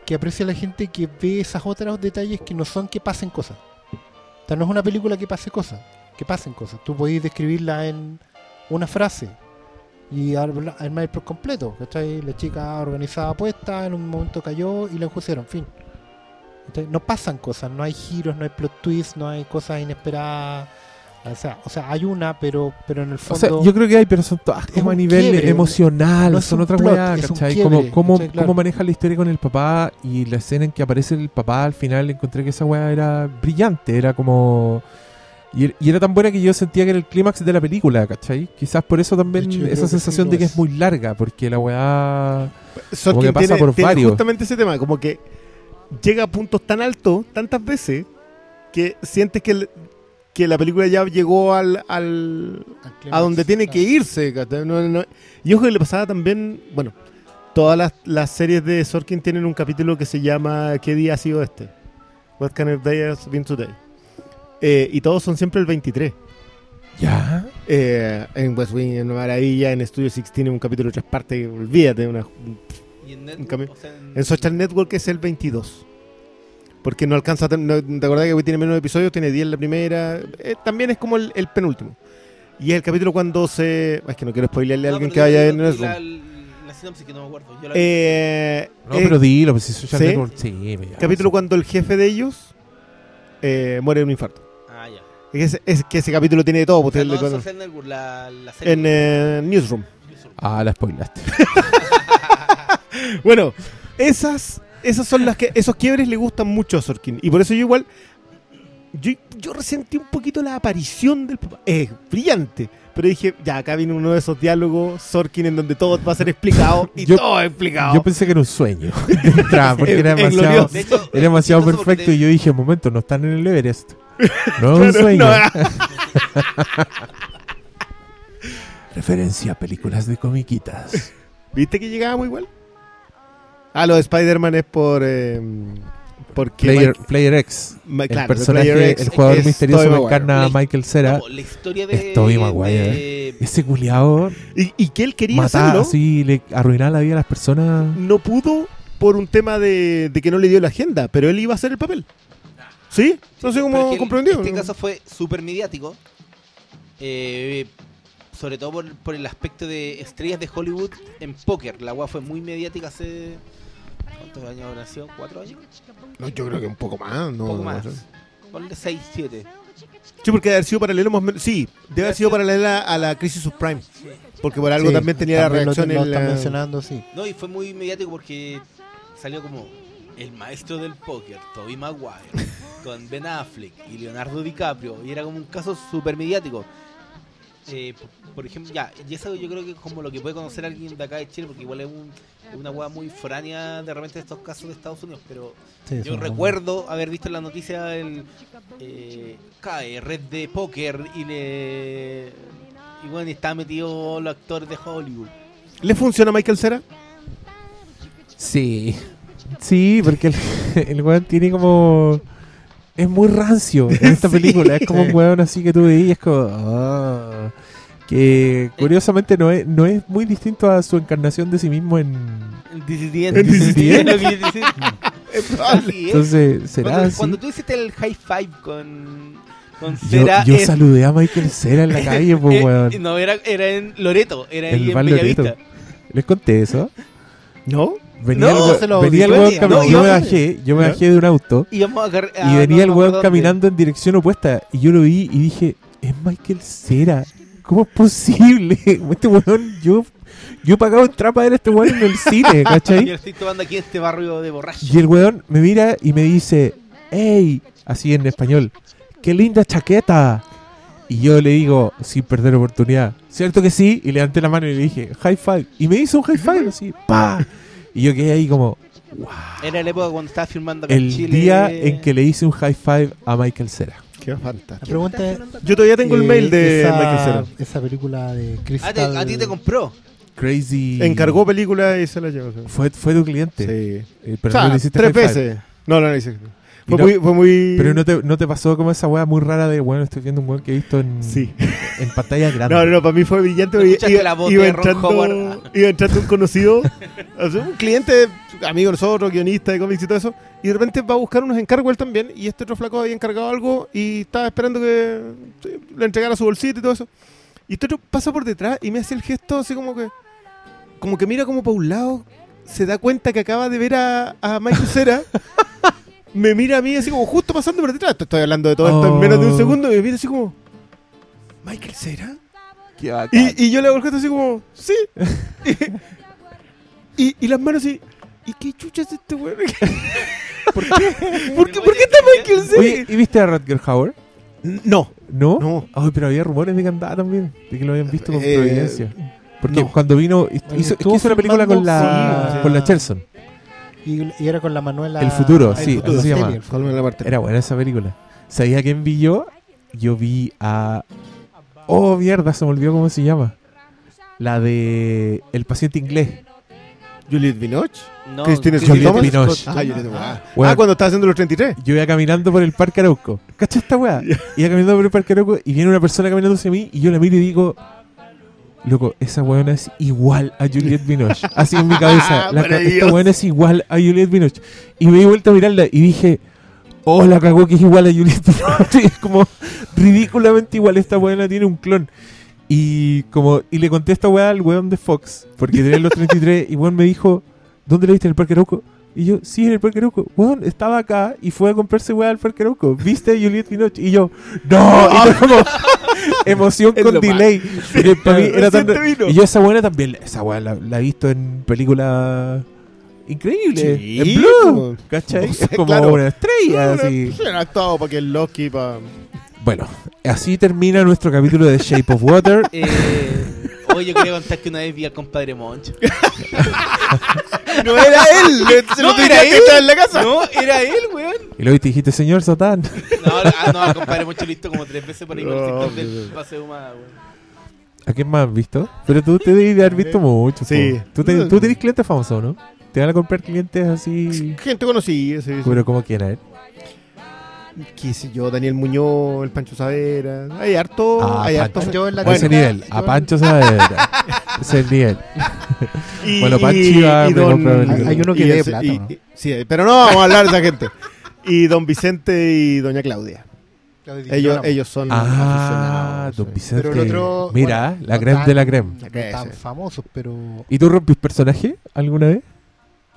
Speaker 3: que aprecia la gente que ve esas otros detalles que no son que pasen cosas. O sea, no es una película que pase cosas, que pasen cosas. Tú podés describirla en una frase y armar por completo. ¿cachai? La chica organizaba apuestas, en un momento cayó y la enjuiciaron, fin. ¿cachai? No pasan cosas, no hay giros, no hay plot twists, no hay cosas inesperadas. O sea, o sea hay una, pero, pero en el
Speaker 1: O
Speaker 3: fondo.
Speaker 1: sea, yo creo que hay, pero son todas
Speaker 3: Es
Speaker 1: como a nivel
Speaker 3: quiebre,
Speaker 1: emocional,
Speaker 3: no
Speaker 1: son otras weas, ¿cachai?
Speaker 3: quiebre,
Speaker 1: como, cómo,
Speaker 3: ¿cachai? Claro.
Speaker 1: cómo maneja la historia con el papá y la escena en que aparece el papá al final encontré que esa wea era brillante, era como... Y, y era tan buena que yo sentía que era el clímax de la película, ¿cachai? Quizás por eso también
Speaker 3: hecho,
Speaker 1: esa
Speaker 3: que
Speaker 1: sensación
Speaker 3: sí
Speaker 1: de
Speaker 3: lo
Speaker 1: que
Speaker 3: es.
Speaker 1: es muy larga, porque la weá...
Speaker 5: Sorkin
Speaker 1: que pasa
Speaker 5: tiene,
Speaker 1: por
Speaker 5: tiene
Speaker 1: varios.
Speaker 5: justamente ese tema, como que llega a puntos tan altos, tantas veces, que sientes que, el- que la película ya llegó al, al-
Speaker 3: al
Speaker 5: a donde tiene que irse. ¿cachai? No- no- y ojo que le pasaba también, bueno, todas las, las series de Sorkin tienen un capítulo que se llama ¿Qué día ha sido este? What kind of day has been today? Eh, y todos son siempre el 23.
Speaker 1: ¿Ya?
Speaker 5: Eh, en West Wing, en Maravilla, en Studio 16 en un capítulo de tres partes, olvídate, una,
Speaker 2: Y en
Speaker 5: Un
Speaker 2: Network,
Speaker 5: cambio-
Speaker 2: o sea, en-
Speaker 5: En Social Network es el 22. Porque no alcanza a no- ¿Te acordás que tiene menos episodios? Tiene 10 la primera. Eh, también es como el, el penúltimo. Y es el capítulo cuando se. Es que no quiero spoilearle a
Speaker 2: No,
Speaker 5: alguien que vaya en el
Speaker 2: la, la sinopsis que no me acuerdo. Yo la vi.
Speaker 5: eh,
Speaker 1: No, pero dilo, pues si Social
Speaker 5: ¿sí?
Speaker 1: Network... Sí, me
Speaker 5: Capítulo cuando el jefe de ellos eh, muere de un infarto. Es, es que ese capítulo tiene de todo.
Speaker 2: O
Speaker 5: pues, el-
Speaker 2: la, la serie.
Speaker 5: en eh, Newsroom.
Speaker 1: Ah, la spoilaste. (laughs)
Speaker 5: Bueno, esas, esas son las que. Esos quiebres le gustan mucho a Sorkin. Y por eso yo igual. Yo, yo resentí un poquito la aparición del papá. Es brillante. Pero dije, ya, acá viene uno de esos diálogos Sorkin en donde todo va a ser explicado. Y
Speaker 1: Yo-
Speaker 5: todo explicado.
Speaker 1: Yo pensé que era un sueño. (laughs) de entrada, porque era demasiado...
Speaker 2: De hecho,
Speaker 1: Era demasiado perfecto
Speaker 2: te-
Speaker 1: y yo dije, un momento, no están en el Everest. (laughs) No es un
Speaker 5: Claro,
Speaker 1: sueño.
Speaker 5: no, (laughs)
Speaker 1: Referencia a películas de comiquitas.
Speaker 5: ¿Viste que llegábamos igual? Ah, lo de Spider-Man es por. eh, porque.
Speaker 1: Player,
Speaker 5: Mike-
Speaker 1: Player X.
Speaker 5: Ma-
Speaker 1: El
Speaker 5: claro,
Speaker 1: personaje,
Speaker 5: X
Speaker 1: el jugador misterioso que encarna a Michael Cera.
Speaker 2: no, la historia de.
Speaker 1: Es Tobey Maguire.
Speaker 2: de-
Speaker 1: Ese culiado
Speaker 5: Y, y que él quería
Speaker 1: mataba
Speaker 5: hacerlo.
Speaker 1: así, le arruinaba la vida a las personas.
Speaker 5: no pudo por un tema de, de que no le dio la agenda, pero él iba a hacer el papel. ¿Sí? No sé
Speaker 2: Pero
Speaker 5: cómo
Speaker 2: es que
Speaker 5: comprendió.
Speaker 2: Este caso fue súper mediático. eh, sobre todo por, por el aspecto de estrellas de Hollywood en póker. La agua fue muy mediática hace. ¿Cuántos años habrá sido? ¿Cuatro años?
Speaker 5: No, yo creo que un poco más. No,
Speaker 2: Un poco más. Ponle seis, siete.
Speaker 5: Sí, porque debe haber sido paralelo más Sí, debe haber sido paralela a la crisis subprime. Porque por algo
Speaker 3: Sí,
Speaker 5: también tenía la
Speaker 3: también
Speaker 5: reacción
Speaker 3: lo,
Speaker 5: en la-
Speaker 3: mencionando, sí.
Speaker 2: No, y fue muy mediático porque salió como el maestro del póker, Toby Maguire, con Ben Affleck y Leonardo DiCaprio. Y era como un caso súper mediático. Eh, por, por ejemplo, ya, y eso yo creo que es como lo que puede conocer alguien de acá de Chile, porque igual es, un- una hueá muy foránea de repente de estos casos de Estados Unidos, pero
Speaker 3: Sí,
Speaker 2: yo recuerdo haber visto en la noticia el eh, CAE, red de póker, y le. Y bueno, y está metido los actores de Hollywood.
Speaker 5: ¿Le funciona a Michael Cera?
Speaker 1: Sí. Sí, porque el, (laughs) el weón tiene como. Es muy rancio en esta (laughs)
Speaker 5: Sí.
Speaker 1: película. Es como un weón así que tú veías, es como. ah, que curiosamente no es, no es muy distinto a su encarnación de sí mismo en.
Speaker 2: Yo (laughs) es.
Speaker 1: Entonces, ¿será
Speaker 2: cuando,
Speaker 1: así?
Speaker 2: cuando tú hiciste el high five con, con
Speaker 1: Yo,
Speaker 2: Cera.
Speaker 1: yo
Speaker 2: es-
Speaker 1: saludé a Michael Cera en la calle, pues, weón.
Speaker 2: no, era, era en Loreto, era
Speaker 1: El
Speaker 2: ahí en Bellavista.
Speaker 1: Loreto. ¿Les conté eso?
Speaker 5: ¿No?
Speaker 1: Venía
Speaker 2: No,
Speaker 1: el, we-
Speaker 3: se lo
Speaker 1: venía el
Speaker 3: auditó
Speaker 1: weón
Speaker 3: ella.
Speaker 1: cami-
Speaker 2: No,
Speaker 1: yo me bajé, yo me bajé de un auto
Speaker 2: a
Speaker 1: y venía el weón caminando en dirección opuesta y yo lo vi y dije, es Michael Cera. ¿Cómo es posible? (laughs) Este weón, yo, yo he pagado entrada para ver a este weón en el cine, (laughs)
Speaker 2: Yo
Speaker 1: ¿cachai?
Speaker 2: estoy tomando aquí este barrio de borracho.
Speaker 1: Y el weón me mira y me dice, hey, así en español, qué linda chaqueta. Y yo le digo, sin perder oportunidad, ¿cierto que sí? Y levanté la mano y le dije, high five. Y me hizo un high five así, pa. Y yo quedé ahí como,
Speaker 2: Era la época cuando estaba filmando acá en
Speaker 1: el
Speaker 2: Chile.
Speaker 1: día en que le hice un high five a Michael Cera.
Speaker 5: Qué
Speaker 3: La
Speaker 5: fantástico.
Speaker 3: pregunta es...
Speaker 5: Yo todavía tengo el
Speaker 3: eh,
Speaker 5: mail de
Speaker 3: esa,
Speaker 5: Michael Cera.
Speaker 3: Esa película de
Speaker 2: Ah, te-
Speaker 3: Crystal...
Speaker 2: a ti te compró.
Speaker 1: Crazy.
Speaker 5: Encargó película y se la llevó.
Speaker 1: Fue, fue tu cliente.
Speaker 5: Sí.
Speaker 1: Eh,
Speaker 5: O
Speaker 1: pero
Speaker 5: sea,
Speaker 1: no le hiciste
Speaker 5: tres
Speaker 1: high five.
Speaker 5: veces. No, no, no hice. Fue
Speaker 1: no-
Speaker 5: muy, fue muy...
Speaker 1: Pero no te, no te pasó como esa weá muy rara de, bueno, estoy viendo un weón que he visto en,
Speaker 5: Sí.
Speaker 1: en pantalla (laughs) grande.
Speaker 5: No, no, no, para mí fue brillante.
Speaker 2: ¿No
Speaker 5: porque
Speaker 2: escuchaste
Speaker 5: Iba,
Speaker 2: la voz
Speaker 5: iba
Speaker 2: de
Speaker 5: entrando, iba entrando un conocido, (laughs) un cliente, amigo de nosotros, guionista de cómics y todo eso, y de repente va a buscar unos encargos él también, y este otro flaco había encargado algo y estaba esperando que sí, le entregara su bolsita y todo eso. Y este otro pasa por detrás y me hace el gesto así como que, como que mira como para un lado, se da cuenta que acaba de ver a, a Michael Cera. (laughs) Me mira a mí así como justo pasando por detrás. Te Estoy hablando de todo esto en menos de un
Speaker 1: Oh.
Speaker 5: segundo. Y me mira así como, ¿Michael Cera?
Speaker 1: Qué bacán.
Speaker 5: Y, y yo le hago el gesto así como, sí. (laughs) y, y las manos así, ¿y qué chucha es este weón? (laughs) ¿Por qué? ¿Por qué, ¿Por qué está Michael Cera?
Speaker 1: Oye, ¿y viste a Rutger Hauer?
Speaker 5: no,
Speaker 1: ¿No?
Speaker 5: no.
Speaker 1: Ay, pero había rumores de que andaba también, de que lo habían visto con
Speaker 5: Eh,
Speaker 1: Providencia. Porque
Speaker 5: no.
Speaker 1: cuando vino, hizo, es que hizo una película con la,
Speaker 5: Sí,
Speaker 1: con la. Cherson.
Speaker 3: Y, y era con la Manuela.
Speaker 1: El futuro,
Speaker 3: Ah,
Speaker 1: sí,
Speaker 3: futuro,
Speaker 1: así se llama.
Speaker 3: el.
Speaker 1: Era buena esa película. ¿Sabía quién vi yo? Yo vi a... Oh, mierda, se me olvidó cómo se llama. La de El paciente inglés.
Speaker 5: Juliette Binoche.
Speaker 2: No,
Speaker 5: Cristina
Speaker 1: Juliette. Binoche.
Speaker 5: Ah, ah. Ah, cuando estaba haciendo los 33.
Speaker 1: Yo iba caminando por el Parque Arauco. ¿Cacha esta weá? Iba caminando por el Parque Arauco y viene una persona caminando hacia mí y yo la miro y digo, loco, esa weona es igual a Juliette Binoche. Así en mi cabeza. La ca- esta weona es igual a Juliette Binoche. Y me di vuelta a mirarla y dije, oh, la cagó que es igual a Juliette Binoche. (laughs) es como ridículamente igual. Esta weona tiene un clon. Y como y le conté esta weá al weón de Fox, porque tenía los 33, y weón me dijo, ¿dónde la viste en el Parque Arauco? Y yo, sí, en el Parque Arauco. Weón, estaba acá y fue a comprarse weá al Parque Arauco. ¿Viste a Juliette Binoche? Y yo, ¡no! Y como (laughs) emoción
Speaker 5: Es
Speaker 1: con delay. Porque (laughs) para mí era tan... Y yo esa weá también, esa weá la, la he visto en películas increíbles.
Speaker 5: Sí,
Speaker 1: en Blue,
Speaker 5: como-
Speaker 1: ¿cachai? es como
Speaker 5: claro.
Speaker 1: una estrella, así.
Speaker 5: Sí, han actuado para que el Loki, para...
Speaker 1: Bueno, así termina nuestro capítulo de Shape of Water.
Speaker 2: Eh, oye, yo quería contar que una vez vi al compadre Moncho. (laughs)
Speaker 5: No era él, (laughs) se
Speaker 2: No, era
Speaker 5: que
Speaker 2: él.
Speaker 5: estar en la casa.
Speaker 2: No, era él, weón.
Speaker 1: Y luego te dijiste, señor Satán. (laughs)
Speaker 2: No, ah, no, al compadre he visto como tres veces por ahí por el
Speaker 5: No,
Speaker 2: sector del
Speaker 5: Dios.
Speaker 2: paseo humano, weón.
Speaker 1: ¿A quién más has visto? Pero tú te debes de haber visto mucho.
Speaker 5: Sí.
Speaker 1: po. Tú, te- tú tenés clientes famosos, ¿no? Te van a comprar clientes así.
Speaker 5: Gente conocida, sí, sí.
Speaker 1: Pero como quién a él.
Speaker 5: qué sé yo, Daniel Muñoz, el Pancho Savera. Hay harto,
Speaker 1: Ah,
Speaker 5: hay
Speaker 1: Pancho.
Speaker 5: harto.
Speaker 3: Yo en la
Speaker 1: A
Speaker 5: Bueno.
Speaker 1: ese nivel. A Pancho Saavedra. (laughs) ese es el nivel.
Speaker 5: Y,
Speaker 1: Bueno, Panchi va a
Speaker 3: Hay- uno que
Speaker 5: ese-
Speaker 3: plata,
Speaker 5: y-
Speaker 3: ¿no?
Speaker 5: y- sí, pero no vamos a hablar de esa gente. Y don Vicente y doña Claudia. Ellos, ellos son
Speaker 1: Ah,
Speaker 5: aficionados,
Speaker 1: don
Speaker 5: sí.
Speaker 1: Vicente.
Speaker 3: Pero el otro,
Speaker 1: Mira,
Speaker 3: bueno,
Speaker 1: la
Speaker 3: no
Speaker 1: creme
Speaker 3: tan-
Speaker 1: de la creme.
Speaker 3: No tan famosos, pero.
Speaker 1: ¿Y tú rompís personaje alguna vez?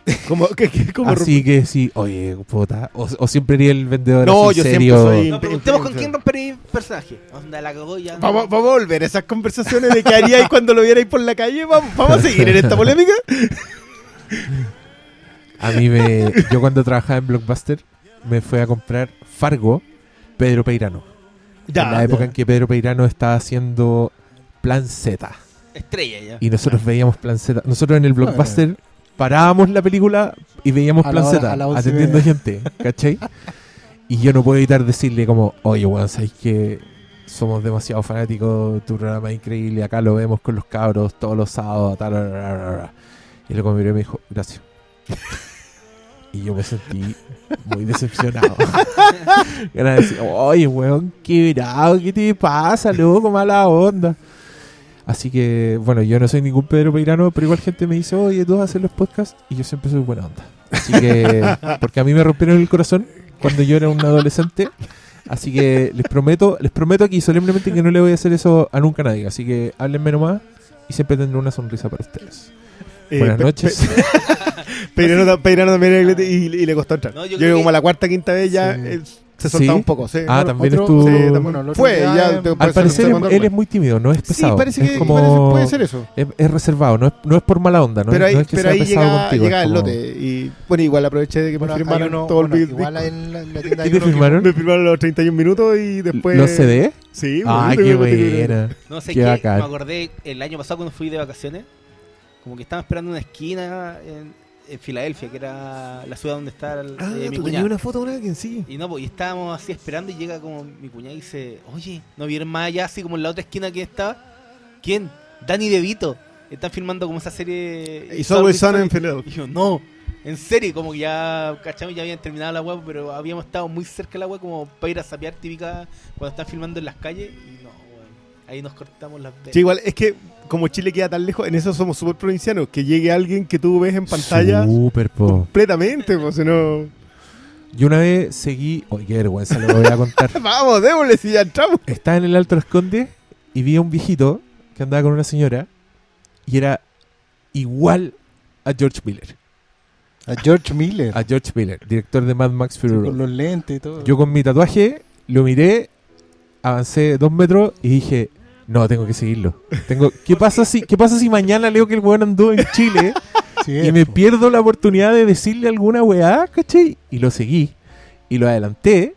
Speaker 1: (laughs)
Speaker 5: ¿Cómo, qué- qué- cómo
Speaker 1: Así que sí, oye, puta. O, o siempre eres el vendedor
Speaker 5: No,
Speaker 1: así
Speaker 5: yo siempre
Speaker 1: serio.
Speaker 5: soy-
Speaker 2: No, preguntemos con quién rompería personaje. Onda, la cagó ya.
Speaker 5: Vamos, vamos a volver a esas conversaciones de qué haríais cuando lo vierais por la calle. Vamos, vamos a seguir en esta polémica.
Speaker 1: A mí me. Yo cuando trabajaba en Blockbuster me fui a comprar Fargo, Pedro Peirano. en la época en que Pedro Peirano estaba haciendo Plan Z.
Speaker 2: Estrella ya.
Speaker 1: Y nosotros veíamos Plan Z. Nosotros en el Blockbuster parábamos la película y veíamos
Speaker 3: A la
Speaker 1: Plan
Speaker 3: hora-
Speaker 1: Z
Speaker 3: a
Speaker 1: atendiendo
Speaker 3: media.
Speaker 1: gente, ¿cachai? Y yo no puedo evitar decirle como, oye, weón, sabéis que somos demasiado fanáticos, tu programa es increíble, acá lo vemos con los cabros todos los sábados, tal, ra, ra, ra, ra". Y luego me miró y me dijo, gracias. (laughs) Y yo me sentí muy decepcionado. (laughs) Era decir, oye, weón, qué bravo, ¿qué te pasa, loco? Mala onda. Así que, bueno, yo no soy ningún Pedro Peirano, pero igual gente me dice, oye, tú vas a hacer los podcasts, y yo siempre soy buena onda. Así que, (laughs) porque a mí me rompieron el corazón cuando yo era un adolescente. Así que les prometo, les prometo aquí solemnemente que no le voy a hacer eso a nunca a nadie. Así que háblenme nomás y siempre tendré una sonrisa para ustedes.
Speaker 5: Eh,
Speaker 1: Buenas noches.
Speaker 5: Pe- (laughs) Peirano, ta- Peirano también y, y le costó entrar.
Speaker 2: No, yo
Speaker 5: yo
Speaker 2: creo
Speaker 5: creo
Speaker 2: que-
Speaker 5: como a la cuarta quinta vez ya
Speaker 3: Sí.
Speaker 5: eh, se soltaba
Speaker 1: ¿Sí?
Speaker 5: un poco. Sí.
Speaker 1: Ah, también
Speaker 3: otro-
Speaker 1: estuvo...
Speaker 5: sí, también.
Speaker 3: Bueno,
Speaker 5: Fue, ya
Speaker 3: eh,
Speaker 5: te-
Speaker 1: Al parecer él, él es muy tímido, no es
Speaker 5: Sí,
Speaker 1: pesado.
Speaker 5: parece
Speaker 1: es
Speaker 5: que
Speaker 1: como...
Speaker 5: parece- puede ser eso.
Speaker 1: Es, es reservado, no es, no es por mala onda, ¿no?
Speaker 5: pero
Speaker 1: es-
Speaker 5: ahí,
Speaker 1: no es que
Speaker 5: pero
Speaker 1: sea
Speaker 5: ahí
Speaker 1: pesado
Speaker 5: llega,
Speaker 1: contigo,
Speaker 5: llega
Speaker 1: es
Speaker 5: el
Speaker 1: como-
Speaker 5: lote. Y bueno, igual aproveché de que
Speaker 3: Bueno,
Speaker 5: me firmaron
Speaker 3: uno-
Speaker 5: todo
Speaker 3: bueno,
Speaker 5: el beat.
Speaker 3: igual en la, la tienda
Speaker 1: ¿Qué te firmaron?
Speaker 5: Me firmaron los 31 minutos y después.
Speaker 1: ¿Los CD?
Speaker 5: Sí, bueno,
Speaker 1: qué buena.
Speaker 2: No sé
Speaker 1: Qué
Speaker 2: me acordé el año pasado cuando fui de vacaciones, como que estaba esperando una esquina en, en Filadelfia, que era la ciudad donde está el,
Speaker 5: Ah,
Speaker 2: eh, mi
Speaker 5: tú una foto con alguien, sí.
Speaker 2: Y no, pues y estábamos así esperando y llega como mi cuñado y dice, oye, ¿no vieron más allá así como en la otra esquina que estaba? ¿Quién? Danny DeVito. Están filmando como esa serie...
Speaker 5: It's Always Sun
Speaker 2: Sunny.
Speaker 5: Philadelphia.
Speaker 2: Y yo, no. En serio, como que ya, cachamos, ya habían terminado la web, pero habíamos estado muy cerca de la web como para ir a sapear típica cuando están filmando en las calles y no, weón. Ahí nos cortamos las venas.
Speaker 5: Sí, igual, es que como Chile queda tan lejos, en eso somos súper provincianos, que llegue alguien que tú ves en pantalla
Speaker 1: Súper, po.
Speaker 5: completamente, pues si no...
Speaker 1: Yo una vez seguí. Oye, qué vergüenza lo voy a contar. (laughs)
Speaker 5: Vamos, démosle si ya entramos.
Speaker 1: Estaba en el Alto Las Condes y vi a un viejito que andaba con una señora y era igual a George Miller.
Speaker 3: A George Miller.
Speaker 1: A George Miller, director de Mad Max Fury
Speaker 3: con
Speaker 1: Road.
Speaker 3: los lentes y todo.
Speaker 1: Yo con mi tatuaje lo miré, avancé dos metros y dije, no, tengo que seguirlo. Tengo, ¿qué, pasa si, ¿Qué pasa si mañana leo que el weón andó en Chile (laughs) y me pierdo la oportunidad de decirle alguna weá, ¿cachai? Y lo seguí y lo adelanté.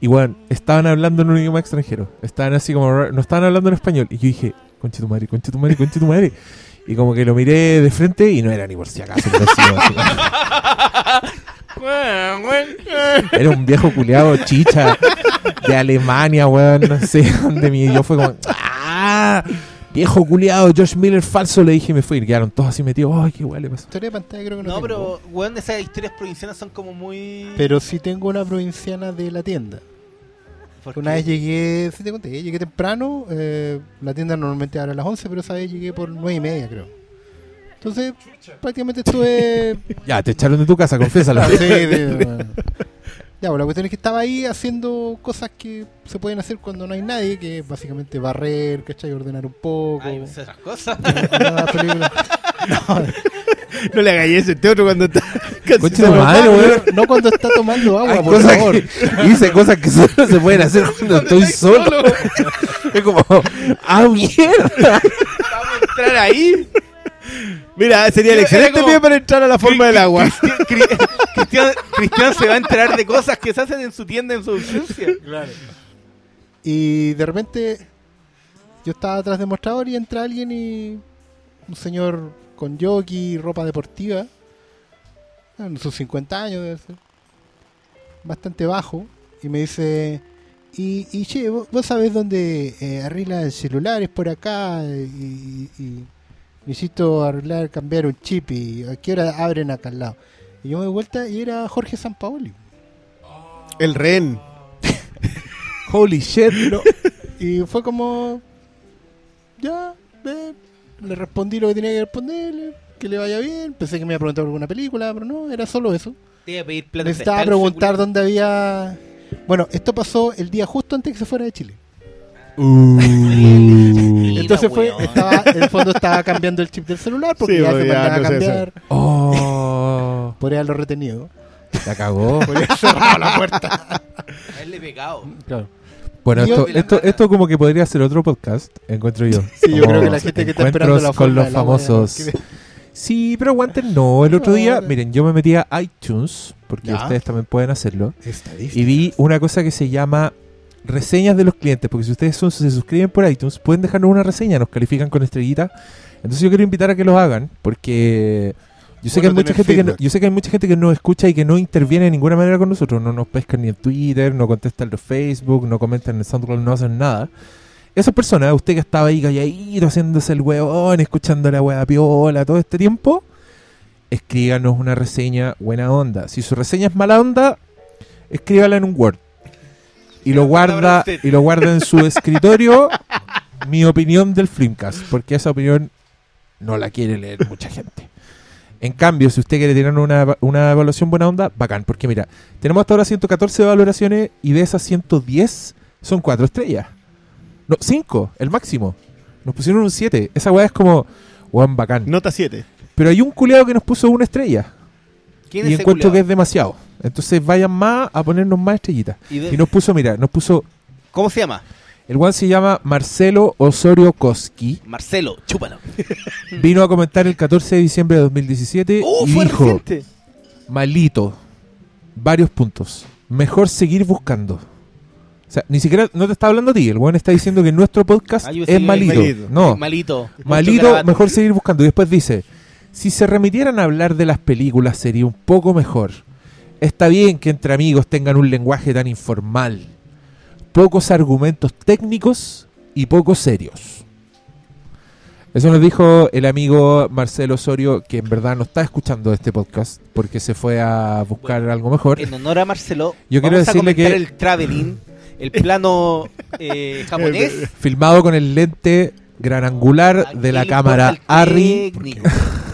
Speaker 1: Y bueno, estaban hablando en un idioma extranjero. Estaban así como, no estaban hablando en español. Y yo dije, conche tu madre, conche tu madre, conche tu madre. Y como que lo miré de frente y no era ni por si acaso. (laughs) Era un viejo culeado chicha de Alemania, weón, no sé dónde mi yo fue como, ¡ah! Viejo culeado, George Miller falso, le dije y me fui. Y quedaron todos así metidos, ¡ay, qué weón le pasó!
Speaker 3: Historia de pantalla creo que no,
Speaker 2: No,
Speaker 3: tengo.
Speaker 2: pero, weón, esas historias provincianas son como muy.
Speaker 3: Pero sí tengo una provinciana de la tienda.
Speaker 2: ¿Por
Speaker 3: Una
Speaker 2: qué?
Speaker 3: vez llegué, sí te conté, llegué temprano. eh, la tienda normalmente abre a las 11, pero esa vez llegué por 9 y media, creo. Entonces, prácticamente estuve. (laughs)
Speaker 1: Ya, te echaron de tu casa, confiésalo. (laughs)
Speaker 3: Sí, de-. Ya, bueno, la cuestión es que estaba ahí haciendo cosas que se pueden hacer cuando no hay nadie, que es básicamente barrer, ¿cachai? Ordenar un poco.
Speaker 2: Ay, pues esas cosas. (laughs)
Speaker 3: No,
Speaker 5: No le hagáis eso, este otro cuando está...
Speaker 1: Conche
Speaker 3: no,
Speaker 1: madre,
Speaker 3: no,
Speaker 1: weón.
Speaker 3: no cuando está tomando agua,
Speaker 1: Hay
Speaker 3: por
Speaker 1: cosas
Speaker 3: favor.
Speaker 1: que, hice cosas que solo se pueden hacer cuando estoy solo. es como, ¡ah, mierda!
Speaker 2: Vamos a entrar ahí.
Speaker 5: Mira, sería el excelente pie para entrar a la forma del agua.
Speaker 2: Cristian, Cri- Cristian, Cristian se va a enterar de cosas que se hacen en su tienda en su ausencia.
Speaker 3: Y de repente yo estaba atrás del mostrador y entra alguien y un señor con jockey, ropa deportiva, en sus 50 años debe ser, bastante bajo, y me dice, y, y che, vos, vos sabés dónde eh, arreglan celulares por acá y, y necesito arreglar, cambiar un chip y a qué hora abren acá al lado. Y yo me doy vuelta y era Jorge Sampaoli.
Speaker 5: El rehén. (laughs)
Speaker 1: Holy shit.
Speaker 3: No, y fue como. Ya, ve, le respondí lo que tenía que responderle, que le vaya bien. Pensé que me iba a preguntar por alguna película, pero no, era solo eso.
Speaker 2: Te iba a pedir plata.
Speaker 3: Necesitaba
Speaker 2: prestada, el
Speaker 3: preguntar dónde había. Bueno, esto pasó el día justo antes que se fuera de Chile.
Speaker 1: Uh. (laughs)
Speaker 3: Entonces fue,
Speaker 2: weón.
Speaker 3: estaba, en el fondo estaba cambiando el chip del celular porque
Speaker 5: Sí,
Speaker 3: ya
Speaker 5: pues,
Speaker 3: se
Speaker 5: ya
Speaker 3: mandaba a
Speaker 5: no sé
Speaker 3: cambiar.
Speaker 1: Oh. (laughs)
Speaker 3: Podría haberlo retenido.
Speaker 1: La cagó. (laughs)
Speaker 3: Podría haber cerrado la puerta.
Speaker 2: Haberle pegado.
Speaker 3: Claro.
Speaker 1: Bueno, esto, esto, esto como que podría ser otro podcast, encuentro yo.
Speaker 3: Sí, yo
Speaker 1: Como
Speaker 3: creo que la gente que está esperando la
Speaker 1: encuentros con
Speaker 3: forma
Speaker 1: los
Speaker 3: de la
Speaker 1: famosos.
Speaker 3: que-
Speaker 1: Sí, pero aguanten, no. El otro día, miren, yo me metí a iTunes, porque
Speaker 3: Ya.
Speaker 1: ustedes también pueden hacerlo, y vi una cosa que se llama reseñas de los clientes, porque si ustedes son- se suscriben por iTunes, pueden dejarnos una reseña, nos califican con estrellita. Entonces yo quiero invitar a que los hagan, porque yo sé, que hay mucha gente que no, yo sé que hay mucha gente que nos escucha y que no interviene de ninguna manera con nosotros, no nos pescan ni en Twitter, no contestan en Facebook, no comentan en SoundCloud, no hacen nada. Esas personas, usted que estaba ahí calladito, haciéndose el huevón, escuchando la hueá piola todo este tiempo, escríbanos una reseña buena onda. Si su reseña es mala onda, escríbala en un Word. Y lo guarda, y lo guarda en su (laughs) escritorio mi opinión del Flimcast, porque esa opinión no la quiere leer mucha gente. En cambio, si usted quiere tener una, una evaluación buena onda, bacán, porque mira, tenemos hasta ahora 114 valoraciones y de esas 110 son 4 estrellas. No, 5, el máximo. Nos pusieron un 7. Esa weá es como, weón, bacán.
Speaker 5: Nota 7.
Speaker 1: Pero hay un culeado que nos puso una estrella
Speaker 2: ¿Quién
Speaker 1: y
Speaker 2: es
Speaker 1: encuentro que es demasiado. Entonces vayan más a ponernos más estrellitas.
Speaker 2: ¿Y de-
Speaker 1: Y nos puso, mira, nos puso,
Speaker 2: ¿Cómo se llama?
Speaker 1: el one se llama Marcelo Osorio Koski.
Speaker 2: Marcelo, chúpalo. (laughs)
Speaker 1: Vino a comentar el 14 de diciembre de 2017
Speaker 2: ¡Uh,
Speaker 1: y
Speaker 2: fue
Speaker 1: dijo,
Speaker 2: reciente!
Speaker 1: malito, varios puntos. Mejor seguir buscando. O sea, ni siquiera, no te está hablando a ti, el weón está diciendo que nuestro podcast es malito.
Speaker 5: malito.
Speaker 1: No,
Speaker 2: Malito.
Speaker 1: Malito, mejor seguir buscando. Y después dice, si se remitieran a hablar de las películas sería un poco mejor. Está bien que entre amigos tengan un lenguaje tan informal. Pocos argumentos técnicos y poco serios. Eso nos dijo el amigo Marcelo Osorio, que en verdad no está escuchando este podcast porque se fue a buscar algo mejor.
Speaker 2: En honor a Marcelo,
Speaker 1: Yo quiero
Speaker 2: vamos a
Speaker 1: decirle
Speaker 2: comentar
Speaker 1: que-
Speaker 2: el traveling, el plano eh, (laughs) japonés.
Speaker 1: Filmado con el lente gran angular de la cámara Arri.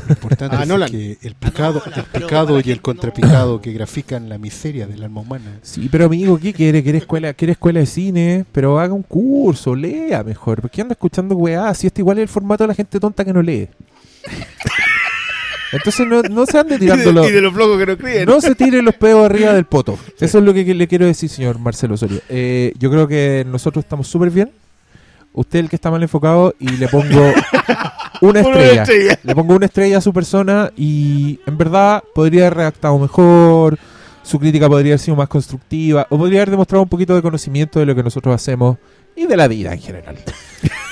Speaker 3: Lo importante
Speaker 5: Ah,
Speaker 3: es
Speaker 5: Nolan.
Speaker 3: que el picado, el picado y el contrapicado que grafican la miseria del alma humana.
Speaker 1: Sí, pero amigo, ¿qué quiere? ¿Quiere escuela, quiere escuela de cine? Pero haga un curso, lea mejor. ¿Por qué anda escuchando weá? Si este igual es el formato de la gente tonta que no lee. (laughs) Entonces no, no se ande tirándolo.
Speaker 5: y de los flojos que no creen.
Speaker 1: No se tire los pedos arriba del poto. Eso es lo que que le quiero decir, señor Marcelo Osorio. Eh, yo creo que nosotros estamos súper bien. Usted es el que está mal enfocado y le pongo (laughs) una estrella.
Speaker 5: estrella.
Speaker 1: Le pongo una estrella a su persona y en verdad podría haber redactado mejor, su crítica podría haber sido más constructiva o podría haber demostrado un poquito de conocimiento de lo que nosotros hacemos y de la vida en general.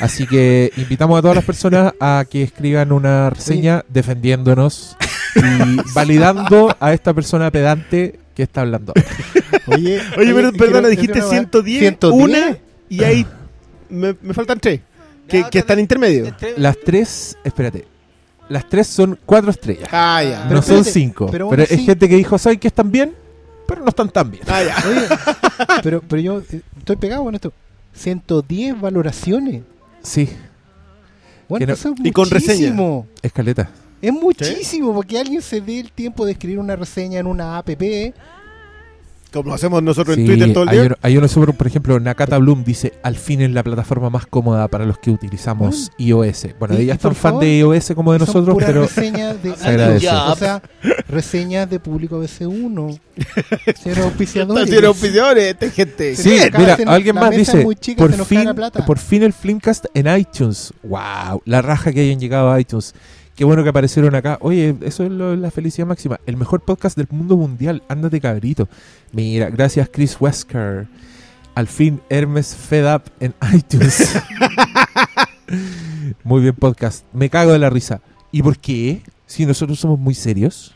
Speaker 1: Así que invitamos a todas las personas a que escriban una reseña defendiéndonos y validando a esta persona pedante que está hablando.
Speaker 3: Oye,
Speaker 5: Oye, pero perdona, dijiste
Speaker 3: decir una weá.
Speaker 5: 110,
Speaker 3: 110.
Speaker 5: una y ahí me, me faltan tres. Que, están intermedios.
Speaker 1: Las tres, espérate, las tres son cuatro estrellas.
Speaker 5: Ah, ya.
Speaker 1: no
Speaker 3: Pero
Speaker 1: son
Speaker 3: espérate,
Speaker 1: cinco.
Speaker 3: pero
Speaker 1: es gente que dijo, ¿saben que están bien? Pero no están tan bien.
Speaker 5: Ah, ya.
Speaker 3: Oye, pero, pero yo eh, estoy pegado con esto. 110 valoraciones.
Speaker 1: Sí,
Speaker 3: Bueno,
Speaker 1: no-
Speaker 3: eso es
Speaker 5: y con reseña.
Speaker 3: muchísimo.
Speaker 1: escaleta.
Speaker 3: Es muchísimo porque alguien se dé el tiempo de escribir una reseña en una app.
Speaker 5: Como lo hacemos nosotros en Twitter todo el
Speaker 1: hay,
Speaker 5: día.
Speaker 1: uno, hay uno súper, por ejemplo, Nakata Bloom dice, al fin es la plataforma más cómoda para los que utilizamos iOS. Bueno, ella es tan fan de iOS como de nosotros, pero
Speaker 3: reseñas de, (laughs)
Speaker 1: Se.
Speaker 3: O sea, reseñas de público BC1. (laughs) Señor auspiciadores.
Speaker 5: Estación auspiciadores, esta gente.
Speaker 1: Sí, mira, alguien más dice,
Speaker 3: chica,
Speaker 1: por fin, por fin el Flimcast en iTunes. Wow, la raja que hayan llegado a iTunes. Qué bueno que aparecieron acá. Oye, eso es lo- la felicidad máxima. El mejor podcast del mundo mundial. Ándate, cabrito. Mira, gracias Chris Wesker. Al fin Hermes Fed Up en (laughs) iTunes. (laughs) muy bien podcast. Me cago de la risa. ¿Y por qué? Si nosotros somos muy serios.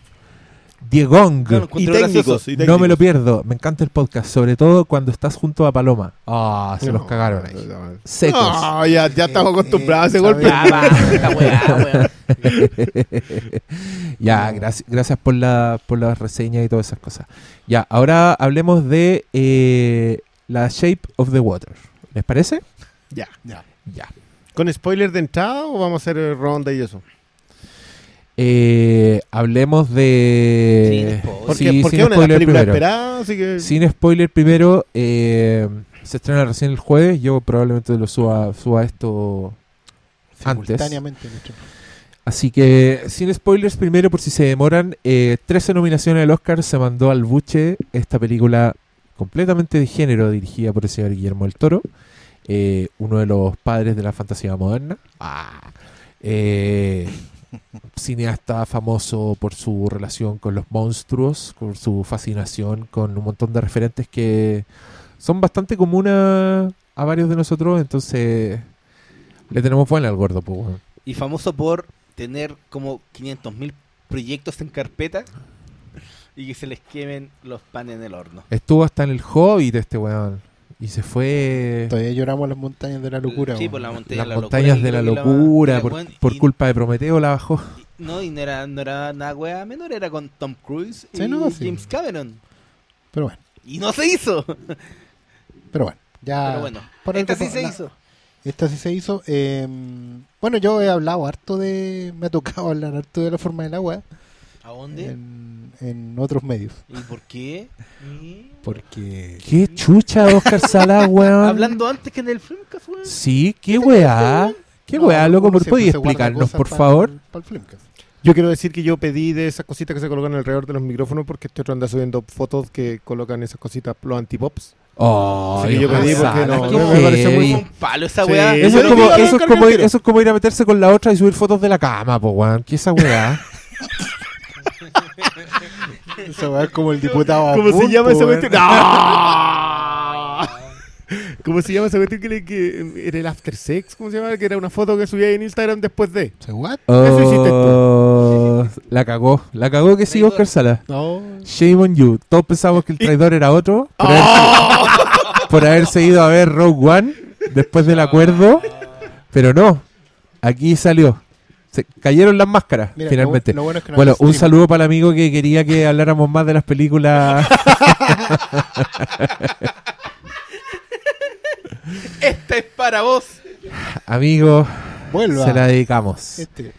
Speaker 1: Diegong.
Speaker 2: Claro,
Speaker 5: Y técnicos, y
Speaker 1: No me lo pierdo, me encanta el podcast, sobre todo cuando estás junto a Paloma. Ah, se los cagaron ahí. Secos.
Speaker 5: No, ya, ya estamos acostumbrados a ese
Speaker 3: Eh,
Speaker 5: golpe.
Speaker 2: Ya, va, (laughs) esta weá, weón. (laughs)
Speaker 1: ya, gracias, gracias por la, por las reseñas y todas esas cosas. Ya, ahora hablemos de eh, la Shape of the Water. ¿Les parece?
Speaker 5: Ya.
Speaker 3: Ya.
Speaker 1: Ya.
Speaker 5: ¿Con spoiler de entrada o vamos a hacer eh, ronda y eso?
Speaker 1: Eh, hablemos de...
Speaker 2: Sin spoiler.
Speaker 5: Porque,
Speaker 1: Sí,
Speaker 5: porque
Speaker 1: sin
Speaker 5: es una de
Speaker 1: spoiler
Speaker 5: así que...
Speaker 1: Sin spoiler primero, eh, se estrena recién el jueves. Yo probablemente lo suba, suba esto antes. Así que, sin spoilers, primero, por si se demoran, eh, 13 nominaciones al Oscar se mandó al buche esta película completamente de género dirigida por el señor Guillermo del Toro, eh, uno de los padres de la fantasía moderna. Ah, eh, cineasta famoso por su relación con los monstruos, por su fascinación con un montón de referentes que son bastante comunes a varios de nosotros, entonces le tenemos buena al gordo, pues.
Speaker 2: Y famoso por tener como 500.000 proyectos en carpeta y que se les quemen los panes en el horno.
Speaker 1: Estuvo hasta en el Hobbit este weón. Y se fue
Speaker 3: Todavía lloramos las montañas de la locura.
Speaker 2: Sí, por la montaña
Speaker 1: las
Speaker 2: la
Speaker 1: montañas
Speaker 2: locura,
Speaker 1: de la locura.
Speaker 2: la-
Speaker 1: por
Speaker 2: bueno,
Speaker 1: por
Speaker 2: y-
Speaker 1: culpa de Prometeo la bajó.
Speaker 2: y- No, y no era, no era nada wea menor, era con Tom Cruise y
Speaker 3: no, sí.
Speaker 2: James Cameron.
Speaker 3: Pero bueno,
Speaker 2: Y no se hizo. (laughs)
Speaker 3: pero bueno. Ya,
Speaker 2: Pero bueno,
Speaker 3: por
Speaker 2: esta
Speaker 3: algo
Speaker 2: sí se
Speaker 3: la-
Speaker 2: hizo.
Speaker 3: Esta sí se hizo. eh, bueno, yo he hablado harto de. Me ha tocado (laughs) hablar harto de la forma del agua
Speaker 2: ¿A dónde?
Speaker 3: en, en otros medios.
Speaker 2: ¿Y por qué?
Speaker 3: Porque.
Speaker 1: Qué chucha Oscar Sala, (laughs) weón.
Speaker 2: Hablando antes que en el Filmcast, weón.
Speaker 1: Sí, qué weá. Qué
Speaker 3: No,
Speaker 1: weá, loco.
Speaker 3: uno
Speaker 1: ¿Por podías explicarnos, por
Speaker 3: para
Speaker 1: favor?
Speaker 3: el- para el Flimcast.
Speaker 5: Yo quiero decir que yo pedí de esas cositas que se colocan alrededor de los micrófonos porque este otro anda subiendo fotos que colocan esas cositas, los antipops.
Speaker 1: Oh,
Speaker 5: Así que yo pedí porque no,
Speaker 1: qué
Speaker 5: me parece muy
Speaker 2: un palo esa
Speaker 5: Sí.
Speaker 2: weá.
Speaker 1: Eso es, como, eso, es como ir, eso es como ir a meterse con la otra y subir fotos de la cama, po, weón. ¿Qué esa weá? (laughs)
Speaker 3: Esa weá es como el diputado.
Speaker 5: ¿Cómo se llama esa cuestión? ¡No! ¿Cómo se llama esa cuestión que, le- que era el after sex? ¿Cómo se llama? Que era una foto que subía en Instagram después de.
Speaker 3: ¿Se what?
Speaker 5: Eso hiciste tú.
Speaker 1: Oh, La cagó. La cagó que sí. Oscar Sala.
Speaker 3: No.
Speaker 1: Shame on you. Todos pensamos que el traidor era otro. Por,
Speaker 5: ¡Oh!
Speaker 1: haberse, (laughs) por haberse ido a ver Rogue One después del acuerdo. Pero no. aquí salió. Se cayeron las máscaras,
Speaker 3: Mira,
Speaker 1: finalmente.
Speaker 3: Lo, lo bueno es que no
Speaker 1: Bueno,
Speaker 3: hay
Speaker 1: un
Speaker 3: stream.
Speaker 1: saludo para el amigo que quería que habláramos más de las películas. (laughs)
Speaker 2: Esta es para vos.
Speaker 1: Amigo,
Speaker 3: Vuelva.
Speaker 1: se la dedicamos.
Speaker 3: Este.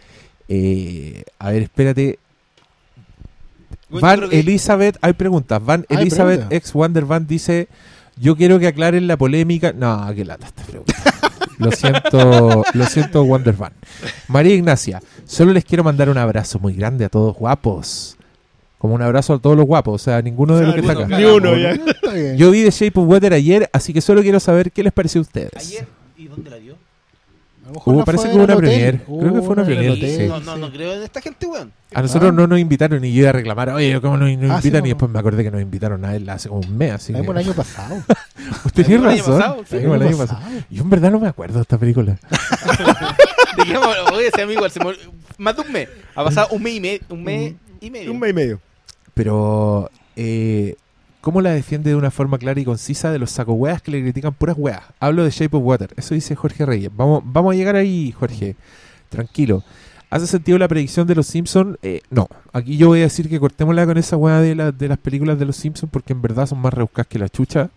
Speaker 1: Eh, a ver, espérate.
Speaker 2: Bueno,
Speaker 1: Van
Speaker 2: que-
Speaker 1: Elizabeth, hay preguntas. Van
Speaker 3: Hay
Speaker 1: Elizabeth ex Wonder Van dice: Yo quiero que aclaren la polémica. No, qué lata esta pregunta. (laughs) Lo siento, lo siento, Wonder Van. María Ignacia, solo les quiero mandar un abrazo muy grande a todos guapos. Como un abrazo a todos los guapos, o sea, ninguno de los que está acá.
Speaker 5: Ni uno ya.
Speaker 1: Yo vi The Shape of Water ayer, así que solo quiero saber qué les pareció a ustedes.
Speaker 2: Ayer. ¿Y dónde la dio?
Speaker 3: A lo mejor la
Speaker 1: parece que hubo una premier. Creo que fue una premier, sí.
Speaker 2: No, no, no creo en esta gente, weón.
Speaker 1: A nosotros
Speaker 3: Ah.
Speaker 1: no nos invitaron y yo iba a reclamar, oye, ¿cómo nos, nos
Speaker 3: Ah, sí,
Speaker 1: invitan?
Speaker 3: no,
Speaker 1: y
Speaker 3: no.
Speaker 1: después me acordé que nos invitaron a él hace como un mes. Así
Speaker 3: La vimos el año pasado. (laughs)
Speaker 1: Usted
Speaker 2: La
Speaker 1: tiene
Speaker 2: vimos el año
Speaker 1: razón.
Speaker 2: pasado, sí.
Speaker 1: La vimos el año pasado. Yo en verdad no me acuerdo de esta película. (laughs)
Speaker 2: Digamos, oye, ese amigo igual se mol- más de un mes. Ha pasado un mes y medio. Un mes y medio.
Speaker 5: Un mes y medio.
Speaker 1: Pero, eh, ¿cómo la defiende de una forma clara y concisa de los saco weas que le critican puras weas? Hablo de Shape of Water. Eso dice Jorge Reyes. Vamos, vamos a llegar ahí, Jorge. Tranquilo. ¿Hace sentido la predicción de los Simpsons? no. Aquí yo voy a decir que cortémosla con esa wea de, la- de las películas de los Simpsons porque en verdad son más rebuscadas que la chucha.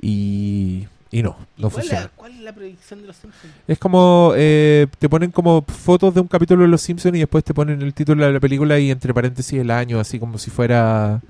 Speaker 1: Y, y no, no
Speaker 2: ¿Cuál, es
Speaker 1: funciona.
Speaker 2: la, ¿Cuál es la predicción de los Simpsons?
Speaker 1: Es como, eh, te ponen como fotos de un capítulo de Los Simpsons y después te ponen el título de la película y entre paréntesis el año, así como si fuera...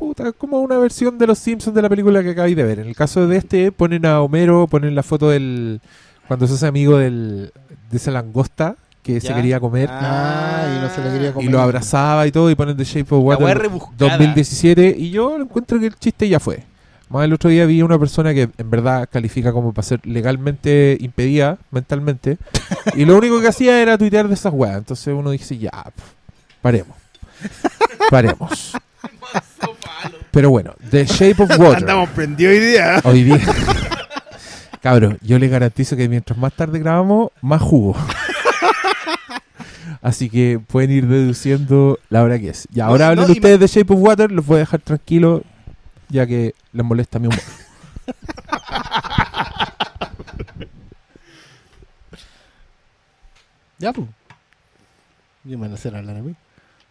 Speaker 1: Puta, como una versión de Los Simpsons de la película que acabáis de ver. En el caso de este, ponen a Homero, ponen la foto del... Cuando se hace amigo del, de esa langosta que se
Speaker 2: Ya.
Speaker 1: quería comer
Speaker 3: Ah, y no se le quería
Speaker 1: y
Speaker 3: comer.
Speaker 1: lo abrazaba y todo y ponen The Shape of Water
Speaker 2: rebuscada.
Speaker 1: 2017 y yo encuentro que el chiste ya fue. Más el otro día vi a una persona que en verdad califica como para ser legalmente impedida mentalmente (laughs) y lo único que hacía era tuitear de esas weas. Entonces uno dice, ya, pf, paremos. (laughs) Paremos. Pero bueno, The Shape of Water.
Speaker 5: Andamos prendidos hoy día.
Speaker 1: Hoy día. Cabros, yo les garantizo que mientras más tarde grabamos, más jugo. Así que pueden ir deduciendo la hora que es. Y ahora
Speaker 2: No,
Speaker 1: hablen
Speaker 2: no,
Speaker 1: ustedes de Shape of Water, los voy a dejar tranquilos, ya que les molesta mi humor.
Speaker 3: Ya, pues. Y me van a hacer hablar a mí.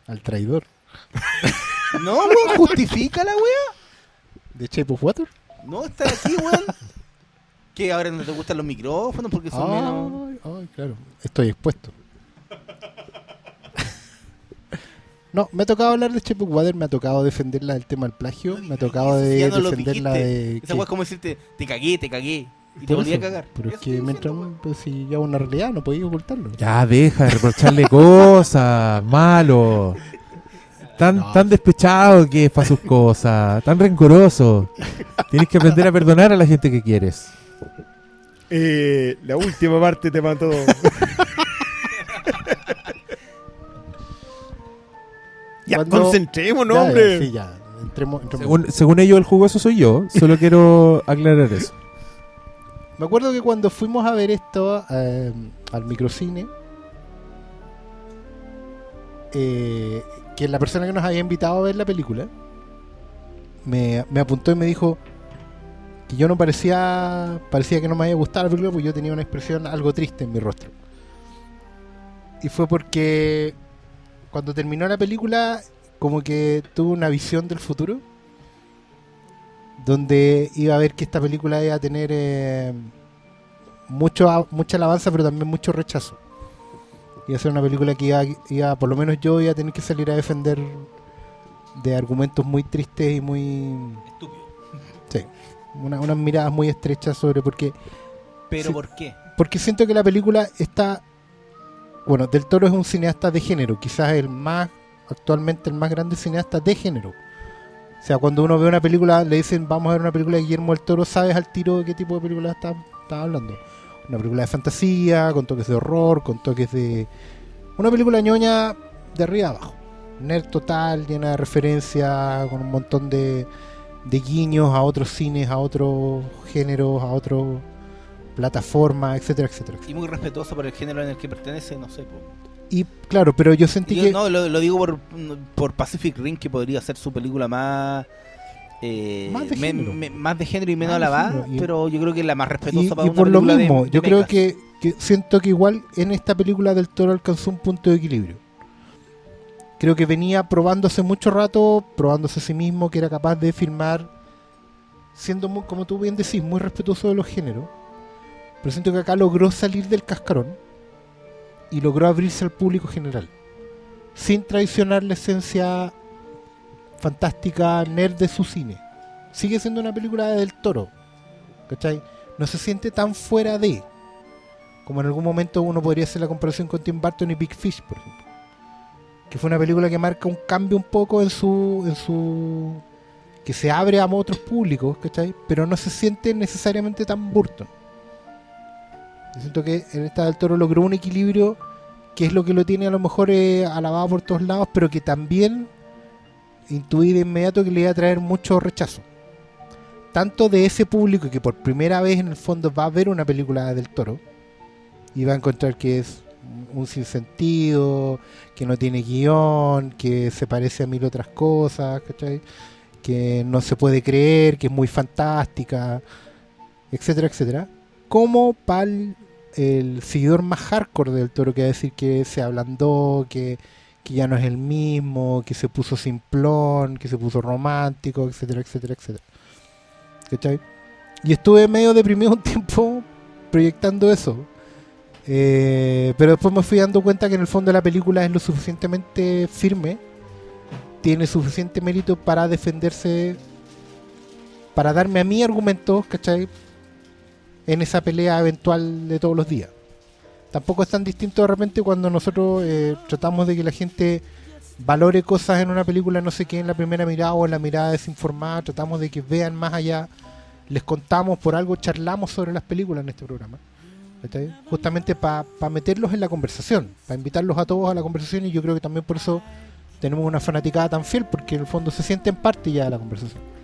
Speaker 3: Al traidor. (laughs)
Speaker 2: No, (laughs) weón, justifica la weá.
Speaker 3: ¿De Shape of Water?
Speaker 2: No, estar aquí, weón. Que ahora no te gustan los micrófonos porque son menos.
Speaker 3: Ay, ay, claro. Estoy expuesto. No, me ha tocado hablar de Shape of Water, me ha tocado defenderla del tema del plagio, me ha tocado
Speaker 2: si no
Speaker 3: defenderla de...
Speaker 2: Esa weá es como decirte, te cagué, te cagué. Y te volví a cagar.
Speaker 3: Pero es que mientras,
Speaker 2: diciendo,
Speaker 3: pues si ya una realidad, no podía ocultarlo.
Speaker 1: Ya, deja de reprocharle (laughs) cosas, malo. Tan,
Speaker 3: No.
Speaker 1: tan despechado que es para sus cosas, tan rencoroso. Tienes que aprender a perdonar a la gente que quieres.
Speaker 5: Eh, la última parte te mató. (laughs) ya,
Speaker 3: Cuando-
Speaker 5: concentrémonos, hombre.
Speaker 3: sí, ya. Entremos, entremos.
Speaker 1: Según, según ellos, el jugoso soy yo. Solo quiero aclarar eso.
Speaker 3: Me acuerdo que cuando fuimos a ver esto eh, al microcine, eh, que la persona que nos había invitado a ver la película me, apuntó y me dijo que yo no parecía parecía que no me había gustado la película porque yo tenía una expresión algo triste en mi rostro. Y fue porque cuando terminó la película como que tuve una visión del futuro donde iba a ver que esta película iba a tener eh, mucho mucha alabanza pero también mucho rechazo iba a ser una película que iba, iba por lo menos yo iba a tener que salir a defender de argumentos muy tristes y muy
Speaker 2: Estúpido.
Speaker 3: sí, una- unas miradas muy estrechas sobre porque
Speaker 2: Pero
Speaker 3: Sí.
Speaker 2: ¿por qué?
Speaker 3: porque siento que la película está bueno del Toro es un cineasta de género quizás el más actualmente el más grande cineasta de género o sea cuando uno ve una película le dicen vamos a ver una película de Guillermo del Toro sabes al tiro de qué tipo de película está, está hablando una película de fantasía con toques de horror con toques de una película ñoña de arriba abajo nerd total llena de referencias con un montón de de guiños a otros cines a otros géneros a otros plataformas, etcétera, etcétera. etcétera.
Speaker 2: Y muy respetuoso por el género en el que pertenece, no sé.
Speaker 3: Y claro, pero yo sentí
Speaker 2: Yo-
Speaker 3: que
Speaker 2: no, lo, lo digo por, por Pacific Rim, que podría ser su película más eh,
Speaker 3: Más de género.
Speaker 2: me- más de género y menos alabada, pero yo creo que es la más respetuosa
Speaker 3: Y,
Speaker 2: para
Speaker 3: y
Speaker 2: una
Speaker 3: por lo
Speaker 2: película
Speaker 3: mismo,
Speaker 2: de
Speaker 3: yo creo que, que siento que igual en esta película del toro alcanzó un punto de equilibrio. Creo que venía probándose mucho rato, probándose a sí mismo, que era capaz de filmar, siendo, muy, como tú bien decís, muy respetuoso de los géneros. Pero siento que acá logró salir del cascarón y logró abrirse al público general. Sin traicionar la esencia fantástica, nerd de su cine. Sigue siendo una película del toro. ¿Cachai? No se siente tan fuera de. Como en algún momento uno podría hacer la comparación con Tim Burton y Big Fish, por ejemplo. Que fue una película que marca un cambio un poco en su. en su. que se abre a otros públicos, ¿cachai? Pero no se siente necesariamente tan Burton. Yo siento que en esta del toro logró un equilibrio que es lo que lo tiene a lo mejor eh, alabado por todos lados, pero que también intuí de inmediato que le iba a traer mucho rechazo tanto de ese público que por primera vez en el fondo va a ver una película del toro y va a encontrar que es un sinsentido, que no tiene guion, que se parece a mil otras cosas, ¿cachai? que no se puede creer, que es muy fantástica, etcétera, etcétera. Como para el, seguidor más hardcore del toro que va a decir que se ablandó, que, que ya no es el mismo, que se puso simplón, que se puso romántico, etcétera, etcétera, etcétera. ¿cachai? Y estuve medio deprimido un (laughs) tiempo proyectando eso. Eh, pero después me fui dando cuenta que en el fondo la película es lo suficientemente firme, tiene suficiente mérito para defenderse, para darme a mí argumentos, ¿cachai? En esa pelea eventual de todos los días. Tampoco es tan distinto de repente cuando nosotros eh, tratamos de que la gente valore cosas en una película, no sé qué, en la primera mirada o en la mirada desinformada, tratamos de que vean más allá, les contamos por algo, charlamos sobre las películas en este programa. Justamente para meterlos en la conversación, para invitarlos a todos a la conversación y yo creo que también por eso tenemos una fanaticada tan fiel, porque en el fondo se sienten parte ya de la conversación.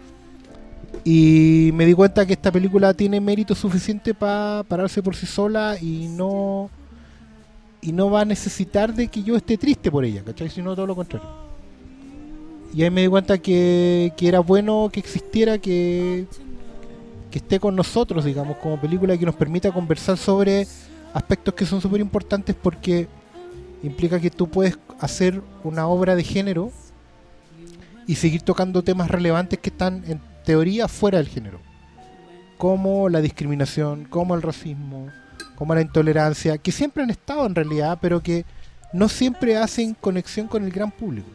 Speaker 3: Y me di cuenta que esta película tiene mérito suficiente para pararse por sí sola y no y no va a necesitar de que yo esté triste por ella, ¿cachai? Sino todo lo contrario. Y ahí me di cuenta que, que era bueno que existiera, que, que esté con nosotros, digamos, como película que nos permita conversar sobre aspectos que son súper importantes porque implica que tú puedes hacer una obra de género y seguir tocando temas relevantes que están en teoría fuera del género, como la discriminación, como el racismo, como la intolerancia, que siempre han estado en realidad, pero que no siempre hacen conexión con el gran público.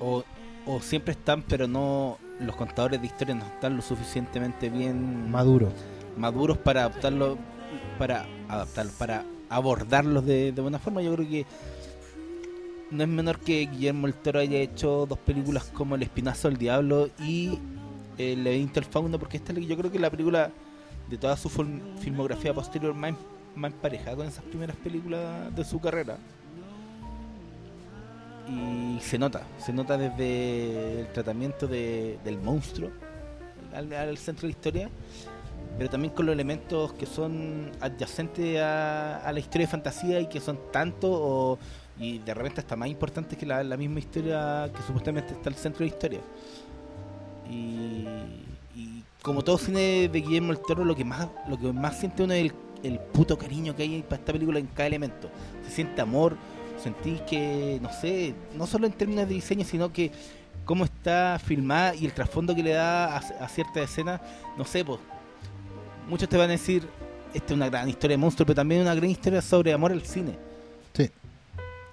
Speaker 2: O, o siempre están, pero no. Los contadores de historias no están lo suficientemente bien
Speaker 3: Maduro.
Speaker 2: maduros para adaptarlo, para adaptarlo, para abordarlos de, de buena forma. Yo creo que no es menor que Guillermo el Toro haya hecho dos películas como El Espinazo del Diablo y El laberinto del fauno, porque esta es- yo creo que la película de toda su fil- filmografía posterior más, más emparejada con esas primeras películas de su carrera. Y se nota, se nota desde el tratamiento de- del monstruo al, al centro de la historia, pero también con los elementos que son adyacentes a, a la historia de fantasía y que son tanto o, y de repente hasta más importantes que la, misma historia que supuestamente está al centro de la historia. Y, como todo cine de Guillermo el Toro, lo que más, lo que más siente uno es el, el puto cariño que hay para esta película en cada elemento. Se siente amor, sentís que, no sé, no solo en términos de diseño, sino que cómo está filmada y el trasfondo que le da a, a ciertas escenas, no sé, pues, muchos te van a decir, esta es una gran historia de monstruo, pero también una gran historia sobre amor al cine.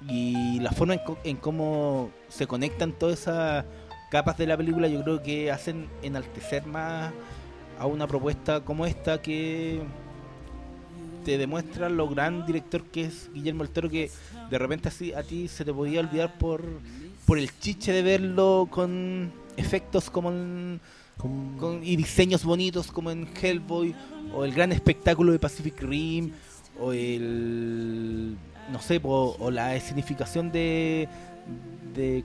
Speaker 2: Y la forma en, co- en cómo se conectan todas esas capas de la película, yo creo que hacen enaltecer más a una propuesta como esta que te demuestra lo gran director que es Guillermo el Toro que de repente así a ti se te podía olvidar por por el chiche de verlo con efectos como en-
Speaker 3: Con-
Speaker 2: con- y diseños bonitos como en Hellboy o el gran espectáculo de Pacific Rim o el no sé po, o la escenificación de de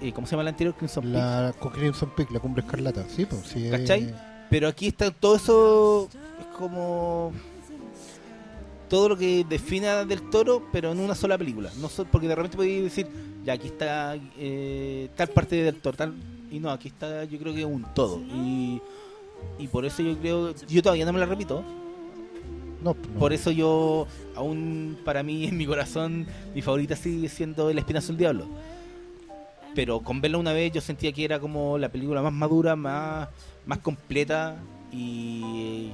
Speaker 2: eh, ¿cómo se llama la anterior? Crimson Peak.
Speaker 3: la con Crimson Peak, la cumbre escarlata. Sí, pues sí.
Speaker 2: ¿Cachai?
Speaker 3: eh,
Speaker 2: Pero aquí está todo eso, es como todo lo que define a del toro, pero en una sola película. No so- porque de repente podéis decir, ya aquí está eh, tal parte del toro, tal, Y no, aquí está yo creo que un todo. Y, y por eso yo creo, yo todavía no me la repito.
Speaker 3: No, no.
Speaker 2: Por eso yo, aún para mí, en mi corazón, mi favorita sigue siendo El Espinazo del Diablo. Pero con verla una vez yo sentía que era como la película más madura, más, más completa y,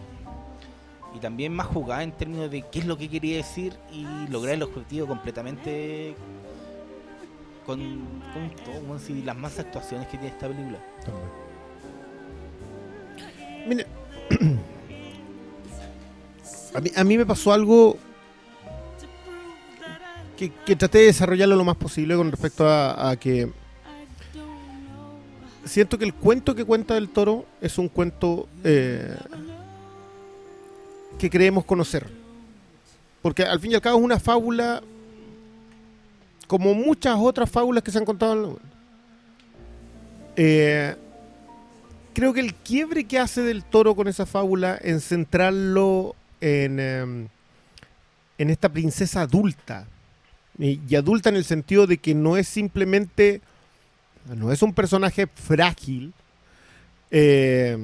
Speaker 2: y también más jugada en términos de qué es lo que quería decir y lograr el objetivo completamente con, con todo, las más actuaciones que tiene esta película.
Speaker 5: Mire, a mí, a mí me pasó algo que, traté de desarrollarlo lo más posible con respecto a, a que siento que el cuento que cuenta del toro es un cuento eh, que creemos conocer. Porque al fin y al cabo es una fábula como muchas otras fábulas que se han contado en la eh, creo que el quiebre que hace del toro con esa fábula en centrarlo en, em, en esta princesa adulta. Y, adulta en el sentido de que no es simplemente, no es un personaje frágil, eh,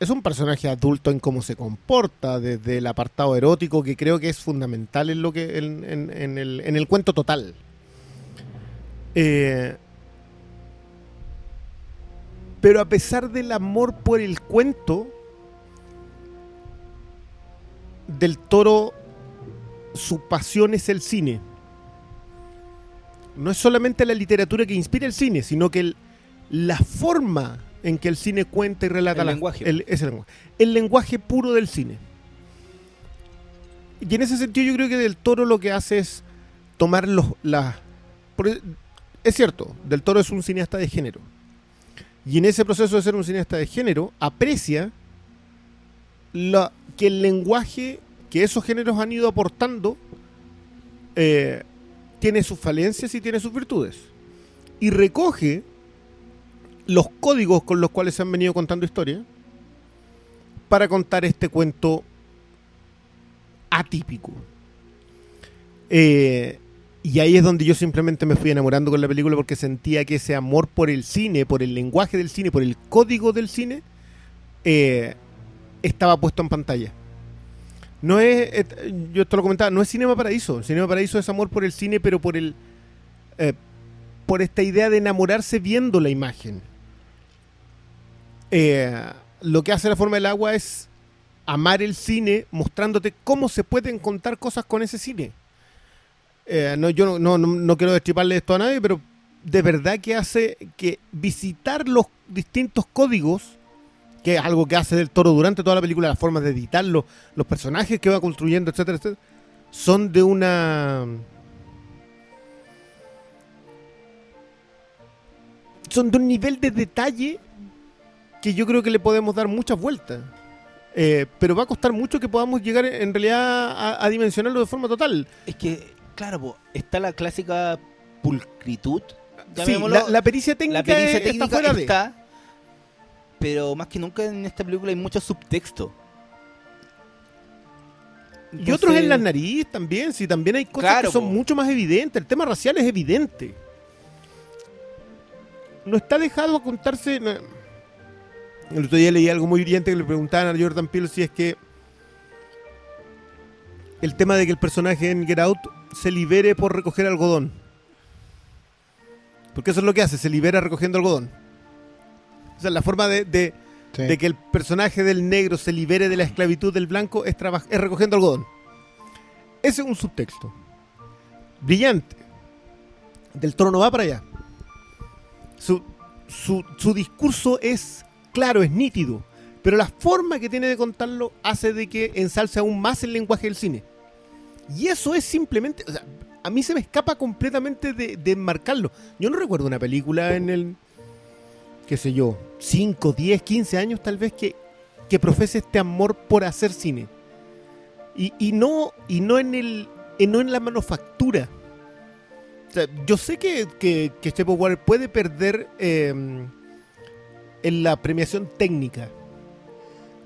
Speaker 5: es un personaje adulto en cómo se comporta, desde el apartado erótico, que creo que es fundamental en, lo que, en, en- en el cuento total. Eh, pero a pesar del amor por el cuento, del toro, su pasión es el cine. No es solamente la literatura que inspira el cine, sino que el- la forma en que el cine cuenta y relata
Speaker 2: El lenguaje.
Speaker 5: el- es el lenguaje. El lenguaje puro del cine. Y en ese sentido yo creo que Del Toro lo que hace es tomar los... las e, es cierto, Del Toro es un cineasta de género. Y en ese proceso de ser un cineasta de género, aprecia la- que el lenguaje que esos géneros han ido aportando eh, tiene sus falencias y tiene sus virtudes. Y recoge los códigos con los cuales se han venido contando historias para contar este cuento atípico. Eh, y ahí es donde yo simplemente me fui enamorando con la película porque sentía que ese amor por el cine, por el lenguaje del cine, por el código del cine, eh, estaba puesto en pantalla. No es, et- yo esto lo comentaba, no es Cinema Paraíso. Cinema Paraíso es amor por el cine, pero por el, eh, por esta idea de enamorarse viendo la imagen. Eh, lo que hace la forma del agua es amar el cine, mostrándote cómo se pueden contar cosas con ese cine. Eh, yo no, no- no quiero destriparle esto a nadie, pero de verdad que hace que visitar los distintos códigos, que es algo que hace del toro durante toda la película, las formas de editarlo, los personajes que va construyendo, etcétera, etcétera, son de una. Son de un nivel de detalle que yo creo que le podemos dar muchas vueltas. Eh, pero va a costar mucho que podamos llegar en realidad a, a dimensionarlo de forma total.
Speaker 2: Es que, claro, po, está la clásica pulcritud.
Speaker 5: Sí, la, la pericia técnica,
Speaker 2: la pericia técnica
Speaker 5: está fuera de.
Speaker 2: Pero más que nunca en esta película hay mucho subtexto.
Speaker 5: Y otros en
Speaker 2: Entonces,
Speaker 5: la nariz también, sí, también hay cosas
Speaker 2: Claro,
Speaker 5: que son
Speaker 2: po.
Speaker 5: mucho más evidentes. El tema racial es evidente. No está dejado a contarse. El otro día leí algo muy hiriente que le preguntaban a Jordan Peele si es que el tema de que el personaje en Get Out se libere por recoger algodón. Porque eso es lo que hace, se libera recogiendo algodón. O sea, la forma de- de,
Speaker 3: Sí.
Speaker 5: de que el personaje del negro se libere de la esclavitud del blanco es, es recogiendo algodón. Ese es un subtexto. Brillante. Del toro no va para allá. Su, su, su discurso es claro, es nítido. Pero la forma que tiene de contarlo hace de que ensalce aún más el lenguaje del cine. Y eso es simplemente. o sea, a mí se me escapa completamente de, de enmarcarlo. Yo no recuerdo una película en el. Qué sé yo, 5, 10, 15 años tal vez que, que profese este amor por hacer cine. Y, y no, y no en el. y no en la manufactura. Yo sé que, que, que of Water puede perder eh, en la premiación técnica.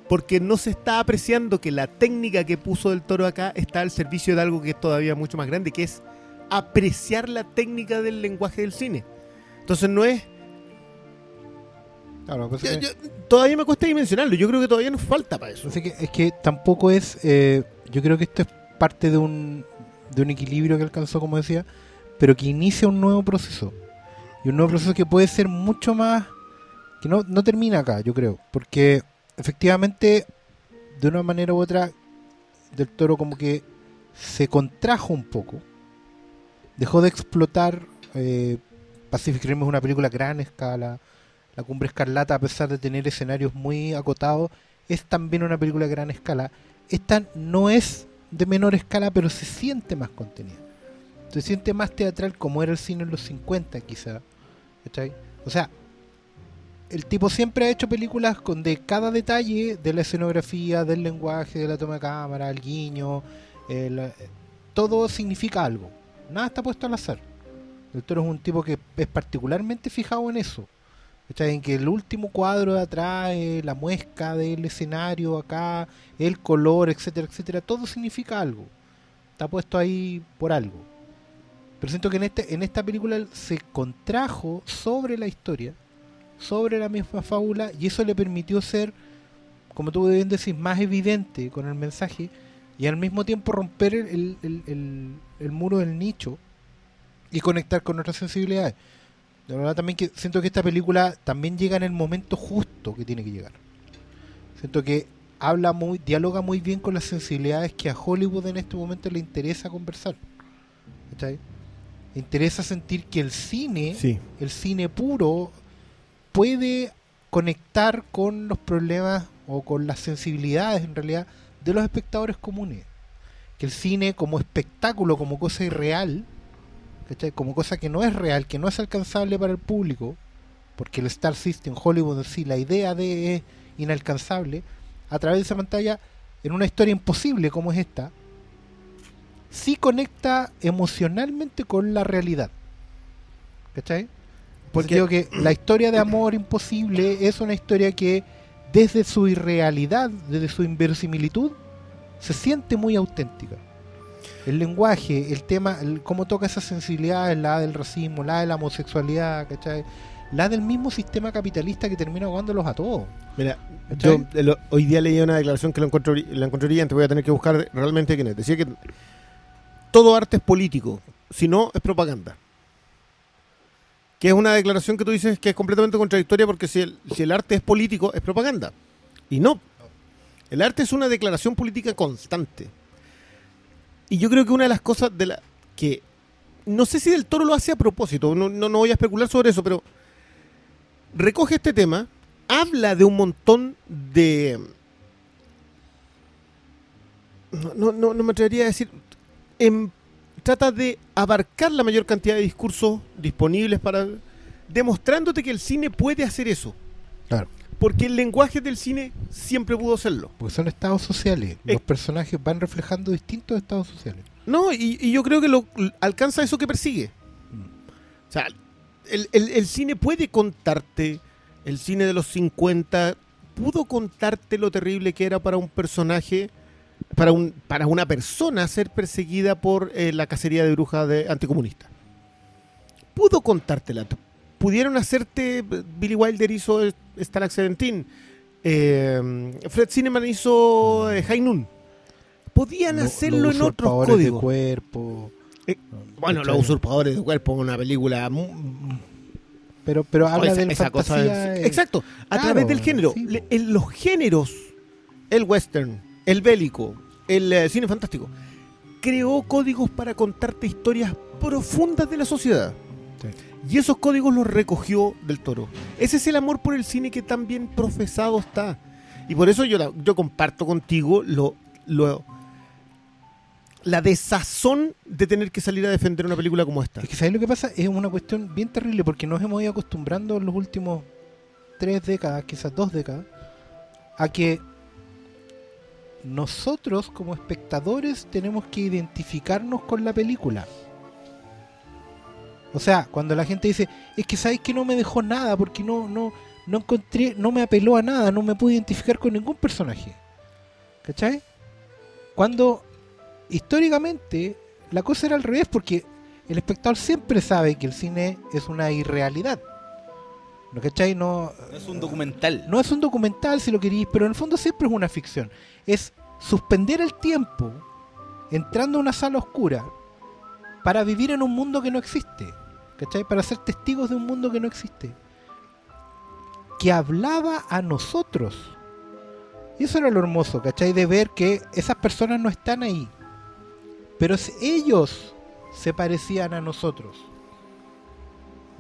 Speaker 5: Porque no se está apreciando que la técnica que puso del toro acá está al servicio de algo que es todavía mucho más grande, que es apreciar la técnica del lenguaje del cine. Entonces no es
Speaker 3: Claro, pues
Speaker 5: Yo-
Speaker 3: es que-
Speaker 5: yo- todavía me cuesta dimensionarlo. Yo creo que todavía nos falta para eso.
Speaker 3: Así que, es que tampoco es. eh, yo creo que esto es parte de un, de un equilibrio que alcanzó, como decía, pero que inicia un nuevo proceso. Y un nuevo proceso que puede ser mucho más. que no, no termina acá, yo creo. Porque efectivamente, de una manera u otra, Del Toro como que se contrajo un poco. Dejó de explotar. Eh, Pacific Rim es una película a gran escala. La Cumbre Escarlata, a pesar de tener escenarios muy acotados, es también una película a gran escala. Esta no es de menor escala, pero se siente más contenida. Se siente más teatral como era el cine en los 50 quizá. O sea, el tipo siempre ha hecho películas con de cada detalle de la escenografía, del lenguaje, de la toma de cámara, el guiño, el- todo significa algo. Nada está puesto al azar. El Toro es un tipo que es particularmente fijado en eso. ¿Cachai? En que el último cuadro de atrás, eh, la muesca del escenario acá, el color, etcétera, etcétera, todo significa algo. Está puesto ahí por algo. Pero siento que en, este, en esta película se contrajo sobre la historia, sobre la misma fábula, y eso le permitió ser, como tú bien decís, más evidente con el mensaje y al mismo tiempo romper el, el- el- el- muro del nicho y conectar con otras sensibilidades. De verdad también que siento que esta película también llega en el momento justo que tiene que llegar. Siento que habla muy, dialoga muy bien con las sensibilidades que a Hollywood en este momento le interesa conversar. Le interesa sentir que el cine,
Speaker 5: Sí.
Speaker 3: el cine puro, puede conectar con los problemas o con las sensibilidades en realidad de los espectadores comunes. Que el cine como espectáculo, como cosa irreal, ¿cachai? como cosa que no es real, que no es alcanzable para el público, porque el Star System, Hollywood en sí, la idea de es inalcanzable, a través de esa pantalla, en una historia imposible como es esta, sí conecta emocionalmente con la realidad. ¿Cachai? Porque digo que la historia de amor imposible es una historia que desde su irrealidad, desde su inverosimilitud, se siente muy auténtica. El lenguaje, el tema, el- cómo toca esas sensibilidades, la del racismo, la de la homosexualidad, ¿cachai? La del mismo sistema capitalista que termina ahogándolos a todos.
Speaker 5: Mira,
Speaker 3: ¿Cachai?
Speaker 5: yo lo- hoy día leí una declaración que la encuentro, bri- la brillante, voy a tener que buscar realmente quién es. Decía que todo arte es político, si no es propaganda. Que es una declaración que tú dices que es completamente contradictoria porque si el, si el arte es político, es propaganda. Y no. El arte es una declaración política constante. Y yo creo que una de las cosas de la que no sé si del toro lo hace a propósito, no, no, no voy a especular sobre eso, pero recoge este tema, habla de un montón de... No, no, no, me atrevería a decir... em, trata de abarcar la mayor cantidad de discursos disponibles para... Demostrándote que el cine puede hacer eso.
Speaker 3: Claro.
Speaker 5: Porque el lenguaje del cine siempre pudo serlo.
Speaker 3: Porque son estados sociales.
Speaker 5: Eh.
Speaker 3: Los personajes van reflejando distintos estados sociales.
Speaker 5: No, y, y yo creo que lo alcanza eso que persigue. O sea, el, el- el cine puede contarte, el cine de los 50 pudo contarte lo terrible que era para un personaje, para, un, para una persona ser perseguida por eh, la cacería de brujas de anticomunista. Pudo contártela. Pudieron hacerte, Billy Wilder hizo Stalag 17, eh, Fred Cineman hizo eh, High Noon. Podían
Speaker 3: Lo-
Speaker 5: hacerlo
Speaker 3: los
Speaker 5: en otros
Speaker 3: usurpadores de
Speaker 5: códigos.
Speaker 3: cuerpo.
Speaker 5: Eh, Bueno. Los Usurpadores de Cuerpo, una película... mu-
Speaker 3: Pero, pero habla
Speaker 5: esa-
Speaker 3: de
Speaker 5: esa cosa es- Exacto, a
Speaker 3: claro,
Speaker 5: través del género.
Speaker 3: sí,
Speaker 5: Le-
Speaker 3: po.
Speaker 5: en los géneros, el western, el bélico, el eh, cine fantástico, creó códigos para contarte historias profundas de la sociedad. Y esos códigos los recogió del toro. Ese es el amor por el cine que tan bien profesado está. Y por eso yo, yo comparto contigo lo, lo- la desazón de tener que salir a defender una película como esta.
Speaker 3: ¿sabes lo que pasa? Es una cuestión bien terrible porque nos hemos ido acostumbrando en los últimos tres décadas, quizás dos décadas, a que nosotros como espectadores tenemos que identificarnos con la película. O sea, cuando la gente dice, es que sabes que no me dejó nada porque no, no, no encontré, no me apeló a nada, no me pude identificar con ningún personaje. ¿Cachai? Cuando históricamente la cosa era al revés porque el espectador siempre sabe que el cine es una irrealidad. ¿No cachai? No,
Speaker 2: No es un documental.
Speaker 3: no es un documental si lo queréis, pero en el fondo siempre es una ficción. Es suspender el tiempo entrando a una sala oscura para vivir en un mundo que no existe. ¿Cachai? Para ser testigos de un mundo que no existe. Que hablaba a nosotros. Y eso era lo hermoso, ¿cachai? De ver que esas personas no están ahí. Pero ellos se parecían a nosotros.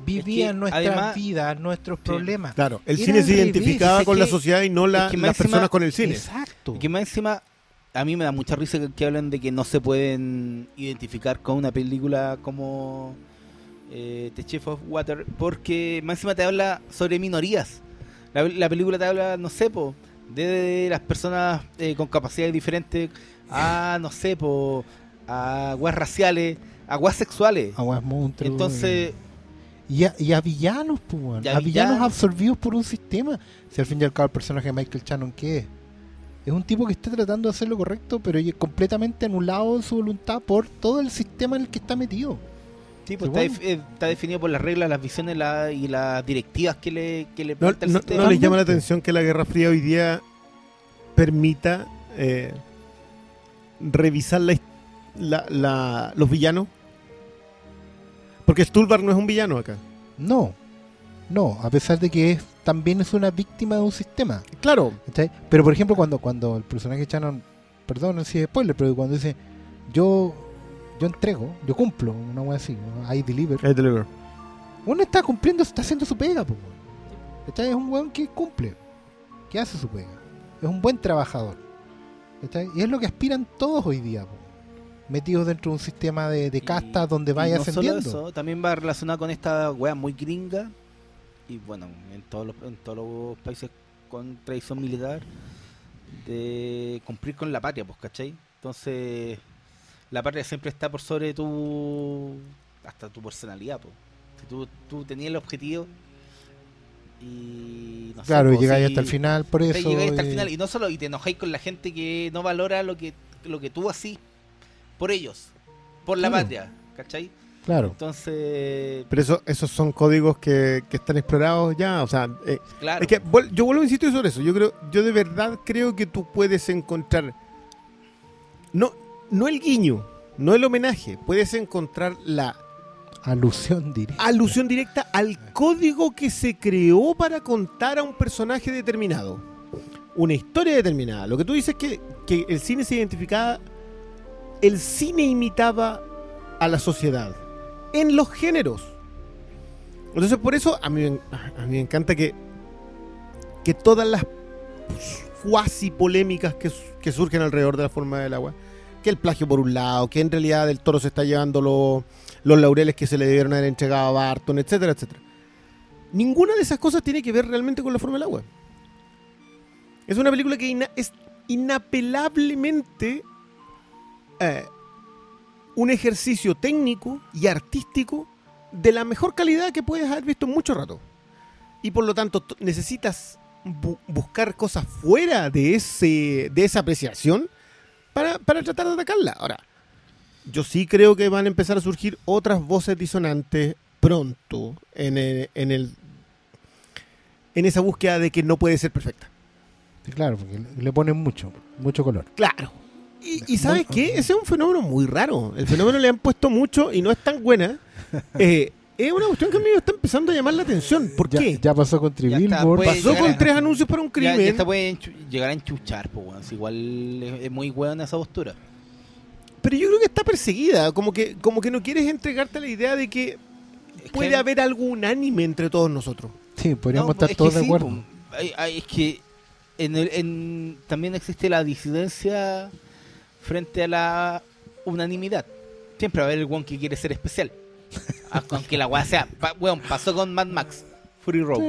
Speaker 3: Vivían nuestras
Speaker 2: además-
Speaker 3: vidas, nuestros problemas.
Speaker 5: Claro, el
Speaker 3: Era
Speaker 5: cine se
Speaker 3: revés,
Speaker 5: identificaba
Speaker 2: es
Speaker 5: con la
Speaker 2: que-
Speaker 5: sociedad y no la-
Speaker 2: es que
Speaker 5: las
Speaker 2: encima-
Speaker 5: personas con el cine.
Speaker 3: Exacto.
Speaker 2: Y que más encima, a mí me da mucha risa que, que hablan de que no se pueden identificar con una película como eh, The Chef of Water, porque más encima te habla sobre minorías. La, la película te habla, no sé, po, de las personas eh, con capacidades diferentes a, no sé, po, a aguas raciales, a aguas sexuales.
Speaker 3: Aguas monstruos.
Speaker 2: Entonces,
Speaker 3: Y a, y a villanos, pues, weón.
Speaker 2: Y
Speaker 3: a,
Speaker 2: a
Speaker 3: villanos
Speaker 2: villanos.
Speaker 3: absorbidos por un sistema. Si al fin y al cabo el personaje de Michael Shannon, ¿qué es? Es un tipo que está tratando de hacer lo correcto, pero y- completamente anulado en su voluntad por todo el sistema en el que está metido.
Speaker 2: Sí, pues,
Speaker 3: Sí,
Speaker 2: está, def- eh, está definido por las reglas, las visiones la- y las directivas que le, que le
Speaker 5: No,
Speaker 2: plantea el
Speaker 5: no-
Speaker 2: sistema.
Speaker 5: no les llama la atención que la Guerra Fría hoy día permita eh, revisar la, la- la- los villanos? Porque Stulbar no es un villano acá.
Speaker 3: No, no, a pesar de que es, también es una víctima de un sistema.
Speaker 5: Claro.
Speaker 3: Pero por ejemplo, cuando, cuando el personaje Shannon, perdón si es spoiler, pero cuando dice, yo yo entrego, yo cumplo, una wea así, ¿no? I deliver.
Speaker 5: Lo digo.
Speaker 3: Uno está cumpliendo, está haciendo su pega, po. ¿Cachai? Es un weón que cumple, que hace su pega. Es un buen trabajador. ¿Cachai? Y es lo que aspiran todos hoy día, po. metidos dentro de un sistema de, de castas donde
Speaker 2: y
Speaker 3: vaya
Speaker 2: no solo
Speaker 3: ascendiendo.
Speaker 2: eso, también va relacionado con esta wea muy gringa y bueno, en todos los, en todos los países con tradición militar de cumplir con la patria, pues, ¿cachai? Entonces, la patria siempre está por sobre tu hasta tu personalidad, pues. Si tú, tú tenías el objetivo y no sé,
Speaker 3: Claro, y llegáis
Speaker 2: si-
Speaker 3: hasta el final por eso.
Speaker 2: llegáis hasta el
Speaker 3: y-
Speaker 2: final y no solo y te enojáis con la gente que no valora lo que lo que tú así por ellos, por la
Speaker 3: Claro.
Speaker 2: patria, ¿cachai?
Speaker 3: Claro.
Speaker 2: Entonces,
Speaker 5: Pero eso, esos son códigos que, que están explorados ya. O sea, eh,
Speaker 2: claro.
Speaker 5: es que yo vuelvo a insistir sobre eso. Yo creo, yo de verdad creo que tú puedes encontrar. No, no el guiño, no el homenaje. Puedes encontrar la
Speaker 3: Alusión directa.
Speaker 5: alusión directa al código que se creó para contar a un personaje determinado. Una historia determinada. Lo que tú dices es que, que el cine se identificaba. El cine imitaba a la sociedad. En los géneros. Entonces, por eso a mí, me- a mí me encanta que, que todas las cuasi polémicas que, que surgen alrededor de la forma del agua, que el plagio por un lado, que en realidad el toro se está llevando los los laureles que se le debieron haber entregado a Barton, etcétera, etcétera. Ninguna de esas cosas tiene que ver realmente con la forma del agua. Es una película que es inapelablemente eh, un ejercicio técnico y artístico de la mejor calidad que puedes haber visto en mucho rato. Y por lo tanto necesitas bu- buscar cosas fuera de, ese, de esa apreciación para, para tratar de atacarla. Ahora, yo sí creo que van a empezar a surgir otras voces disonantes pronto en el, en el en esa búsqueda de que no puede ser perfecta.
Speaker 3: Claro, porque le- le ponen mucho, mucho color.
Speaker 5: Claro. Y, y ¿sabes qué? Ese es un fenómeno muy raro. El fenómeno le han puesto mucho y no es tan buena. Eh, (laughs) es una cuestión que a mí me está empezando a llamar la atención. ¿Por
Speaker 3: Ya,
Speaker 5: qué?
Speaker 3: ya pasó con
Speaker 2: Ya pues.
Speaker 5: Pasó con
Speaker 2: a-
Speaker 5: tres anuncios para un
Speaker 2: ya,
Speaker 5: crimen.
Speaker 2: ya esta puede llegar a enchuchar, pues, weón. Si Igual es, es muy buena esa postura.
Speaker 5: Pero yo creo que está perseguida. Como que, como que no quieres entregarte la idea de que
Speaker 2: Es
Speaker 5: puede
Speaker 2: que-
Speaker 5: haber algo unánime entre todos nosotros.
Speaker 3: Sí, podríamos
Speaker 2: No,
Speaker 3: estar
Speaker 2: es
Speaker 3: todos de
Speaker 2: sí,
Speaker 3: acuerdo.
Speaker 2: po. Hay- hay- es que en el- en- también existe la disidencia frente a la unanimidad. Siempre va a haber el one que quiere ser especial. Ah, Aunque la weá sea. pa- weón, pasó con Mad Max, Fury Road.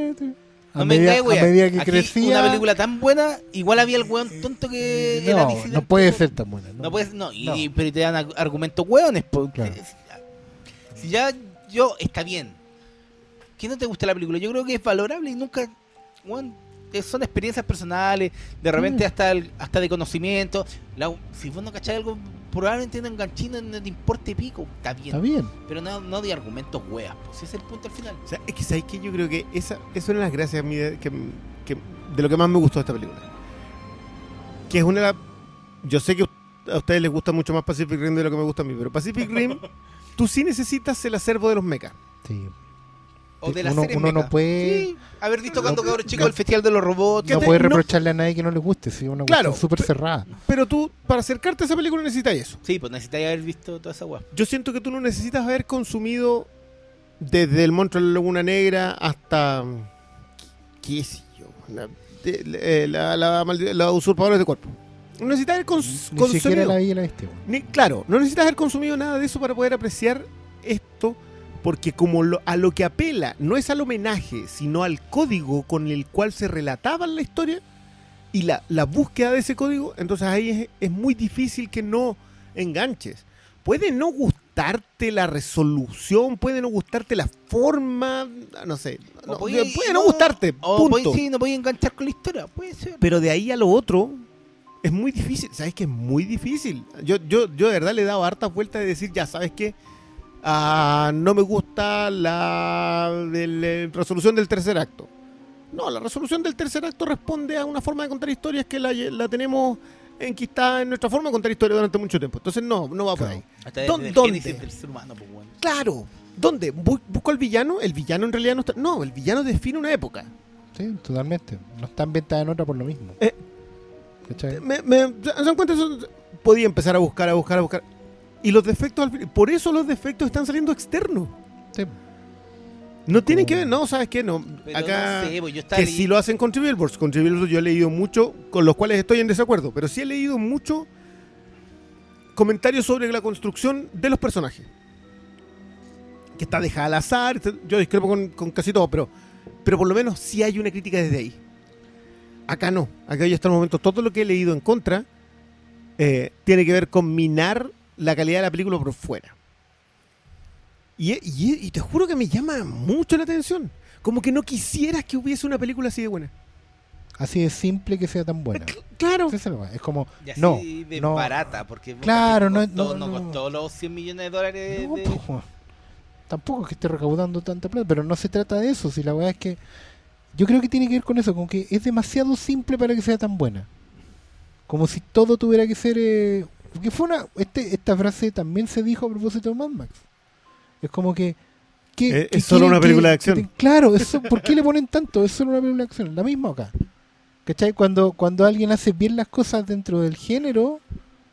Speaker 2: No
Speaker 3: a,
Speaker 2: me
Speaker 3: medida, a
Speaker 2: weón.
Speaker 3: medida que
Speaker 2: Aquí,
Speaker 3: crecía.
Speaker 2: Una película tan buena, igual había el weón tonto que era
Speaker 3: no,
Speaker 2: disidente.
Speaker 3: no puede ser tan buena. No,
Speaker 2: No no, y, pero te dan ar- argumentos hueones. Porque
Speaker 3: Claro.
Speaker 2: si, ya, si ya yo, está bien. ¿Qué no te gusta la película? Yo creo que es valorable y nunca. weón, eh, son experiencias personales, de repente
Speaker 3: Mm.
Speaker 2: hasta el- hasta de conocimiento. La- si vos no cachás algo, probablemente no enganché, no, no te importe pico. Está bien.
Speaker 3: Está bien.
Speaker 2: Pero no, no de argumentos weas, pues ese es el punto al final.
Speaker 5: O sea, es que sabéis que yo creo que esa, esa es una de las gracias a mí de, que, que- de lo que más me gustó de esta película. Que es una de las. Yo sé que a ustedes les gusta mucho más Pacific Rim de lo que me gusta a mí, pero Pacific Rim, (laughs) tú sí necesitas el acervo de los mechas.
Speaker 3: Sí.
Speaker 2: O de la
Speaker 3: Uno-
Speaker 2: serie
Speaker 3: uno no puede-
Speaker 2: Sí, haber visto
Speaker 3: No-
Speaker 2: cuando cabros chicos
Speaker 3: no-
Speaker 2: el Festival de los Robots.
Speaker 5: ¿Qué
Speaker 3: No
Speaker 5: te-
Speaker 3: puedes
Speaker 5: no-
Speaker 3: reprocharle a nadie que no le guste, si es una
Speaker 5: Claro,
Speaker 3: súper
Speaker 5: pe-
Speaker 3: cerrada.
Speaker 5: Pero tú, para acercarte a esa película, necesitas eso.
Speaker 2: Sí, pues necesitáis haber visto toda esa wea.
Speaker 5: Yo siento que tú no necesitas haber consumido desde el monstruo de la Laguna Negra hasta. ¿Qué sé yo? La, de- eh, la, la, maldi- la usurpadora de cuerpo. No necesitas haber cons-
Speaker 3: Ni siquiera
Speaker 5: consumido.
Speaker 3: la vi y la viste. weón.
Speaker 5: Ni- claro, no necesitas haber consumido nada de eso para poder apreciar esto, porque como lo- a lo que apela no es al homenaje, sino al código con el cual se relataba la historia y la, la búsqueda de ese código, entonces ahí es, es muy difícil que no enganches. Puede no gustarte la resolución, puede no gustarte la forma, no sé, no- puede, no, gustarte,
Speaker 2: O
Speaker 5: punto.
Speaker 2: sí, no podéis enganchar con la historia, puede ser.
Speaker 5: Pero de ahí a lo otro es muy difícil. ¿Sabes que es muy difícil? Yo, yo, yo de verdad le he dado hartas vueltas de decir, ya, ¿sabes qué? Ah, no me gusta la eh, resolución del tercer acto. No, la resolución del tercer acto responde a una forma de contar historias que la, la tenemos enquistada en nuestra forma de contar historias durante mucho tiempo. Entonces no, no va por
Speaker 3: Claro.
Speaker 5: ahí.
Speaker 2: Hasta desde
Speaker 5: ¿Dó-
Speaker 2: el
Speaker 5: dónde?
Speaker 2: génesis del ser humano, pues bueno.
Speaker 5: Claro. ¿Dónde? Bu- ¿Busco al villano? El villano en realidad no está... No, el villano define una época.
Speaker 3: Sí, totalmente. No está ambientada en otra por lo mismo.
Speaker 5: Eh,
Speaker 3: ¿Cachai?
Speaker 5: me, me- ¿Se dan cuenta? Eso, podía empezar a buscar, a buscar, a buscar. Y los defectos, por eso los defectos están saliendo externos.
Speaker 3: Sí.
Speaker 5: No tienen que ver, no, ¿sabes qué? No,
Speaker 2: Pero
Speaker 5: acá...
Speaker 2: no sé, pues yo
Speaker 5: que
Speaker 2: leyendo-
Speaker 5: sí lo hacen con Billboards. Con Billboards yo he leído mucho, con los cuales estoy en desacuerdo, pero sí he leído mucho comentarios sobre la construcción de los personajes. Que está dejada al azar, yo discrepo con, con casi todo, pero, pero por lo menos sí hay una crítica desde ahí. Acá no, acá yo hasta el momento todo lo que he leído en contra eh, tiene que ver con minar la calidad de la película por fuera. Y, y- y te juro que me llama mucho la atención. Como que no quisieras que hubiese una película así de buena.
Speaker 3: Así de simple que sea tan buena.
Speaker 5: Cl- Claro.
Speaker 3: Es como,
Speaker 2: Y así
Speaker 3: no,
Speaker 2: de
Speaker 3: no,
Speaker 2: barata, porque
Speaker 3: Claro, no-
Speaker 2: costó,
Speaker 3: no-
Speaker 2: no,
Speaker 3: no.
Speaker 2: costó los 100 millones de dólares
Speaker 3: no,
Speaker 2: de...
Speaker 3: tampoco es que esté recaudando tanta plata, pero no se trata de eso. Si la weá es que yo creo que tiene que ver con eso, con que es demasiado simple para que sea tan buena. Como si todo tuviera que ser. Eh, porque fue una. Este, esta frase también se dijo a propósito de Mad Max. Es como que. que-
Speaker 5: Es-
Speaker 3: que
Speaker 5: es solo una película de
Speaker 3: que-
Speaker 5: acción.
Speaker 3: te- claro, eso, ¿por qué le ponen tanto? Es solo una película de acción. La misma acá. ¿Cachai? Cuando, cuando alguien hace bien las cosas dentro del género,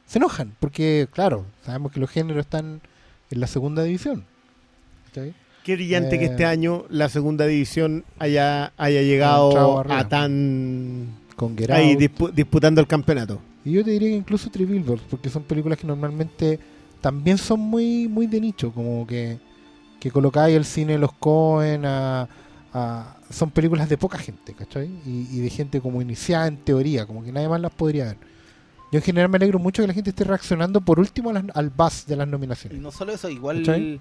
Speaker 3: se enojan. Porque, claro, sabemos que los géneros están en la segunda división. ¿Cachai?
Speaker 5: Qué brillante que
Speaker 3: Eh,
Speaker 5: este año la segunda división haya, haya llegado a tan...
Speaker 3: Con
Speaker 5: Ahí dispu- disputando el campeonato.
Speaker 3: Y yo te diría que incluso Three Billboards, porque son películas que normalmente también son muy muy de nicho, como que, que colocáis el cine de los Cohen a, a- son películas de poca gente, ¿cachai? Y, y de gente como iniciada en teoría, como que nadie más las podría ver. Yo en general me alegro mucho que la gente esté reaccionando por último las- al buzz de las
Speaker 2: Y
Speaker 3: nominaciones.
Speaker 2: no solo eso, igual...
Speaker 3: ¿Cachai?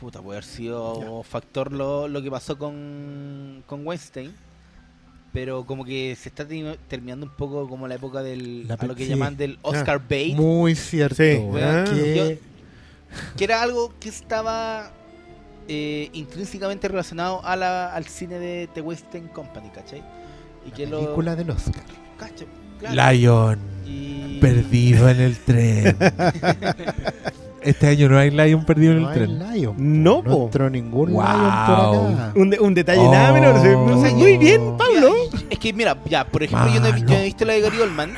Speaker 2: Puta, puede haber sido factor lo, lo que pasó con, con Weinstein. Pero como que se está terminando un poco como la época del...
Speaker 3: La
Speaker 2: a lo que
Speaker 3: sí.
Speaker 2: llaman del Oscar bait.
Speaker 3: Muy cierto.
Speaker 5: Sí. Ah.
Speaker 3: que-
Speaker 2: que era algo que estaba eh, intrínsecamente relacionado a la, al cine de The Western Company, ¿cachai? Y que lo...
Speaker 3: película del Oscar.
Speaker 2: Cacho, claro.
Speaker 1: Lion.
Speaker 2: Y-
Speaker 1: Perdido en el tren. (laughs) este año no hay Lion perdido en el
Speaker 3: No hay
Speaker 1: tren.
Speaker 3: Lion.
Speaker 5: No,
Speaker 3: No
Speaker 5: po.
Speaker 3: entró ningún
Speaker 1: Wow.
Speaker 3: Lion por acá.
Speaker 5: Un, de- un detalle
Speaker 1: Oh.
Speaker 5: nada menor. sí.
Speaker 1: O sea,
Speaker 5: Muy bien, Pablo.
Speaker 2: Es que mira, ya, por ejemplo, yo no, he, vi- yo no he visto la de Gary Oldman.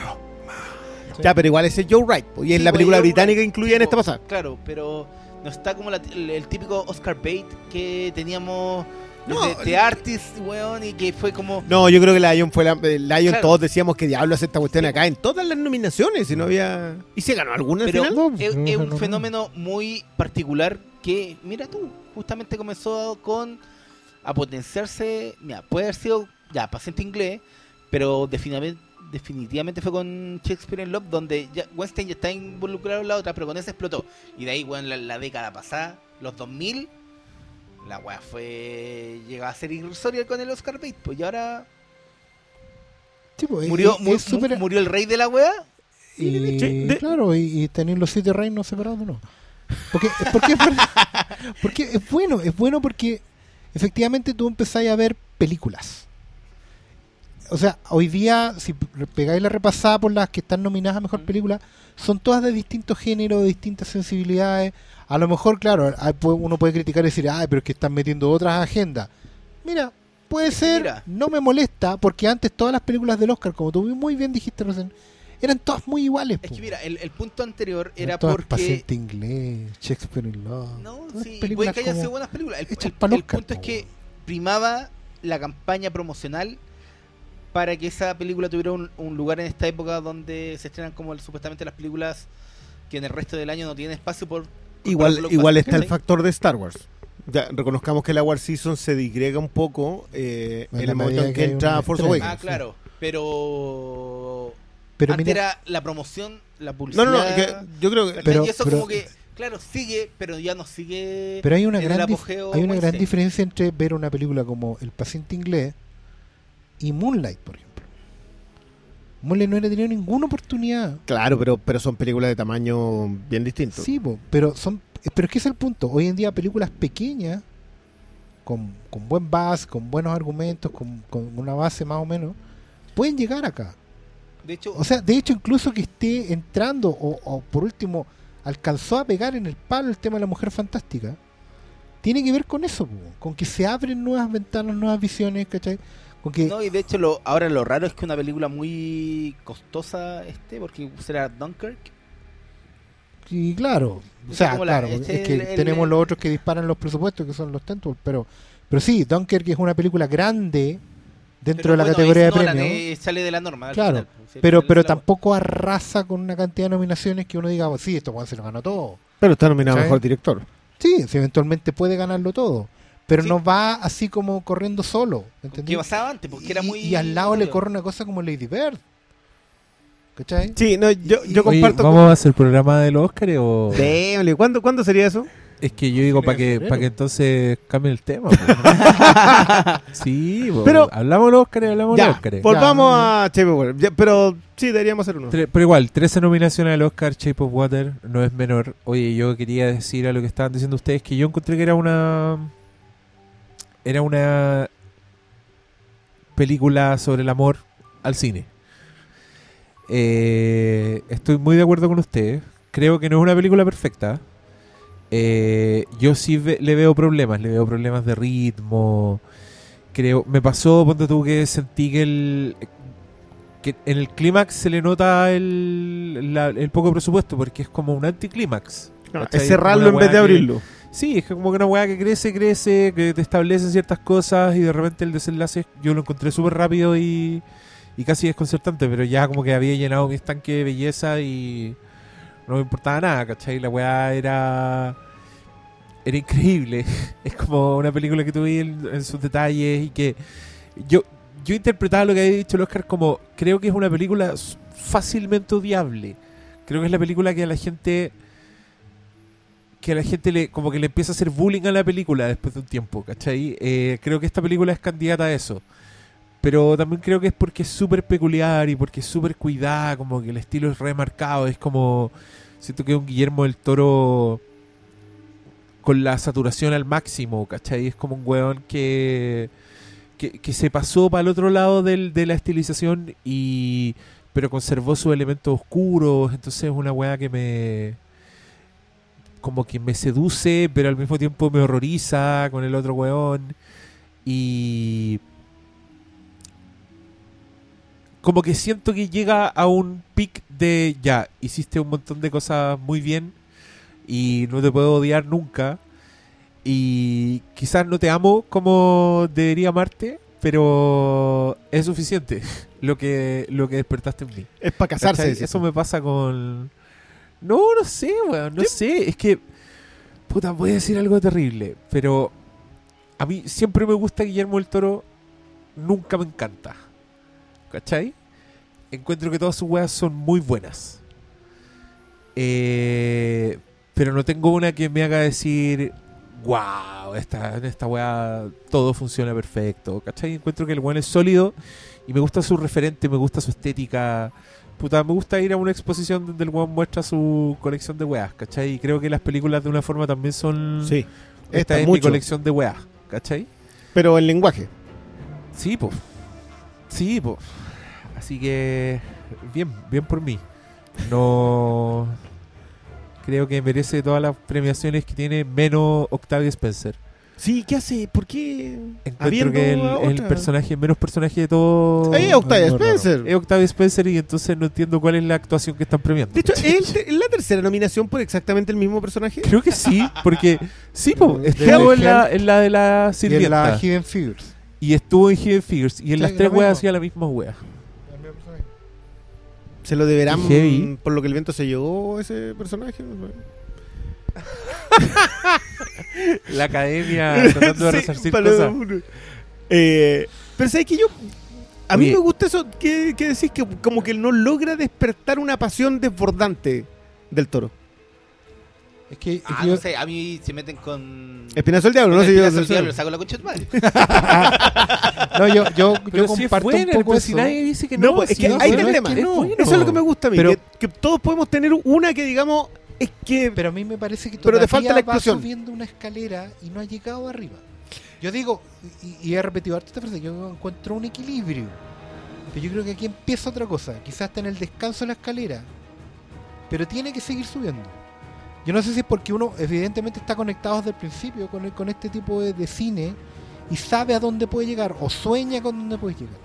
Speaker 5: Ya, pero igual ese es Joe Wright. Y es
Speaker 2: Sí,
Speaker 5: la película británica
Speaker 2: Wright,
Speaker 5: incluida en esta pasada.
Speaker 2: Claro, pero no está como la- el, el típico Oscar bait que teníamos
Speaker 5: No,
Speaker 2: de The Artist, weón, y que fue como...
Speaker 5: No, yo creo que Lion fue la. el Lion,
Speaker 2: Claro.
Speaker 5: todos decíamos que diablo hace esta cuestión
Speaker 2: Sí.
Speaker 5: acá en todas las nominaciones. Y no había. ¿Y se ganó alguna al
Speaker 2: Pero
Speaker 5: final?
Speaker 2: Es, un
Speaker 3: no.
Speaker 2: fenómeno muy particular que, mira tú, justamente comenzó con a potenciarse, mira, puede haber sido ya paciente inglés, pero definitivamente, definitivamente fue con Shakespeare in Love, donde ya, Weinstein ya está involucrado en la otra, pero con ese explotó. Y de ahí, bueno, la, la década pasada, los 2000, la weá fue, llegaba a ser irrisoria con el Oscar Bates, pues y ahora
Speaker 3: Sí, pues,
Speaker 2: murió,
Speaker 3: es-
Speaker 2: mu-
Speaker 3: es súper-
Speaker 2: murió el rey de la weá.
Speaker 3: Y,
Speaker 5: de-
Speaker 3: claro, y, y tener los siete reinos separados, no. Porque, porque, es verdad- (laughs) porque es bueno, es bueno porque efectivamente tú empezás a ver películas. O sea, hoy día, si pegáis la repasada por las que están nominadas a mejor película, son todas de distintos géneros, de distintas sensibilidades. A lo mejor, claro, uno puede criticar y decir, ay, pero es que están metiendo otras agendas. Mira, puede ser,
Speaker 2: mira.
Speaker 3: no me molesta, porque antes todas las películas del Oscar, como tú muy bien dijiste recién, eran todas muy iguales.
Speaker 2: Es
Speaker 3: po.
Speaker 2: que mira, el, el punto anterior
Speaker 3: Eran
Speaker 2: era
Speaker 3: todas
Speaker 2: porque.
Speaker 3: Paciente inglés, Shakespeare in Love.
Speaker 2: No, sí, puede que haya sido buenas películas. El, el- punto es que primaba la campaña promocional para que esa película tuviera un, un lugar en esta época donde se estrenan como el- supuestamente las películas que en el resto del año no tienen espacio por... por
Speaker 5: Igual, igual está el factor de Star Wars. Ya, reconozcamos que la War Season se digrega un poco eh,
Speaker 3: En
Speaker 5: el momento
Speaker 3: medida
Speaker 5: en
Speaker 3: que
Speaker 5: entra Force. Awakens.
Speaker 2: Ah, claro. Pero...
Speaker 3: Pero
Speaker 2: antes
Speaker 3: mira,
Speaker 2: era la promoción, la
Speaker 5: No,
Speaker 2: publicidad...
Speaker 5: no, no, que yo creo que.
Speaker 3: Pero-
Speaker 2: y eso
Speaker 3: pero-
Speaker 2: como que, claro, sigue, pero ya no sigue...
Speaker 3: pero hay una gran, hay una gran diferencia entre ver una película como El paciente inglés y Moonlight, por ejemplo. Moonlight no hubiera tenido ninguna oportunidad.
Speaker 5: Claro, pero, pero son películas de tamaño bien distinto.
Speaker 3: Sí, po, pero son pero es que es el punto. Hoy en día películas pequeñas con, con buen base, con buenos argumentos, con, con una base más o menos, pueden llegar acá.
Speaker 2: De hecho,
Speaker 3: O sea, de hecho, incluso que esté entrando, o, o por último, alcanzó a pegar en el palo el tema de la mujer fantástica, tiene que ver con eso, po, con que se abren nuevas ventanas, nuevas visiones, ¿cachai?
Speaker 2: No, y de hecho lo, ahora lo raro es que una película muy costosa este, porque será Dunkirk.
Speaker 3: y claro, o sea,
Speaker 2: la-
Speaker 3: claro,
Speaker 2: este
Speaker 3: es que
Speaker 2: el- el-
Speaker 3: tenemos los otros que disparan los presupuestos, que son los Tentwell, pero, pero sí, Dunkirk es una película grande dentro
Speaker 2: Pero
Speaker 3: de la
Speaker 2: bueno,
Speaker 3: categoría de premios.
Speaker 2: sale de la norma.
Speaker 3: Claro,
Speaker 2: final, pues,
Speaker 3: Pero, pero tampoco arrasa con una cantidad de nominaciones que uno diga, "Oh, sí, esto Juan se lo ganó todo.
Speaker 5: Pero está nominado mejor director.
Speaker 3: Sí, si eventualmente puede ganarlo todo. Pero
Speaker 2: Sí.
Speaker 3: no va así como corriendo solo. ¿entendí?
Speaker 2: ¿Qué pasaba antes? Porque era
Speaker 3: Y-
Speaker 2: muy.
Speaker 3: y, al lado le corre una cosa como Lady Bird. ¿Cachai?
Speaker 5: Sí, no, yo,
Speaker 3: Y-
Speaker 5: yo
Speaker 1: Oye,
Speaker 5: comparto.
Speaker 1: ¿Vamos a hacer programa de los Óscares o...?
Speaker 5: Démosle, ¿cuándo, ¿Cuándo sería eso?
Speaker 1: Es que yo digo para que para que entonces cambien el tema. (laughs) sí.
Speaker 5: Pero-
Speaker 1: hablamos de los Óscares, hablamos los Óscares.
Speaker 5: volvamos
Speaker 3: Ya.
Speaker 5: a Shape of Water. Ya, pero sí, deberíamos hacer uno.
Speaker 1: Tre- pero igual, 13 nominaciones al Oscar, Shape of Water, no es menor. Oye, yo quería decir a lo que estaban diciendo ustedes que yo encontré que era una. Era una película sobre el amor al cine. Eh, estoy muy de acuerdo con ustedes. Creo que no es una película perfecta. Eh, yo sí ve- le veo problemas, le veo problemas de ritmo. Creo, me pasó, ponte tú que sentí que el que en el clímax se le nota el, la- el poco presupuesto porque es como un anticlímax.
Speaker 5: No,
Speaker 1: ¿cachai?
Speaker 5: es cerrarlo en vez de
Speaker 1: que-
Speaker 5: abrirlo.
Speaker 1: Sí, es como que una weá que crece, crece, que te establecen ciertas cosas y de repente el desenlace yo lo encontré súper rápido y, y casi desconcertante, pero ya como que había llenado mi estanque de belleza y no me importaba nada, ¿cachai? La weá era... Era increíble. (laughs) Es como una película que tuve en, sus detalles y que yo, yo interpretaba lo que había dicho el Oscar como creo que es una película fácilmente odiable. Creo que es la película que a la gente que la gente le como que le empieza a hacer bullying a la película después de un tiempo, ¿cachai? Eh, creo que esta película es candidata a eso. Pero también creo que es porque es súper peculiar y porque es súper cuidada, como que el estilo es remarcado, es como... Siento que es un Guillermo del Toro con la saturación al máximo, ¿cachai? Es como un weón que, que, que se pasó para el otro lado del, de la estilización y pero conservó sus elementos oscuros, entonces es una weá que me como que me seduce, pero al mismo tiempo me horroriza con el otro weón y como que siento que llega a un pic de ya, hiciste un montón de cosas muy bien y no te puedo odiar nunca y quizás no te amo como debería amarte, pero es suficiente (laughs) lo que lo que despertaste en mí.
Speaker 5: Es para casarse.
Speaker 1: Eso me pasa con No, no sé, weón, no sé, es que puta, voy a decir algo terrible, pero a mí siempre me gusta Guillermo del Toro, nunca me encanta. ¿Cachai? Encuentro que todas sus weas son muy buenas. Eh, pero no tengo una que me haga decir, wow, esta, en esta wea todo funciona perfecto. ¿Cachai? Encuentro que el weón es sólido y me gusta su referente, me gusta su estética, puta, me gusta ir a una exposición donde el weón muestra su colección de weas, ¿cachai? Y creo que las películas de una forma también son...
Speaker 5: Sí.
Speaker 1: Esta
Speaker 5: Esta
Speaker 1: es mi colección de weas, ¿cachai?
Speaker 5: Pero el lenguaje.
Speaker 1: Sí, pues. Sí, pues. Así que, bien, bien por mí. No... Creo que merece todas las premiaciones que tiene, menos Octavia Spencer.
Speaker 5: Sí, ¿qué hace? ¿Por qué?
Speaker 1: Encuentro que el, el personaje, menos personaje de todo...
Speaker 5: Ahí Octavia. Spencer.
Speaker 1: Es Octavia Spencer y entonces no entiendo cuál es la actuación que están premiando.
Speaker 5: De hecho, (laughs) ¿es es la tercera nominación por exactamente el mismo personaje?
Speaker 1: Creo que sí, porque sí, po, estuvo en la, en la de la
Speaker 3: Y en la
Speaker 1: sirvienta
Speaker 3: Hidden Figures.
Speaker 1: y estuvo en Hidden Figures y en
Speaker 3: Sí,
Speaker 1: las tres weas hacía la misma wea.
Speaker 5: ¿Se lo deberán por lo que el viento se llevó ese personaje? No.
Speaker 1: La academia (laughs) tratando de
Speaker 5: Sí,
Speaker 1: resarcir cosas.
Speaker 5: Eh, pero sabes que yo. A mí
Speaker 1: Oye.
Speaker 5: me gusta eso que, que decís que como que no logra despertar una pasión desbordante del toro.
Speaker 3: Es que, es
Speaker 2: Ah,
Speaker 3: que
Speaker 2: no
Speaker 3: yo-
Speaker 2: sé, a mí se meten con.
Speaker 5: Espinazo del diablo, ¿no? Si yo-
Speaker 2: Espinazo del diablo, saco la concha de tu madre. (laughs)
Speaker 3: no, yo, yo, yo
Speaker 1: si es
Speaker 3: comparto
Speaker 1: buena,
Speaker 3: un poco
Speaker 1: pero si
Speaker 3: eso.
Speaker 1: nadie dice que
Speaker 5: No,
Speaker 1: no.
Speaker 5: pues, es
Speaker 1: si
Speaker 5: que
Speaker 1: no,
Speaker 5: ahí está el
Speaker 1: es
Speaker 5: tema.
Speaker 1: que
Speaker 3: No.
Speaker 5: Eso es lo que me gusta a mí.
Speaker 3: Pero-
Speaker 5: que, que todos podemos tener una que digamos. Es que.
Speaker 3: Pero a mí me parece que
Speaker 5: Pero te
Speaker 3: todavía
Speaker 5: falta la
Speaker 3: va subiendo una escalera y no ha llegado arriba. Yo digo, y, y he repetido harto esta frase, yo encuentro un equilibrio. Pero yo creo que aquí empieza otra cosa. Quizás está en el descanso de la escalera. Pero tiene que seguir subiendo. Yo no sé si es porque uno evidentemente está conectado desde el principio con, el- con este tipo de, de cine y sabe a dónde puede llegar o sueña con dónde puede llegar.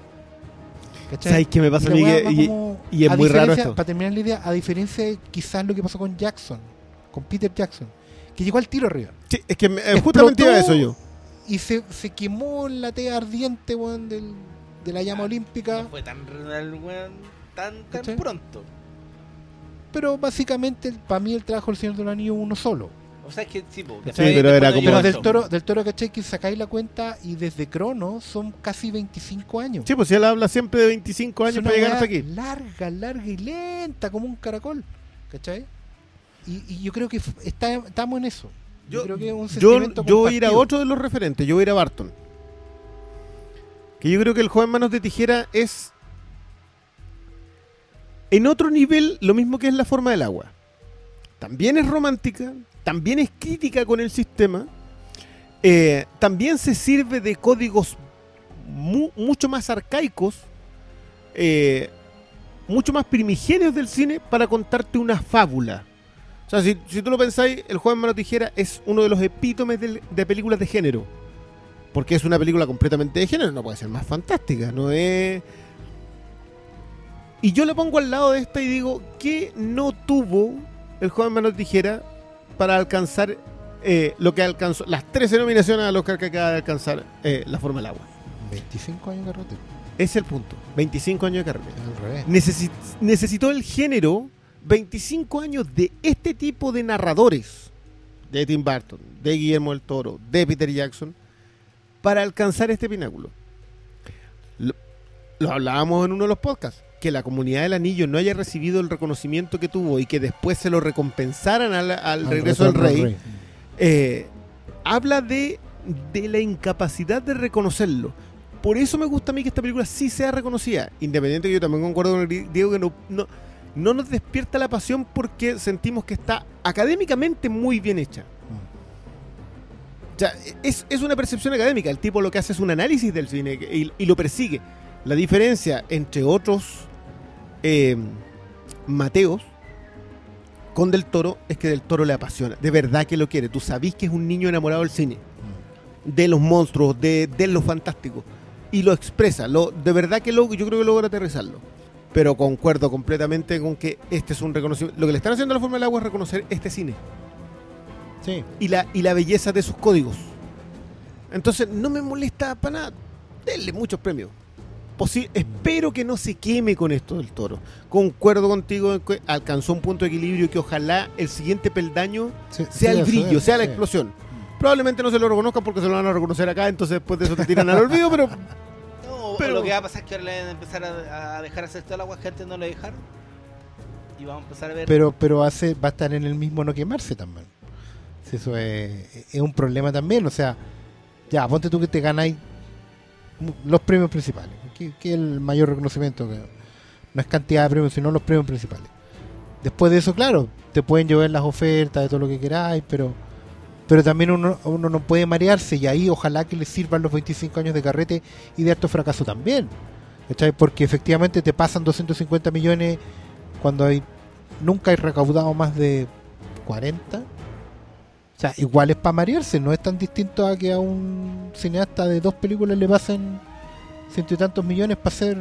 Speaker 3: ¿Cachai?
Speaker 5: ¿Sabes qué me pasa a mí?
Speaker 3: Y la weá
Speaker 5: Que-
Speaker 3: va
Speaker 5: y-
Speaker 3: como-
Speaker 5: y es
Speaker 3: a
Speaker 5: muy raro
Speaker 3: diferencia-
Speaker 5: esto.
Speaker 3: Para terminar la idea, a diferencia de quizás lo que pasó con Jackson, con Peter Jackson, que llegó al tiro arriba.
Speaker 5: Sí, es que eh, justamente iba eso yo.
Speaker 3: Y se, se quemó en la tea ardiente, weón, del, de la llama olímpica.
Speaker 2: No fue tan real, weón, tan, tan pronto.
Speaker 3: Pero básicamente, para mí, el trabajo del Señor del Anillo uno solo.
Speaker 2: O sea, es que sí, po,
Speaker 5: Sí,
Speaker 2: después-
Speaker 5: pero era como-
Speaker 3: Pero del toro, del toro, ¿cachai? Que sacáis la cuenta y desde Crono son casi 25 años.
Speaker 5: Sí, pues si él habla siempre de 25
Speaker 3: Es
Speaker 5: años para llegar hasta aquí.
Speaker 3: Larga, larga y lenta, como un caracol. ¿Cachai? Y, y yo creo que está- estamos en eso. Yo,
Speaker 5: Yo,
Speaker 3: creo que es un
Speaker 5: yo,
Speaker 3: sentimiento
Speaker 5: yo voy a ir a otro de los referentes, yo voy a ir a Barton. Que yo creo que el joven Manos de Tijera es en otro nivel lo mismo que es la forma del agua. También es romántica, también es crítica con el sistema, eh, también se sirve de códigos mu- mucho más arcaicos, eh, mucho más primigenios del cine para contarte una fábula. O sea, si, si tú lo pensáis, El joven mano tijera es uno de los epítomes de películas de género. Porque es una película completamente de género, no puede ser más fantástica, no es... Y yo le pongo al lado de esta y digo, ¿qué no tuvo el joven mano tijera para alcanzar eh, lo que alcanzó, las 13 nominaciones a los que acaba de alcanzar eh, La Forma del Agua?
Speaker 3: 25 años garrote.
Speaker 5: Ese es el punto, 25 años de.
Speaker 3: Al revés.
Speaker 5: Necesi- necesitó el género 25 años de este tipo de narradores de Tim Burton, de Guillermo del Toro, de Peter Jackson para alcanzar este pináculo. Lo, lo hablábamos en uno de los podcasts, que la comunidad del anillo no haya recibido el reconocimiento que tuvo y que después se lo recompensaran al, al
Speaker 3: Al
Speaker 5: regreso del rey, eh, habla de, de la incapacidad de reconocerlo. Por eso me gusta a mí que esta película sí sea reconocida. Independiente que yo también concuerdo con el Diego que no, no, no nos despierta la pasión porque sentimos que está académicamente muy bien hecha. O sea, es, es una percepción académica. El tipo lo que hace es un análisis del cine y, y lo persigue. La diferencia entre otros eh, Mateos con Del Toro es que Del Toro le apasiona. De verdad que lo quiere. Tú sabís que es un niño enamorado del cine. De los monstruos, de, de lo fantástico. Y lo expresa. Lo, de verdad que lo, yo creo que logra aterrizarlo. Pero concuerdo completamente con que este es un reconocimiento. Lo que le están haciendo a la forma del agua es reconocer este cine
Speaker 3: Sí.
Speaker 5: y la, y la belleza de sus códigos. Entonces, no me molesta para nada. Denle muchos premios. Espero que no se queme con esto del toro. Concuerdo contigo en que alcanzó un punto de equilibrio y que ojalá el siguiente peldaño
Speaker 3: Sí,
Speaker 5: sea
Speaker 3: sí,
Speaker 5: el brillo, sea la
Speaker 3: sí.
Speaker 5: explosión. Probablemente no se lo reconozcan porque se lo van a reconocer acá, entonces después de eso te tiran al olvido, pero (laughs)
Speaker 2: No,
Speaker 5: Pero-
Speaker 2: lo que va a pasar es que ahora le van a empezar a, a dejar hacer toda la agua que antes no le dejaron. Y vamos a empezar a ver.
Speaker 3: Pero, pero hace, va a estar en el mismo no quemarse también. Si eso es, es un problema también. O sea, ya, ponte tú que te ganáis los premios principales, que, es el mayor reconocimiento. No es cantidad de premios, sino los premios principales. Después de eso, claro, te pueden llevar las ofertas de todo lo que queráis, pero pero también uno, uno no puede marearse y ahí ojalá que les sirvan los 25 años de carrete y de harto fracaso también. ¿cachai? Porque efectivamente te pasan 250 millones cuando hay nunca hay recaudado más de 40. O sea, igual es para marearse, no es tan distinto a que a un cineasta de dos películas le pasen ciento y tantos millones para hacer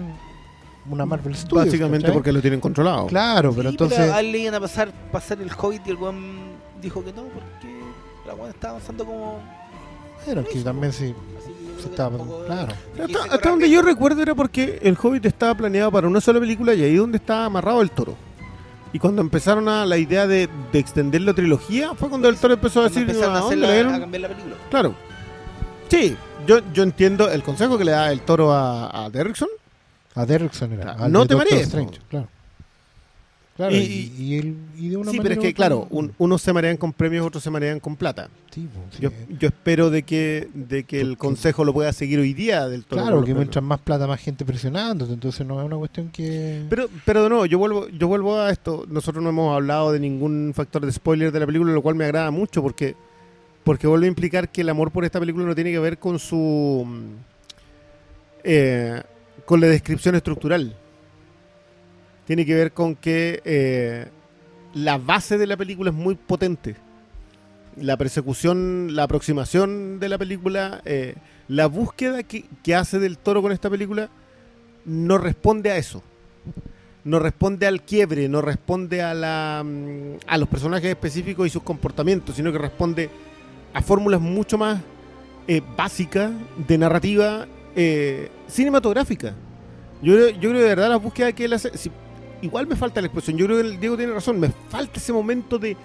Speaker 3: una Marvel Studios.
Speaker 5: Básicamente
Speaker 3: ¿cachai?
Speaker 5: porque lo tienen controlado.
Speaker 3: Claro, pero
Speaker 2: Sí,
Speaker 3: entonces...
Speaker 2: a él le iban a pasar, pasar el Hobbit y el weón dijo que no, porque la weón estaba avanzando como.
Speaker 3: Bueno, que también sí,
Speaker 2: que
Speaker 3: estaba... Claro.
Speaker 5: Hasta, donde yo recuerdo era porque el Hobbit estaba planeado para una sola película y ahí donde estaba amarrado el toro. Y cuando empezaron a la idea de, de extender la trilogía, fue cuando el toro empezó a decir, ¿a
Speaker 2: a,
Speaker 5: dieron?".
Speaker 2: a cambiar la película.
Speaker 5: Claro. Sí, yo, yo entiendo el consejo que le da el toro a, a Derrickson.
Speaker 3: A Derrickson era.
Speaker 5: Claro,
Speaker 3: al
Speaker 5: no te marees,
Speaker 3: Strange, claro. Claro,
Speaker 5: Y-
Speaker 3: y, y, él- y de una
Speaker 5: Sí, pero es que, claro, un- unos se marean con premios, otros se marean con plata.
Speaker 3: Sí, po, sí.
Speaker 5: Yo, yo espero de que, de que el
Speaker 3: Porque-
Speaker 5: consejo lo pueda seguir hoy día del toro.
Speaker 3: Claro,
Speaker 5: con los
Speaker 3: que
Speaker 5: premios.
Speaker 3: mientras más plata, más gente presionándote. Entonces no es una cuestión que.
Speaker 5: Pero, pero de nuevo, yo vuelvo, yo vuelvo a esto. Nosotros no hemos hablado de ningún factor de spoiler de la película, lo cual me agrada mucho porque, porque vuelve a implicar que el amor por esta película no tiene que ver con su mm, eh, con la descripción estructural. Tiene que ver con que eh, la base de la película es muy potente. La persecución, la aproximación de la película, eh, la búsqueda que, que hace del toro con esta película no responde a eso. No responde al quiebre, no responde a, la, mm, a los personajes específicos y sus comportamientos, sino que responde a fórmulas mucho más eh, básicas de narrativa eh, cinematográfica. Yo, creo- yo creo de verdad la búsqueda que él hace. si- igual me falta la expresión. Yo creo que el Diego tiene razón. Me falta ese momento de.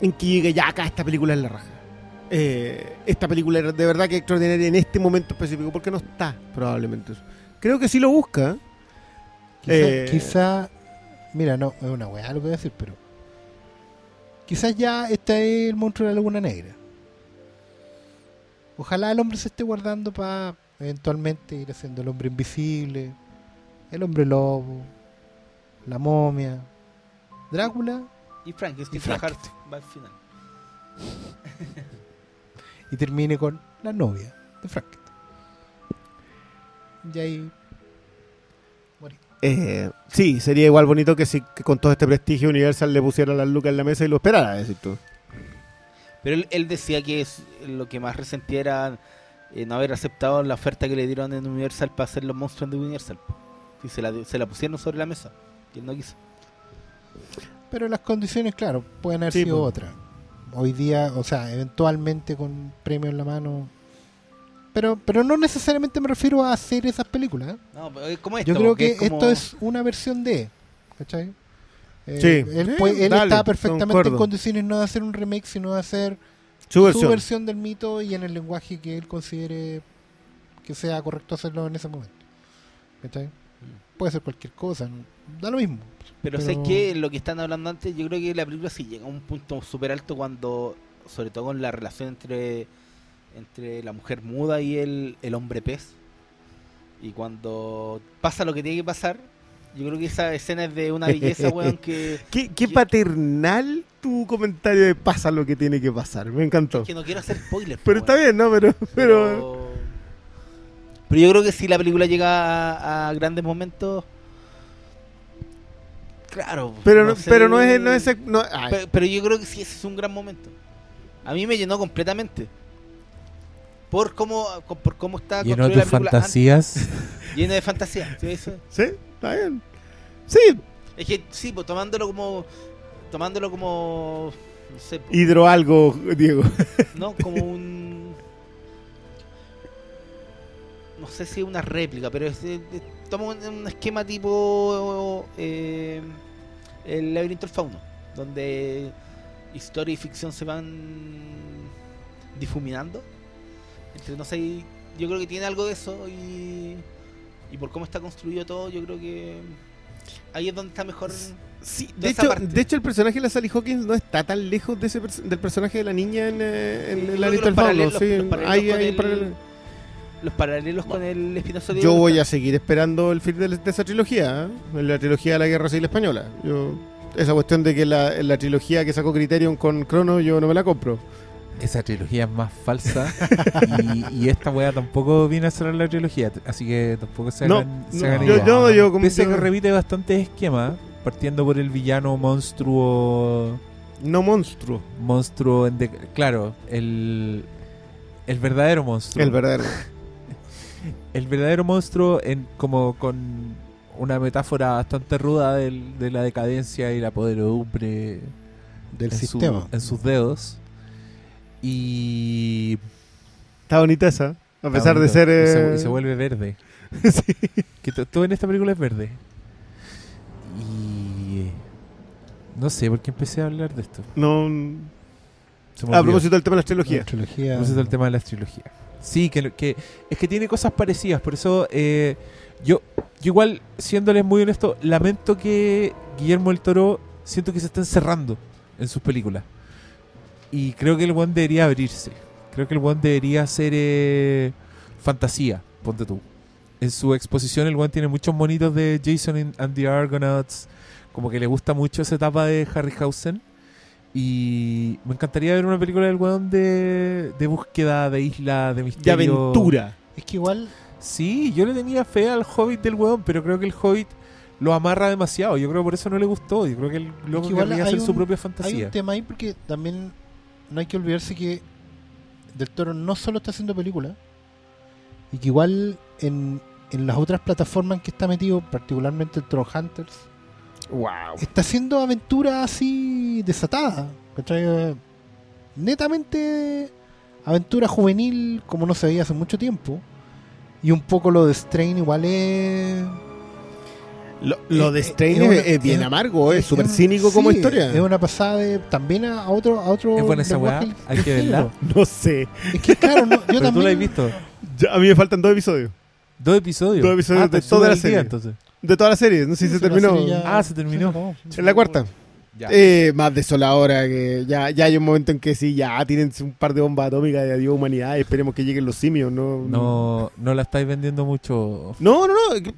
Speaker 5: En que llegue ya acá esta película es la raja. Eh, esta película de verdad que es extraordinaria en este momento específico. Porque no está probablemente eso. Creo que sí lo busca.
Speaker 3: Quizá, quizá- mira, no, es una weá lo que voy a decir, pero quizás ya este es el monstruo de la laguna negra. Ojalá el hombre se esté guardando para eventualmente ir haciendo el hombre invisible, el hombre lobo, la momia, Drácula
Speaker 2: Y Frankenstein
Speaker 3: Y Frankenstein.
Speaker 2: trabajar va al final. (laughs)
Speaker 3: y termine con la novia de Frankenstein. Y ahí.
Speaker 5: Eh, sí, sería igual bonito que si que con todo este prestigio Universal le pusiera las lucas en la mesa y lo esperara, decir tú.
Speaker 2: Pero él, él decía que es, lo que más resentía era eh, no haber aceptado la oferta que le dieron en Universal para hacer los monstruos de Universal. Y se la, se la pusieron sobre la mesa. Y él no quiso.
Speaker 3: Pero las condiciones, claro, pueden haber
Speaker 5: Sí,
Speaker 3: sido
Speaker 5: po.
Speaker 3: otras. Hoy día, o sea, eventualmente con premio en la mano. Pero, pero no necesariamente me refiero a hacer esas películas. ¿eh?
Speaker 2: No, pero es como
Speaker 3: Yo
Speaker 2: esto,
Speaker 3: creo que
Speaker 2: es como-
Speaker 3: esto es una versión de. ¿Cachai? Eh,
Speaker 5: Sí.
Speaker 3: Él,
Speaker 5: dale,
Speaker 3: está perfectamente en condiciones no de hacer un remake, sino de hacer
Speaker 5: Su
Speaker 3: su
Speaker 5: versión.
Speaker 3: del mito y en el lenguaje que él considere que sea correcto hacerlo en ese momento. ¿Cachai? Puede ser cualquier cosa, no- da lo mismo.
Speaker 2: Pero, sé que lo que están hablando antes, yo creo que la película sí llega a un punto súper alto cuando, sobre todo con la relación entre, entre la mujer muda y el, el hombre pez. Y cuando pasa lo que tiene que pasar, yo creo que esa escena es de una belleza, (laughs) weón, que,
Speaker 5: ¿Qué, qué
Speaker 2: Yo-
Speaker 5: paternal tu comentario de pasa lo que tiene que pasar. Me encantó.
Speaker 2: que no quiero hacer spoilers.
Speaker 5: Pero
Speaker 2: po,
Speaker 5: está
Speaker 2: weón.
Speaker 5: bien, ¿no? Pero, pero
Speaker 2: Pero, pero yo creo que si la película llega a, a grandes momentos, claro.
Speaker 5: pero, no,
Speaker 2: sé.
Speaker 5: pero no es no es no-
Speaker 2: Pero, yo creo que sí, ese es un gran momento. A mí me llenó completamente. Por cómo, por cómo está
Speaker 1: Lleno
Speaker 2: construida
Speaker 1: tus
Speaker 2: la película.
Speaker 1: fantasías.
Speaker 2: Lleno de fantasía. (laughs) ¿sí?
Speaker 5: Está bien. Sí,
Speaker 2: Es que sí, pues tomándolo como. Tomándolo como. No sé, po,
Speaker 5: hidro algo, Diego.
Speaker 2: ¿no? Como un. No sé si es una réplica, pero es, es- es- toma un, un esquema tipo. eh, el laberinto del fauno, donde historia y ficción se van difuminando. No sé, yo creo que tiene algo de eso y. Y por cómo está construido todo, yo creo que. Ahí es donde está mejor.
Speaker 5: Sí,
Speaker 2: de
Speaker 5: hecho,
Speaker 2: parte.
Speaker 5: de hecho el personaje de la Sally Hawkins no está tan lejos de ese pers- del personaje de la niña en, eh, en
Speaker 2: Sí,
Speaker 5: Laberinto
Speaker 2: que
Speaker 5: del Fauno. Sí,
Speaker 2: los paralelos
Speaker 5: hay,
Speaker 2: el- los paralelos con el Espinosa
Speaker 5: Yo voy a seguir esperando el fin de, de esa trilogía, ¿eh? la trilogía de la Guerra Civil Española. Yo, esa cuestión de que la, la trilogía que sacó Criterion con Crono, yo no me la compro.
Speaker 1: Esa trilogía es más falsa (laughs) y, y esta weá tampoco viene a cerrar la trilogía, así que tampoco se
Speaker 5: No,
Speaker 1: hagan, se
Speaker 5: no, yo- yo- como-
Speaker 1: Pese
Speaker 5: yo-
Speaker 1: que repite bastantes esquemas, partiendo por el villano monstruo
Speaker 5: No monstruo,
Speaker 1: monstruo en de- claro, el el verdadero monstruo.
Speaker 5: el verdadero. (laughs)
Speaker 1: el verdadero monstruo en como con una metáfora bastante ruda del- de la decadencia y la podredumbre
Speaker 3: Del
Speaker 1: en, su-
Speaker 3: sistema.
Speaker 1: en sus dedos. Y
Speaker 5: Está bonita esa, a pesar de ser...
Speaker 1: Y se,
Speaker 5: eh,
Speaker 1: y se vuelve verde. (laughs)
Speaker 5: sí.
Speaker 1: Que to- todo en esta película es verde. Y. No sé por qué empecé a hablar de esto.
Speaker 5: No,
Speaker 1: me
Speaker 5: a propósito del tema de las trilogías.
Speaker 3: La trilogía.
Speaker 1: A propósito del tema de las trilogías. Sí, que, que es que tiene cosas parecidas. Por eso eh, yo, yo igual, siéndoles muy honesto, lamento que Guillermo el Toro siento que se está encerrando en sus películas. Y creo que el one debería abrirse. Creo que el one debería ser eh, fantasía, ponte tú. En su exposición el one tiene muchos monitos de Jason and the Argonauts. Como que le gusta mucho esa etapa de Harryhausen. Y me encantaría ver una película del weón de, de búsqueda, de isla, de
Speaker 5: De
Speaker 1: misterio.
Speaker 5: aventura.
Speaker 3: Es que igual.
Speaker 1: Sí, yo le tenía fe al Hobbit del weón, pero creo que el Hobbit lo amarra demasiado. Yo creo que por eso no le gustó. Yo creo que el loco
Speaker 3: que hay
Speaker 1: hacer su propia
Speaker 3: Hay
Speaker 1: fantasía.
Speaker 3: un tema ahí porque también no hay que olvidarse que Del Toro no solo está haciendo películas, y que igual en, en las otras plataformas en que está metido, particularmente el Trollhunters,
Speaker 5: Wow.
Speaker 3: está haciendo aventuras así desatadas. ¿cachai? Netamente aventura juvenil como no se veía hace mucho tiempo. Y un poco lo de Strain igual es...
Speaker 5: Lo, lo de
Speaker 3: Eh,
Speaker 5: Strain
Speaker 3: es
Speaker 5: es,
Speaker 3: una-
Speaker 5: es bien
Speaker 3: es-
Speaker 5: amargo, es súper cínico como
Speaker 3: sí,
Speaker 5: historia.
Speaker 3: Es una pasada de, también a otro, a otro
Speaker 1: Es buena esa weá, hay que verla. (laughs)
Speaker 5: No sé.
Speaker 3: Es que claro, no, yo (laughs)
Speaker 1: Pero tú
Speaker 3: también...
Speaker 1: la has visto.
Speaker 5: Ya, a mí me faltan dos episodios.
Speaker 1: Dos episodios.
Speaker 5: Dos episodios
Speaker 1: Ah,
Speaker 5: de toda la
Speaker 1: día,
Speaker 5: serie.
Speaker 1: entonces.
Speaker 5: De toda la serie, no sé si
Speaker 3: Sí,
Speaker 5: se
Speaker 3: la
Speaker 5: terminó.
Speaker 3: ya-
Speaker 1: Ah, se terminó.
Speaker 3: acabó.
Speaker 5: En la cuarta.
Speaker 1: Ya.
Speaker 5: Eh, más desoladora que ya, ya hay un momento en que sí, ya tienen un par de bombas atómicas de adiós humanidad y esperemos que lleguen los simios, no.
Speaker 1: no, no la estáis vendiendo mucho.
Speaker 5: No, no, no.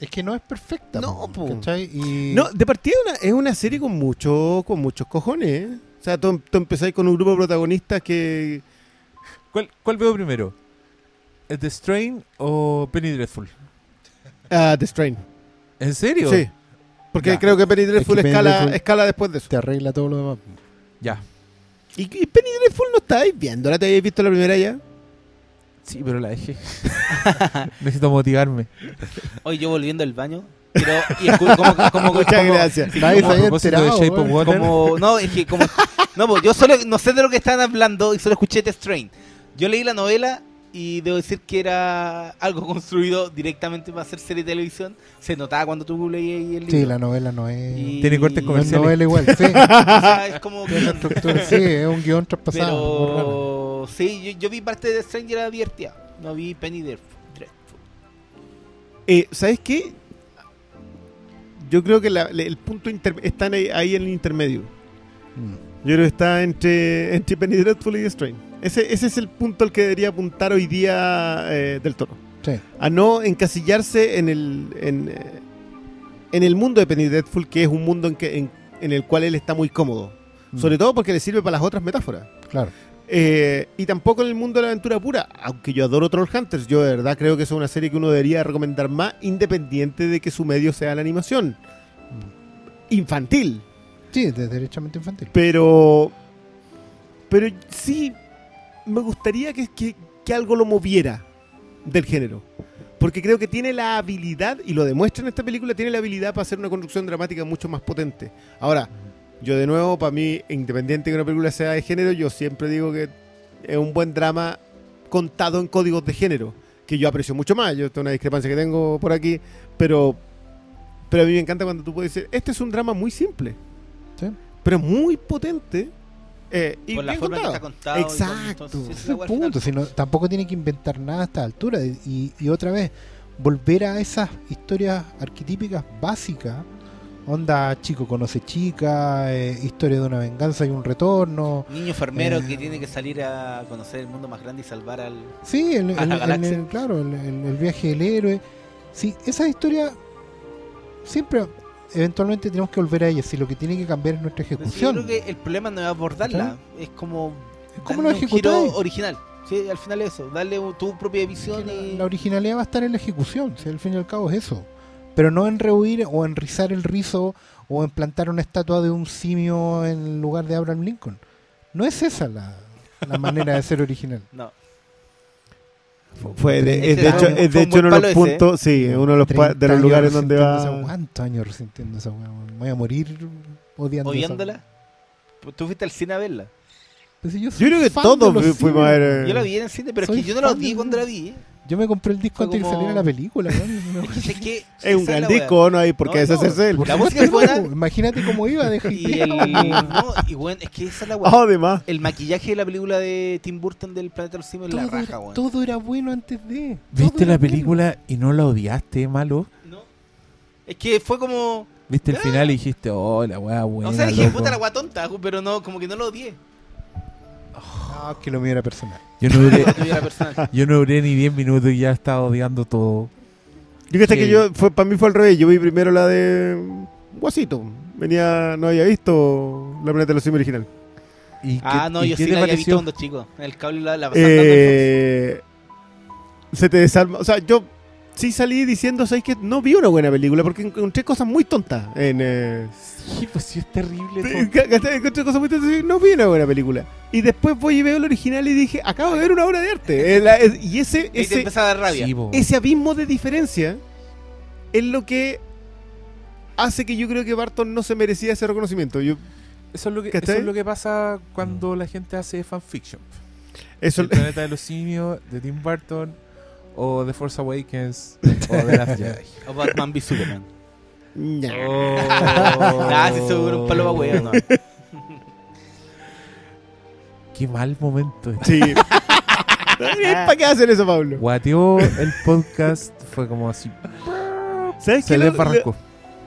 Speaker 3: Es que no es perfecta.
Speaker 5: No,
Speaker 3: po,
Speaker 5: po.
Speaker 3: ¿cachai? Y
Speaker 5: No, de partida es una, es una serie con mucho, con muchos cojones. ¿eh? O sea, tú, tú empezáis con un grupo de protagonistas que.
Speaker 1: ¿Cuál, cuál veo primero? ¿El The Strain o Penny Dreadful?
Speaker 5: Ah, The Strain.
Speaker 1: ¿En serio?
Speaker 5: Sí. Porque
Speaker 1: Ya.
Speaker 5: creo que Penny Dreadful escala,
Speaker 3: Dreadful-
Speaker 5: escala después de eso.
Speaker 3: te arregla todo lo demás.
Speaker 1: Ya.
Speaker 5: ¿Y, y Penny Dreadful no estáis viendo? ¿La te habéis visto la primera ya?
Speaker 1: Sí, pero la dejé. (laughs) Necesito motivarme.
Speaker 2: Hoy yo volviendo al baño. Pero, y como, como,
Speaker 5: Muchas
Speaker 2: como-
Speaker 5: gracias.
Speaker 2: sí,
Speaker 3: Nadie
Speaker 2: como-
Speaker 3: se había enterado,
Speaker 2: como- no, es que como no, pues yo solo no sé de lo que están hablando y solo escuché The Strain. Yo leí la novela y debo decir que era algo (laughs) construido directamente para hacer serie de televisión. Se notaba cuando tú leías el libro.
Speaker 3: Sí, la novela no es...
Speaker 2: Y-
Speaker 1: Tiene cortes
Speaker 3: No es
Speaker 1: comerciales.
Speaker 3: novela igual, sí. (laughs)
Speaker 2: O sea, es como
Speaker 3: estructura, sí, es un guion traspasado.
Speaker 2: Pero sí, yo, yo vi parte de era divertida. No vi Penny Dreadful.
Speaker 5: Eh, ¿Sabes qué? Yo creo que la- el punto inter- está ahí, ahí en el intermedio.
Speaker 3: Mm.
Speaker 5: Yo creo que está entre, entre Penny Dreadful y The Strain. Ese, ese es el punto al que debería apuntar hoy día eh, del toro.
Speaker 3: Sí.
Speaker 5: A no encasillarse en el, en, eh, en el mundo de Penny Dreadful, que es un mundo en, que, en, en el cual él está muy cómodo.
Speaker 3: Mm.
Speaker 5: Sobre todo porque le sirve para las otras metáforas.
Speaker 3: Claro.
Speaker 5: Eh, y tampoco en el mundo de la aventura pura, aunque yo adoro Trollhunters, yo de verdad creo que es una serie que uno debería recomendar más, independiente de que su medio sea la animación. Infantil.
Speaker 3: Sí, es derechamente infantil.
Speaker 5: Pero. Pero sí, me gustaría que, que- que algo lo moviera del género. Porque creo que tiene la habilidad, y lo demuestra en esta película, tiene la habilidad para hacer una construcción dramática mucho más potente. Ahora, yo de nuevo, para mí, independiente de que una película sea de género, yo siempre digo que es un buen drama contado en códigos de género, que yo aprecio mucho más. Yo tengo una discrepancia que tengo por aquí, pero, pero a mí me encanta cuando tú puedes decir, este es un drama muy simple,
Speaker 3: Sí.
Speaker 5: pero muy potente. Eh, y
Speaker 2: Por la forma que está
Speaker 5: contado. Exacto.
Speaker 2: entonces, es
Speaker 3: el punto. si no- tampoco tiene que inventar nada a esta altura. Y, y otra vez, volver a esas historias arquetípicas básicas Onda, chico conoce chica, eh, historia de una venganza y un retorno.
Speaker 2: Niño enfermero
Speaker 3: Eh.
Speaker 2: que tiene que salir a conocer el mundo más grande y salvar al.
Speaker 3: Sí, el,
Speaker 2: A la
Speaker 3: el- el-
Speaker 2: galaxia.
Speaker 3: el- claro, el, el- el viaje del héroe. Sí, esa historia siempre, eventualmente tenemos que volver a ella. Si lo que tiene que cambiar es nuestra
Speaker 2: sí,
Speaker 3: ejecución.
Speaker 2: yo creo que el problema no es abordarla, es como.
Speaker 3: ¿Cómo lo ejecutáis?
Speaker 2: original. Sí, al final eso, darle tu propia visión
Speaker 3: La,
Speaker 2: y.
Speaker 3: la originalidad va a estar en la ejecución, si al fin y al cabo es eso. Pero no en rehuir o en rizar el rizo o en plantar una estatua de un simio en lugar de Abraham Lincoln. No es esa la, la manera de ser original. (laughs)
Speaker 2: No.
Speaker 5: Fue de, es de
Speaker 2: fue
Speaker 5: hecho,
Speaker 2: un-
Speaker 5: es de
Speaker 2: un
Speaker 5: hecho uno de los
Speaker 2: ese,
Speaker 5: puntos, sí, uno de los, pa- de
Speaker 3: 30
Speaker 5: los
Speaker 3: años
Speaker 5: lugares donde
Speaker 3: esa-
Speaker 5: va.
Speaker 3: ¿Cuántos años resintiendo esa voy a morir odiando esa
Speaker 2: Odiándola.
Speaker 3: weá.
Speaker 2: Tú fuiste al cine a verla.
Speaker 3: Pues yo,
Speaker 5: creo que
Speaker 3: de
Speaker 5: todos fuimos a ver.
Speaker 2: Yo la vi en el cine, pero
Speaker 3: Soy
Speaker 2: es que yo no la
Speaker 3: de-
Speaker 2: cuando la vi.
Speaker 3: Yo me compré el disco antes que
Speaker 2: como-
Speaker 3: saliera la película. weón. (laughs)
Speaker 2: Es que, es que
Speaker 5: Es un gran disco, no hay por
Speaker 2: No,
Speaker 5: qué
Speaker 2: no,
Speaker 5: deshacerse de él.
Speaker 2: La (laughs) música es buena.
Speaker 3: Imagínate cómo iba de.
Speaker 2: Y el. No, y bueno, es que esa es la weá.
Speaker 5: Ah, además.
Speaker 2: El maquillaje de la película de Tim Burton del Planeta de los Simios es la raja, weón.
Speaker 3: todo era bueno antes de.
Speaker 1: ¿Viste la
Speaker 3: bueno.
Speaker 1: película y no la odiaste, malo?
Speaker 2: No. Es que fue como.
Speaker 1: ¿Viste el final y dijiste, oh, la weá buena,
Speaker 2: o sea, dije,
Speaker 1: loco"?
Speaker 2: puta la weá tonta, pero no, como que no lo odié.
Speaker 3: Que lo mío era personal.
Speaker 1: Yo no duré, (laughs) (laughs) yo no duré ni 10 minutos y ya estaba odiando todo.
Speaker 5: Yo que
Speaker 1: Sí.
Speaker 5: que yo, fue, para mí fue al revés. Yo vi primero la de Guasito. Venía, no había visto la planeta de los simios original.
Speaker 1: ¿Y
Speaker 2: Ah,
Speaker 1: qué-
Speaker 2: no,
Speaker 1: y
Speaker 2: yo sí la había visto cuando chico. El cable la, la
Speaker 5: Eh, se te desarma. O sea, yo sí salí diciendo, ¿sabes qué? No vi una buena película porque encontré cosas muy tontas. En, eh,
Speaker 1: Sí, pues sí, es terrible.
Speaker 5: Encontré cosas muy tontas y no vi una buena película. Y después voy y veo el original y dije, acabo de ver una obra de arte. (laughs) Eh, la- y ese,
Speaker 2: Fox. Y te
Speaker 5: ese,
Speaker 2: empezaba a dar rabia.
Speaker 1: Sí,
Speaker 5: ese abismo de diferencia es lo que hace que yo creo que Barton no se merecía ese reconocimiento. Yo,
Speaker 1: Eso es, lo que, eso es lo que pasa cuando la gente hace fanfiction.
Speaker 5: eso,
Speaker 1: El planeta de los simios, de Tim Burton, o The Force Awakens, (laughs) o The Last Jedi.
Speaker 2: O Batman v Superman.
Speaker 5: Ña.
Speaker 1: Oh. (laughs)
Speaker 2: Ah, sí, seguro un palo pa' huevo, no. (laughs)
Speaker 1: Qué mal momento.
Speaker 5: Sí. ¿Para qué hacer eso, Pablo?
Speaker 1: Guateó el podcast, fue como así.
Speaker 5: ¿Sabes
Speaker 1: Se
Speaker 5: qué?
Speaker 1: le
Speaker 5: Lo-
Speaker 1: desbarrancó.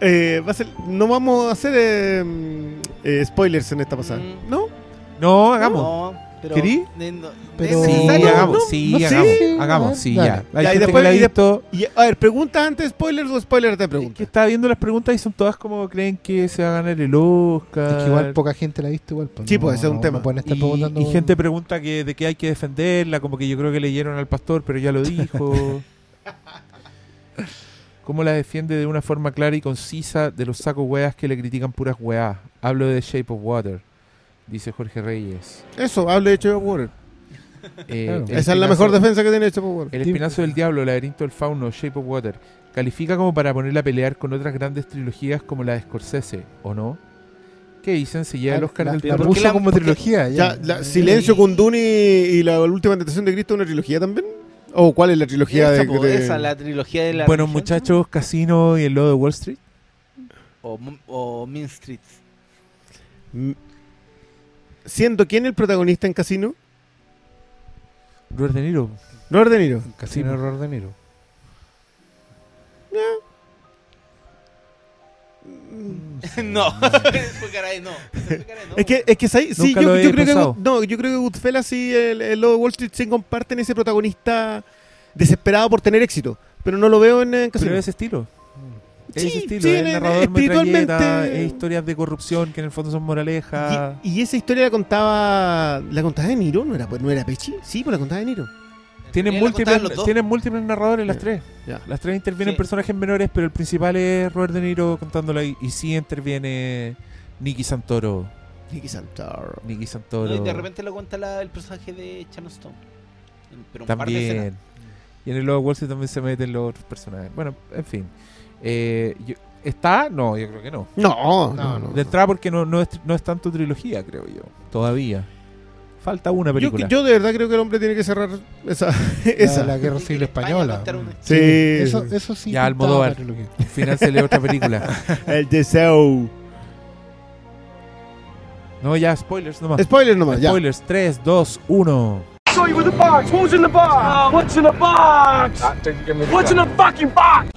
Speaker 5: eh, va a ser- no vamos a hacer eh, eh, spoilers en esta pasada.
Speaker 2: Mm.
Speaker 5: ¿No?
Speaker 1: No, hagamos.
Speaker 2: No, pero.
Speaker 5: ¿Querí?
Speaker 2: de- no-
Speaker 3: Pero-
Speaker 2: ¿es
Speaker 1: Sí, hagamos,
Speaker 5: no,
Speaker 1: sí,
Speaker 5: no
Speaker 1: hagamos,
Speaker 3: Sí,
Speaker 1: hagamos, sí, ya. Hay
Speaker 5: Ya, y después-
Speaker 1: que la
Speaker 5: y de-
Speaker 1: visto,
Speaker 5: Y, a ver, pregunta antes spoilers o spoilers de
Speaker 1: que
Speaker 5: pregunta.
Speaker 1: está viendo las preguntas y son todas como creen que se va a ganar el Oscar.
Speaker 3: Es que igual poca gente la ha visto igual. pues,
Speaker 5: Sí,
Speaker 3: no-
Speaker 5: pues, ese es un
Speaker 3: no-
Speaker 5: tema.
Speaker 3: pueden estar
Speaker 1: Y,
Speaker 3: preguntando-
Speaker 1: y gente pregunta que de qué hay que defenderla, como que yo creo que leyeron al pastor, pero ya lo dijo. (laughs) ¿Cómo la defiende de una forma clara y concisa de los sacos weas que le critican puras weas? Hablo de Shape of Water, dice Jorge Reyes.
Speaker 5: Eso, hable de of Water. (laughs)
Speaker 1: Eh,
Speaker 3: Claro.
Speaker 5: Esa es la mejor defensa que tiene Shape of Water.
Speaker 1: El espinazo del diablo, el laberinto del fauno, Shape of Water. Califica como para ponerla a pelear con otras grandes trilogías como la de Scorsese, ¿o no? ¿Qué dicen? Se lleva el Oscar
Speaker 3: la,
Speaker 1: del
Speaker 3: la
Speaker 2: ¿por
Speaker 1: terror.
Speaker 2: qué
Speaker 3: puso
Speaker 2: la-
Speaker 3: como trilogía.
Speaker 5: Ya,
Speaker 3: Ya,
Speaker 5: la- Silencio con Dune y, la última tentación de Cristo, ¿una trilogía también? ¿O cuál es la trilogía
Speaker 2: Esa,
Speaker 5: de,
Speaker 2: po,
Speaker 5: de-
Speaker 2: esa, la trilogía de la.
Speaker 1: Bueno,
Speaker 2: religión,
Speaker 1: muchachos, Casino y el lodo de Wall Street.
Speaker 2: O, o Mean Street.
Speaker 5: Mm. Siendo quién el protagonista en Casino?
Speaker 1: Robert De Niro.
Speaker 5: Robert De Niro.
Speaker 3: Casino
Speaker 1: Sí.
Speaker 3: Error de Niro. (laughs)
Speaker 2: no, (laughs) (laughs) de no.
Speaker 5: Es que, es que sí, yo, creo que no, yo creo que Goodfellas y el, el Lobo de Wall Street sí comparten ese protagonista desesperado por tener éxito, pero no lo veo en, en Casino.
Speaker 1: Pero es ese estilo. Es
Speaker 5: Sí,
Speaker 1: ese estilo.
Speaker 5: sí,
Speaker 1: es narrador
Speaker 5: espiritualmente-
Speaker 1: es historias de corrupción que en el fondo son moralejas.
Speaker 5: y, y esa historia la contaba la contaba de Niro, no era no era Pechi, sí, pues la contaba de Niro.
Speaker 1: Tienen múltiples, tienen múltiples narradores las tres. Las tres intervienen
Speaker 2: Sí.
Speaker 1: personajes menores, pero el principal es Robert De Niro contándola y, y sí interviene Nicky Santoro.
Speaker 5: Nicky Santoro.
Speaker 1: Nicky
Speaker 2: No,
Speaker 1: Santoro.
Speaker 2: y de repente lo cuenta la- el personaje de Sharon Stone. Pero un par de
Speaker 1: también. Y en el Lobo Wall Street también se meten los otros personajes. Bueno, en fin. Eh, yo- ¿Está? No, yo creo que no.
Speaker 5: No, no,
Speaker 3: No.
Speaker 1: De entrada porque no, no, es, no es tanto trilogía, creo yo. Todavía. Falta una
Speaker 5: Yo,
Speaker 1: película.
Speaker 5: yo de verdad creo que el hombre tiene que cerrar esa.
Speaker 3: La, (laughs)
Speaker 5: esa.
Speaker 3: la Guerra Civil Española.
Speaker 2: una-
Speaker 5: Sí.
Speaker 3: Eso, eso sí.
Speaker 1: Ya, Almodóvar.
Speaker 3: la trilogía.
Speaker 1: Financiale otra película. (laughs)
Speaker 5: El deseo.
Speaker 1: No, ya, spoilers nomás.
Speaker 5: Spoiler nomás, ya.
Speaker 1: Spoilers, 3, 2, 1.
Speaker 6: show you with the box. Who's in the box? What's in the box? What's in the fucking box?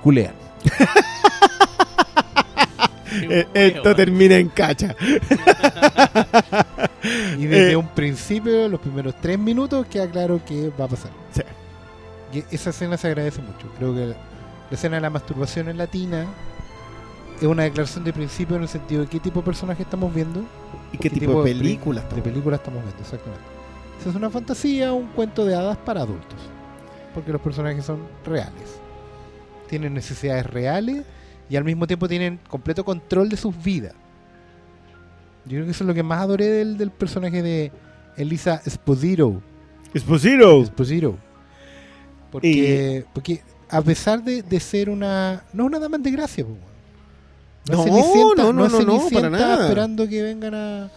Speaker 1: Culean. (laughs)
Speaker 5: Eh, Esto termina en cacha.
Speaker 3: Y desde
Speaker 5: Eh.
Speaker 3: un principio, los primeros tres minutos, queda claro que va a pasar.
Speaker 5: Sí.
Speaker 3: Y esa escena se agradece mucho. Creo que la escena de la masturbación en latina es una declaración de principio en el sentido de qué tipo de personaje estamos viendo.
Speaker 5: ¿Y qué, tipo, de
Speaker 3: pri-
Speaker 5: película?
Speaker 3: De película estamos viendo, exactamente. Esa es una fantasía, un cuento de hadas para adultos. Porque los personajes son reales. Tienen necesidades reales y al mismo tiempo tienen completo control de sus vidas. Yo creo que eso es lo que más adoré del, del personaje de Elisa Esposito.
Speaker 5: Esposito.
Speaker 3: Esposito. Porque, porque a pesar de, de ser una. No es una dama de gracia.
Speaker 5: No, no, no, no, no, para nada.
Speaker 3: esperando que vengan a,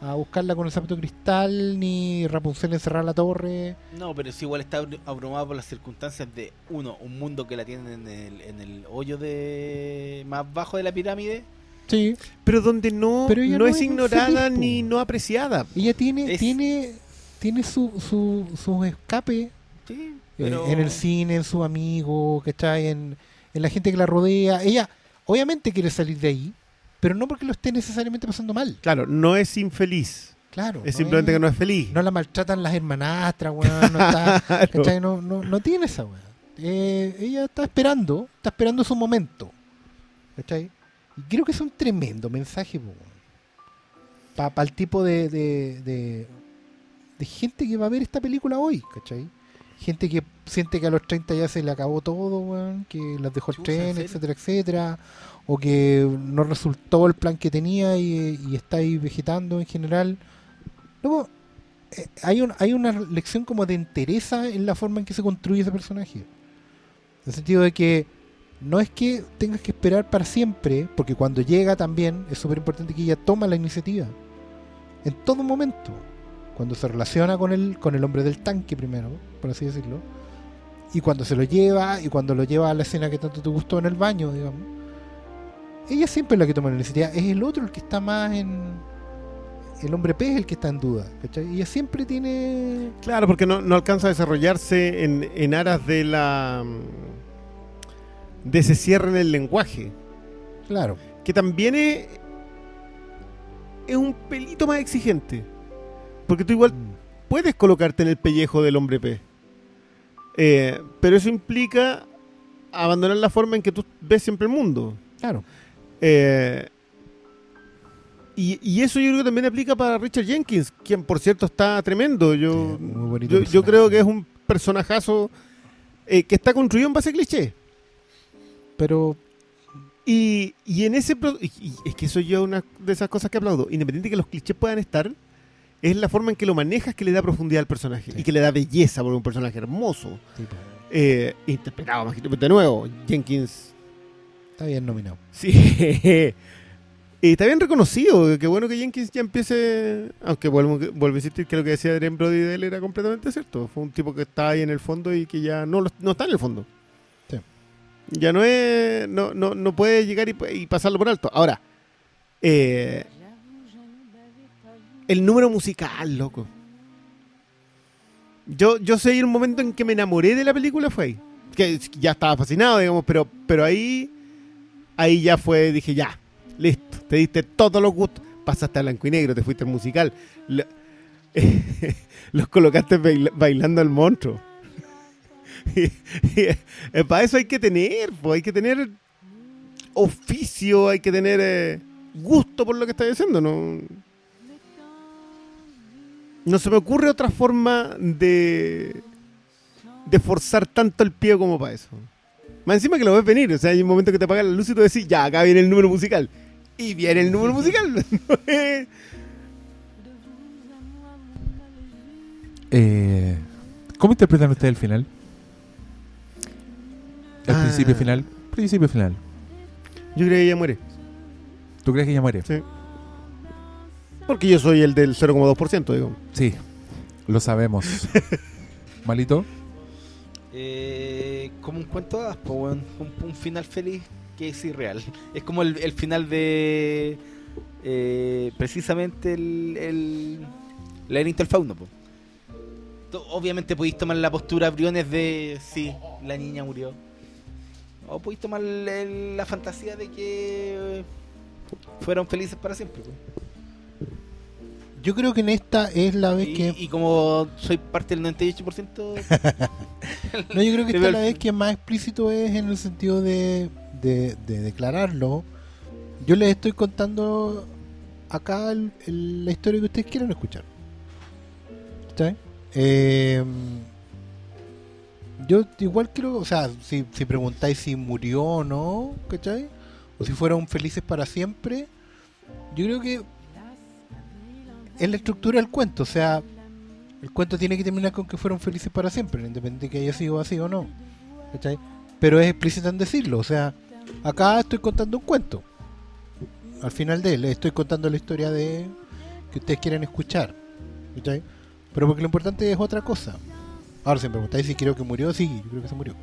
Speaker 3: a buscarla con el zapato de cristal, ni Rapunzel encerrar la torre.
Speaker 2: No, pero es igual está abru- abrumado por las circunstancias de, uno, un mundo que la tienen en el, en el hoyo de más bajo de la pirámide.
Speaker 3: Sí.
Speaker 5: Pero donde no,
Speaker 3: Pero ella
Speaker 5: no,
Speaker 3: no
Speaker 5: es
Speaker 3: es
Speaker 5: ignorada ni no apreciada.
Speaker 3: Ella tiene,
Speaker 2: Es-
Speaker 3: tiene, tiene su, su, sus escapes
Speaker 2: Sí,
Speaker 3: eh, en el cine, en sus amigos, ¿cachai? En, en la gente que la rodea. Ella, obviamente, quiere salir de ahí, pero no porque lo esté necesariamente pasando mal.
Speaker 5: Claro, no es infeliz.
Speaker 3: Claro.
Speaker 5: Es simplemente que no es feliz.
Speaker 3: no la maltratan las hermanastras, weón. No, está, (laughs) no, no, no tiene esa weón. Eh, ella está esperando, está esperando su momento. ¿Cachai? Y creo que es un tremendo mensaje, para el tipo de, de, de, de gente que va a ver esta película hoy, ¿cachai? Gente que siente que a los 30 ya se le acabó todo, weón, que las dejó el
Speaker 2: Chucha, ¿en
Speaker 3: tren, etcétera, etcétera. O que no resultó el plan que tenía y, está ahí vegetando en general. Luego, eh, hay una lección como de entereza en la forma en que se construye ese personaje. En el sentido de que no es que tengas que esperar para siempre, porque cuando llega también es súper importante que ella toma la iniciativa. En todo momento. Cuando se relaciona con el, con el hombre del tanque primero, por así decirlo. Y cuando se lo lleva, y cuando lo lleva a la escena que tanto te gustó en el baño, digamos. Ella siempre es la que toma la iniciativa. Es el otro el que está más en... El hombre pez es el que está en duda. ¿cachai? Ella siempre tiene...
Speaker 5: Claro, porque no, no alcanza a desarrollarse en, en aras de la. de ese cierre en el lenguaje.
Speaker 3: Claro.
Speaker 5: Que también es. es un pelito más exigente. Porque tú igual puedes colocarte en el pellejo del hombre P. Eh, pero eso implica abandonar la forma en que tú ves siempre el mundo.
Speaker 3: Claro.
Speaker 5: Eh, y, y eso yo creo que también aplica para Richard Jenkins, quien por cierto está tremendo. Yo,
Speaker 3: Sí,
Speaker 5: creo que es un personajazo eh, que está construido en base a cliché.
Speaker 3: Pero
Speaker 5: Y, y en ese pro- y, y es que eso yo una de esas cosas que aplaudo. Independiente de que los clichés puedan estar, es la forma en que lo manejas que le da profundidad al personaje
Speaker 3: Sí.
Speaker 5: y que le da belleza por un personaje hermoso.
Speaker 3: tipo,
Speaker 5: Eh, interpretado de nuevo, Jenkins.
Speaker 3: Está bien nominado.
Speaker 5: Sí. (laughs) Y está bien reconocido. Qué bueno que Jenkins ya empiece. Aunque vuelvo, vuelvo a insistir que lo que decía Adrian Brody de él era completamente cierto. Fue un tipo que está ahí en el fondo y que ya no, no está en el fondo.
Speaker 3: Sí.
Speaker 5: Ya no es. No, no, no puede llegar y, y pasarlo por alto. Ahora, eh, el número musical, loco. Yo, yo sé un momento en que me enamoré de la película fue ahí. Que ya estaba fascinado, digamos, pero, pero ahí, ahí ya fue, dije, ya, listo, te diste todos los gustos, pasaste a blanco y negro, te fuiste al musical, Lo- (laughs) los colocaste baila- bailando al monstruo. (laughs) Para eso hay que tener, pues, hay que tener oficio, hay que tener eh, gusto por lo que estás haciendo, no, no se me ocurre otra forma de de forzar tanto el pie como para eso. Más encima que lo ves venir, o sea, hay un momento que te apaga la luz y tú decís, ya, acá viene el número musical. Y viene el número musical. (laughs)
Speaker 1: Eh, ¿Cómo interpretan ustedes el final? El
Speaker 5: Ah.
Speaker 1: principio final. Principio final.
Speaker 5: Yo creo que ella muere.
Speaker 1: ¿Tú crees que ella muere?
Speaker 5: Sí. Porque yo soy el del 0,2%, digo.
Speaker 1: Sí, lo sabemos. (laughs) ¿Malito?
Speaker 2: Eh, como un cuento un, final feliz que es irreal. Es como el, final de eh, precisamente el, el del fauno. Obviamente podéis tomar la postura Briones de sí, la niña murió. O podéis tomar el- la fantasía de que fueron felices para siempre.
Speaker 3: Yo creo que en esta es la vez
Speaker 2: Y,
Speaker 3: que.
Speaker 2: y como soy parte del 98%, (laughs)
Speaker 3: No, yo creo que (laughs) esta es la vez que más explícito es en el sentido de, de, de declararlo. Yo les estoy contando acá el- el- la historia que ustedes quieran escuchar. ¿Está bien? yo igual creo, o sea, si, si preguntáis si murió o no, ¿cachai? O si fueron felices para siempre, yo creo que es la estructura del cuento, o sea, el cuento tiene que terminar con que fueron felices para siempre, independiente de que haya sido así o no. ¿cachai? Pero es explícito en decirlo, o sea, acá estoy contando un cuento. Al final de él, estoy contando la historia de que ustedes quieren escuchar. ¿cachai? Pero porque lo importante es otra cosa. Ahora, si me preguntáis si creo que murió, sí, yo creo que se murió.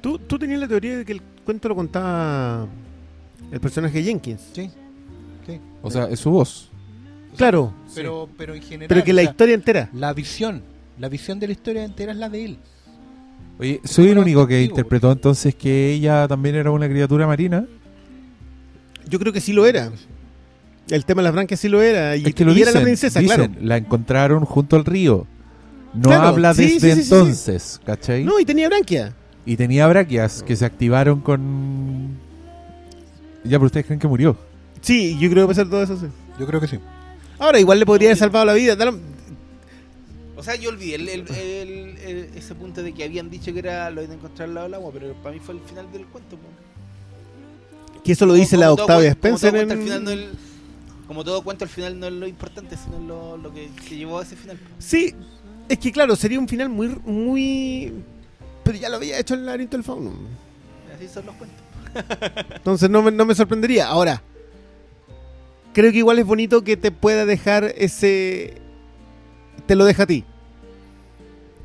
Speaker 5: ¿Tú, tú tenías la teoría de que el cuento lo contaba el personaje Jenkins.
Speaker 3: Sí, sí.
Speaker 1: O sea, es su voz.
Speaker 5: Claro,
Speaker 3: Pero, pero en general.
Speaker 5: pero que la historia entera.
Speaker 3: la visión, la visión de la historia entera es la de él.
Speaker 1: Oye, soy el único que interpretó entonces que ella también era una criatura marina.
Speaker 5: Yo creo que sí lo era. El tema de las branquias sí lo era. Y,
Speaker 1: Es que lo
Speaker 5: y
Speaker 1: dicen,
Speaker 5: era la princesa,
Speaker 1: dicen,
Speaker 5: claro.
Speaker 1: la encontraron junto al río. No
Speaker 5: Claro,
Speaker 1: habla
Speaker 5: sí,
Speaker 1: desde
Speaker 5: sí, sí, sí, sí.
Speaker 1: entonces, ¿cachai?
Speaker 5: No, y tenía branquia.
Speaker 1: Y tenía braquias que se activaron con... Ya, pero ustedes creen que murió.
Speaker 5: Sí, yo creo que pasar todo eso. sí.
Speaker 3: Yo creo que sí.
Speaker 5: Ahora, igual le podría haber salvado la vida.
Speaker 2: o sea, yo olvidé el- el- el- el- ese punto de que habían dicho que era lo de encontrar al lado del agua, pero para mí fue el final del cuento.
Speaker 5: Que eso lo dice
Speaker 2: Como-
Speaker 5: la Octavia
Speaker 2: cuen- como todo
Speaker 5: Spencer. en-
Speaker 2: final no es el- como todo cuento al final no es lo importante, sino lo, lo que se llevó a ese final.
Speaker 5: Sí, es que claro, sería un final muy. muy... Pero ya lo había hecho el laberinto del fauno.
Speaker 2: Así son los cuentos. (laughs)
Speaker 5: Entonces no me, no me sorprendería. Ahora, creo que igual es bonito que te pueda dejar ese. Te lo deja a ti.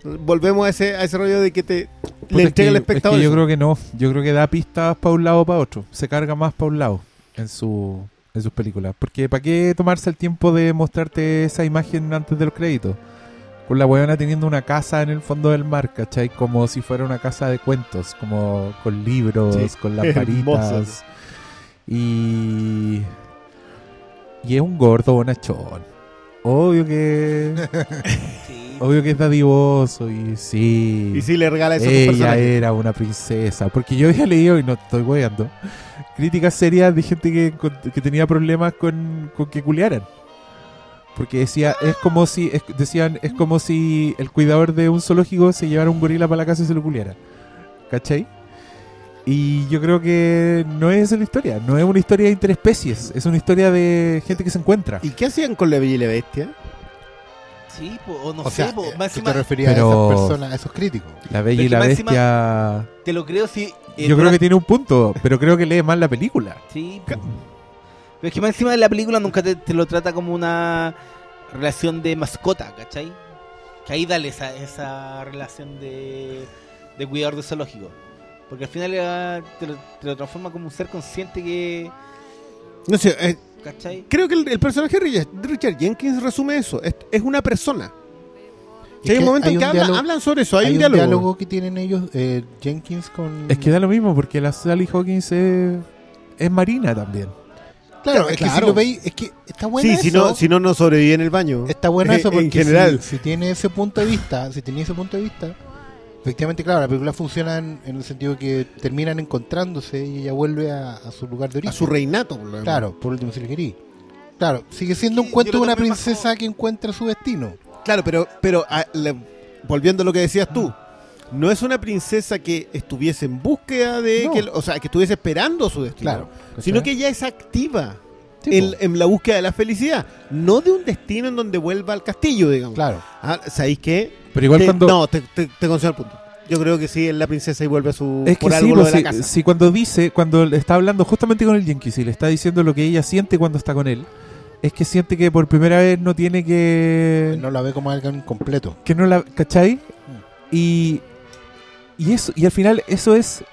Speaker 5: Volvemos a ese, a ese rollo de que te
Speaker 1: Puta,
Speaker 5: le entrega al
Speaker 1: es
Speaker 5: espectador.
Speaker 1: que yo creo que no. Yo creo que da pistas para un lado o para otro. Se carga más para un lado en su en sus películas. Porque ¿para qué tomarse el tiempo de mostrarte esa imagen antes de los créditos? Con la weona teniendo una casa en el fondo del mar, ¿cachai? Como si fuera una casa de cuentos, como con libros,
Speaker 5: Sí,
Speaker 1: con (laughs)
Speaker 5: hermoso.
Speaker 1: lamparitas. Y... Y es un gordo bonachón. Obvio que... (laughs)
Speaker 2: Sí.
Speaker 1: obvio que es dadivoso y sí...
Speaker 5: Y si le regala eso a
Speaker 1: Ella
Speaker 5: personajes.
Speaker 1: era una princesa. Porque yo había leído, y no estoy weando, críticas serias de gente que, tenía problemas con, con que culiaran. Porque decía, es como si, es- decían, es como si el cuidador de un zoológico se llevara un gorila para la casa y se lo culiara. ¿Cachai? Y yo creo que no es la historia, no es una historia de interespecies, es una historia de gente que se encuentra.
Speaker 5: ¿Y qué hacían con la Bella y la Bestia?
Speaker 2: Sí, po, o no
Speaker 3: o
Speaker 2: sé,
Speaker 3: sea,
Speaker 2: po, más
Speaker 3: tú te referías
Speaker 1: Pero-
Speaker 3: a esas personas, a esos críticos.
Speaker 1: La Bella
Speaker 2: Pero
Speaker 1: y la Bestia...
Speaker 2: te lo creo si... eh,
Speaker 1: Yo creo que tiene un punto, pero creo que lee mal la película.
Speaker 2: Sí, po. Pero es que más encima de la película nunca te, te lo trata como una relación de mascota, ¿cachai? Que ahí dale esa, esa relación de, de cuidador de zoológico. Porque al final eh, te lo, te lo transforma como un ser consciente que...
Speaker 5: No sé, eh,
Speaker 2: ¿Cachai?
Speaker 5: creo que el, el personaje de Richard, Jenkins resume eso. Es, es una persona.
Speaker 3: Es
Speaker 5: Que hay un
Speaker 3: que
Speaker 5: momento
Speaker 3: hay
Speaker 5: en que
Speaker 3: un
Speaker 5: habla-
Speaker 3: diálogo-
Speaker 5: hablan sobre eso. Hay,
Speaker 3: Hay,
Speaker 5: un
Speaker 3: un
Speaker 5: diálogo.
Speaker 3: diálogo. que tienen ellos, eh, Jenkins con...
Speaker 1: Es que da lo mismo, porque la Sally Hawkins es, es marina también.
Speaker 3: Claro,
Speaker 5: Claro,
Speaker 3: es que
Speaker 5: claro.
Speaker 3: si lo veis, es que está bueno
Speaker 5: Sí,
Speaker 3: eso.
Speaker 5: si no, si no, no sobrevive en el baño.
Speaker 3: Está bueno (laughs) eso
Speaker 5: En
Speaker 3: porque
Speaker 5: general.
Speaker 3: Si, si tiene ese punto de vista, si tenía ese punto de vista, efectivamente, claro, la película funciona en, en el sentido que terminan encontrándose y ella vuelve a, a su lugar de origen.
Speaker 5: A su reinato, por lo.
Speaker 3: Claro, por último si le querí. Claro, sigue siendo
Speaker 2: Sí,
Speaker 3: un cuento de una princesa
Speaker 2: como-
Speaker 3: que encuentra su destino.
Speaker 5: Claro, pero, pero ah, le- volviendo a lo que decías tú, no es una princesa que estuviese en búsqueda de,
Speaker 3: No.
Speaker 5: que, o sea, que estuviese esperando su destino,
Speaker 3: Claro.
Speaker 5: sino que ella es activa en, la búsqueda de la felicidad, no de un destino en donde vuelva al castillo, digamos.
Speaker 3: Claro.
Speaker 5: Ah, ¿Sabéis qué?
Speaker 1: Pero igual
Speaker 5: Te-
Speaker 1: cuando...
Speaker 5: No, te, te, te concedo el punto. Yo creo que sí, es la princesa y vuelve a su...
Speaker 1: es que
Speaker 5: por
Speaker 1: sí,
Speaker 5: algo lo
Speaker 1: pues,
Speaker 5: de
Speaker 1: sí,
Speaker 5: la casa.
Speaker 1: sí, cuando dice, cuando le está hablando justamente con el Jenkins y le está diciendo lo que ella siente cuando está con él, es que siente que por primera vez no tiene que...
Speaker 3: No la ve como alguien completo.
Speaker 1: que no la ¿cachai? y y eso y al final eso es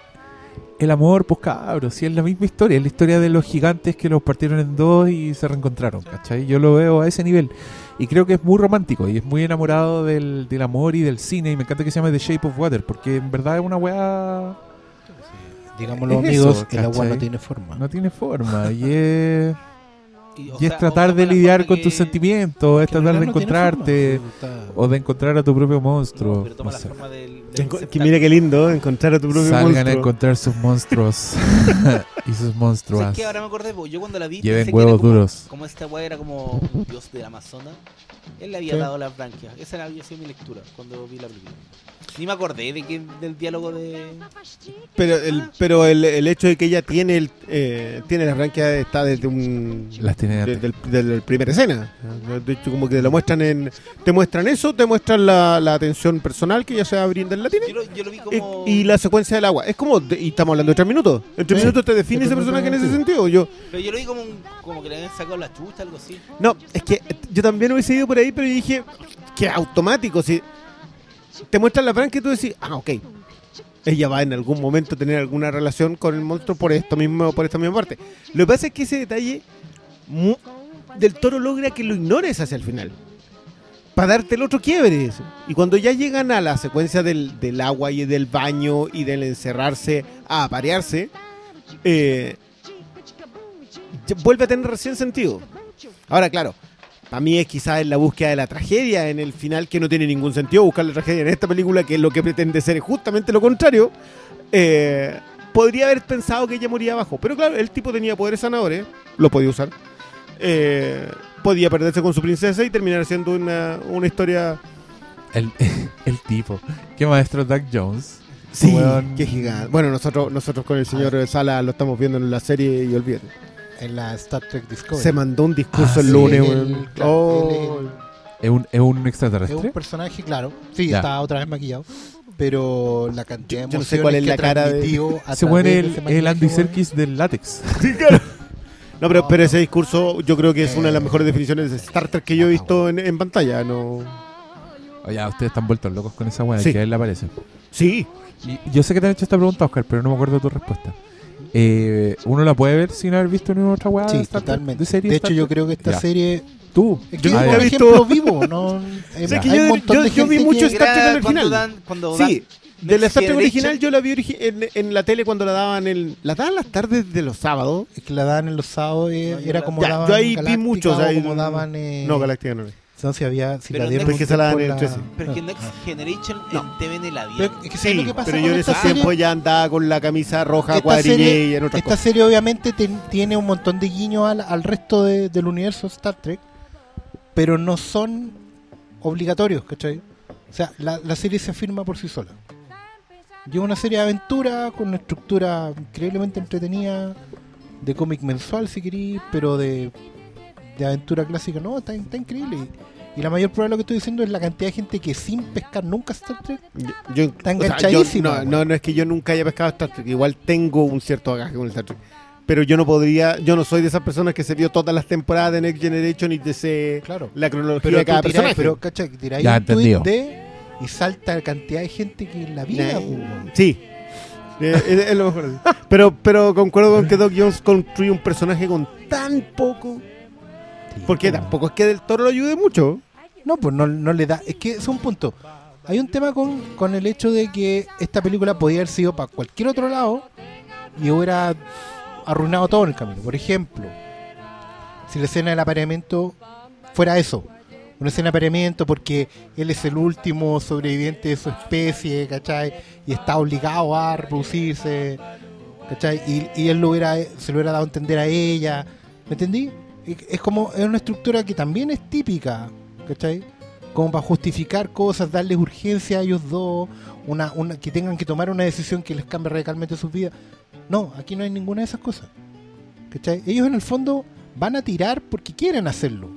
Speaker 1: el amor pues cabros si es la misma historia es la historia de los gigantes que los partieron en dos y se reencontraron ¿cachai? yo lo veo a ese nivel y creo que es muy romántico y es muy enamorado del, del amor y del cine y me encanta que se llame The Shape of Water porque en verdad es una weá
Speaker 3: Digámoslo,
Speaker 1: Es
Speaker 3: amigos,
Speaker 1: eso,
Speaker 3: el agua no tiene forma.
Speaker 1: No tiene forma. Y es,
Speaker 2: Y, (laughs)
Speaker 1: y es
Speaker 2: sea,
Speaker 1: tratar de lidiar con tus sentimientos, es tratar de
Speaker 3: no
Speaker 1: encontrarte.
Speaker 3: forma,
Speaker 1: O de encontrar a tu propio monstruo.
Speaker 2: No, pero toma
Speaker 1: no
Speaker 2: la
Speaker 1: sé.
Speaker 2: forma del
Speaker 5: Que, mira qué lindo encontrar a tu propio
Speaker 1: Salgan a
Speaker 5: monstruo.
Speaker 1: encontrar sus monstruos (laughs) y sus
Speaker 2: ¿Sabes
Speaker 1: monstruas.
Speaker 2: qué? Ahora me acordé, yo cuando la vi
Speaker 1: Lleven
Speaker 2: pensé que
Speaker 1: huevos
Speaker 2: como,
Speaker 1: duros.
Speaker 2: Como esta weá era como un dios del Amazonas. Él le había
Speaker 3: Sí.
Speaker 2: dado las branquias. Esa era, había sido mi lectura cuando vi la película. Ni me acordé de que, del diálogo de...
Speaker 5: Pero el, pero el, el hecho de que ella tiene el, eh, tiene la branquia está desde un
Speaker 1: Las tiene
Speaker 5: de-
Speaker 1: antes.
Speaker 5: del, del- del primera escena. De hecho, como que lo muestran en. Te muestran eso, te muestran la, la atención personal que ella se va a brindar la tiene.
Speaker 2: Yo lo, yo lo vi como...
Speaker 5: Y, y la secuencia del agua. Es como. de- y estamos hablando de tres minutos. En tres
Speaker 3: Sí.
Speaker 5: minutos te define ese personaje en ese sentido. Yo.
Speaker 2: Pero yo lo vi como, un- como que le habían sacado la chucha, algo así.
Speaker 5: No, es que yo también hubiese ido por ahí, pero yo dije. Que automático. Si te muestran la branquia y tú decís. Ah, ok. Ella va en algún momento a tener alguna relación con el monstruo por esto mismo, por esta misma parte. Lo que pasa es que ese detalle del toro logra que lo ignores hacia el final. Para darte el otro quiebre. eso. Y cuando ya llegan a la secuencia del, del agua y del baño y del encerrarse a aparearse, eh, vuelve a tener recién sentido. Ahora, claro, para mí es quizás en la búsqueda de la tragedia en el final que no tiene ningún sentido buscar la tragedia en esta película, que es lo que pretende ser justamente lo contrario. eh, podría haber pensado que ella moría abajo. Pero claro, el tipo tenía poderes sanadores, lo podía usar. Eh, podía perderse con su princesa y terminar siendo una, una historia.
Speaker 1: El, (laughs) el tipo. Qué maestro Doug Jones.
Speaker 5: Sí,
Speaker 1: Weón.
Speaker 5: qué gigante. Bueno, nosotros, nosotros con el señor Sala lo estamos viendo en la serie y olvídate.
Speaker 3: En la Star Trek Discovery.
Speaker 5: Se mandó un discurso
Speaker 1: Ah,
Speaker 5: el
Speaker 1: sí,
Speaker 5: lunes,
Speaker 3: claro,
Speaker 5: Oh.
Speaker 1: ¿Es un, es un
Speaker 3: Es
Speaker 1: extraterrestre?
Speaker 3: un personaje, claro. Sí,
Speaker 1: Ya.
Speaker 3: está otra vez maquillado. Pero la cantidad de
Speaker 5: Yo no sé cuál es la cara de-
Speaker 1: Se muere el, el Andy. Serkis del látex. (laughs)
Speaker 5: No, pero, pero ese discurso yo creo que es una de las mejores definiciones de Star Trek que yo he visto en, en pantalla. No.
Speaker 1: Oye, ustedes están vueltos locos con esa weá,
Speaker 5: Sí.
Speaker 1: que a él le aparece.
Speaker 5: Sí,
Speaker 1: Y yo sé que te han hecho esta pregunta, Oscar, pero no me acuerdo de tu respuesta. Eh, ¿Uno la puede ver sin haber visto ninguna otra weá? de
Speaker 3: Sí,
Speaker 1: Trek?
Speaker 3: totalmente.
Speaker 1: ¿De, serie
Speaker 3: De hecho, yo creo que esta
Speaker 1: Ya.
Speaker 3: serie.
Speaker 1: Tú.
Speaker 3: Es que
Speaker 5: Yo nunca
Speaker 3: un
Speaker 5: he visto-
Speaker 3: ejemplo vivo, ¿no? (laughs) Eh,
Speaker 5: Sé que
Speaker 3: hay
Speaker 5: yo-
Speaker 3: un montón
Speaker 5: yo-
Speaker 3: de
Speaker 5: yo vi mucho Star Trek original.
Speaker 2: Cuando dan, cuando dan
Speaker 5: sí. De la Star Trek original yo la vi origi- en, en la tele cuando la daban en, la daban las tardes de los sábados.
Speaker 3: Es que la daban en los sábados, eh,
Speaker 2: No,
Speaker 3: era como
Speaker 5: Ya,
Speaker 3: daban
Speaker 5: yo ahí vi muchos,
Speaker 3: o
Speaker 5: ahí-
Speaker 3: como daban... Eh,
Speaker 5: No, Galáctica no.
Speaker 3: No, si había... Si
Speaker 2: Pero
Speaker 3: la dieron
Speaker 2: Next-
Speaker 3: un
Speaker 5: que se la dan
Speaker 3: tiempo
Speaker 5: en
Speaker 3: la-
Speaker 5: 13.
Speaker 2: Pero es que
Speaker 3: Ah,
Speaker 2: Next. Generation
Speaker 5: No.
Speaker 2: en TVN la
Speaker 3: Pero
Speaker 2: dieron.
Speaker 3: es que ¿sabes
Speaker 5: Sí,
Speaker 3: lo que pasa
Speaker 5: pero yo en ese tiempo ya andaba con la camisa roja cuadrille y en otras
Speaker 3: esta
Speaker 5: cosas.
Speaker 3: serie obviamente ten- tiene un montón de guiños al, al resto de- del universo Star Trek, pero no son obligatorios, ¿cachai? O sea, la, la serie se firma por sí sola. Y es una serie de aventura con una estructura increíblemente entretenida, de cómic mensual si queréis, pero de, de aventura clásica, no, está, está increíble. Y, y la mayor prueba de lo que estoy diciendo es la cantidad de gente que sin pescar nunca Star Trek
Speaker 5: Yo, yo-
Speaker 3: Está
Speaker 5: o sea, yo-
Speaker 3: enganchadísima,
Speaker 5: no, no, no es que yo nunca haya pescado Star Trek. Igual tengo un cierto bagaje con el Star Trek. Pero yo no podría, yo no soy de esas personas que se vio todas las temporadas de Next Generation y de sé
Speaker 3: Claro.
Speaker 5: la cronología
Speaker 3: Pero
Speaker 5: de cada personaje.
Speaker 3: pero cacha, que tiráis un tweet
Speaker 1: entendido.
Speaker 3: de y salta la cantidad de gente que en la vida,
Speaker 5: Nah. Sí. Eh, es, es lo mejor. (laughs) Pero, pero concuerdo con que Doc Jones construye un personaje con tan poco. Porque
Speaker 3: po.
Speaker 5: tampoco es que del toro lo ayude mucho.
Speaker 3: No, pues no, no le da. Es que es un punto. Hay un tema con, con el hecho de que esta película podía haber sido para cualquier otro lado y hubiera arruinado todo en el camino. Por ejemplo, si la escena del apareamiento fuera eso. Una escena de apareamiento porque él es el último sobreviviente de su especie, ¿cachai? Y está obligado a reproducirse, ¿cachai? Y, y él lo hubiera, se lo hubiera dado a entender a ella, ¿me entendí? Es como, es una estructura que también es típica, ¿cachai? Como para justificar cosas, darles urgencia a ellos dos, una, una, que tengan que tomar una decisión que les cambie radicalmente sus vidas. No, aquí no hay ninguna de esas cosas. ¿Cachai? Ellos en el fondo van a tirar porque quieren hacerlo.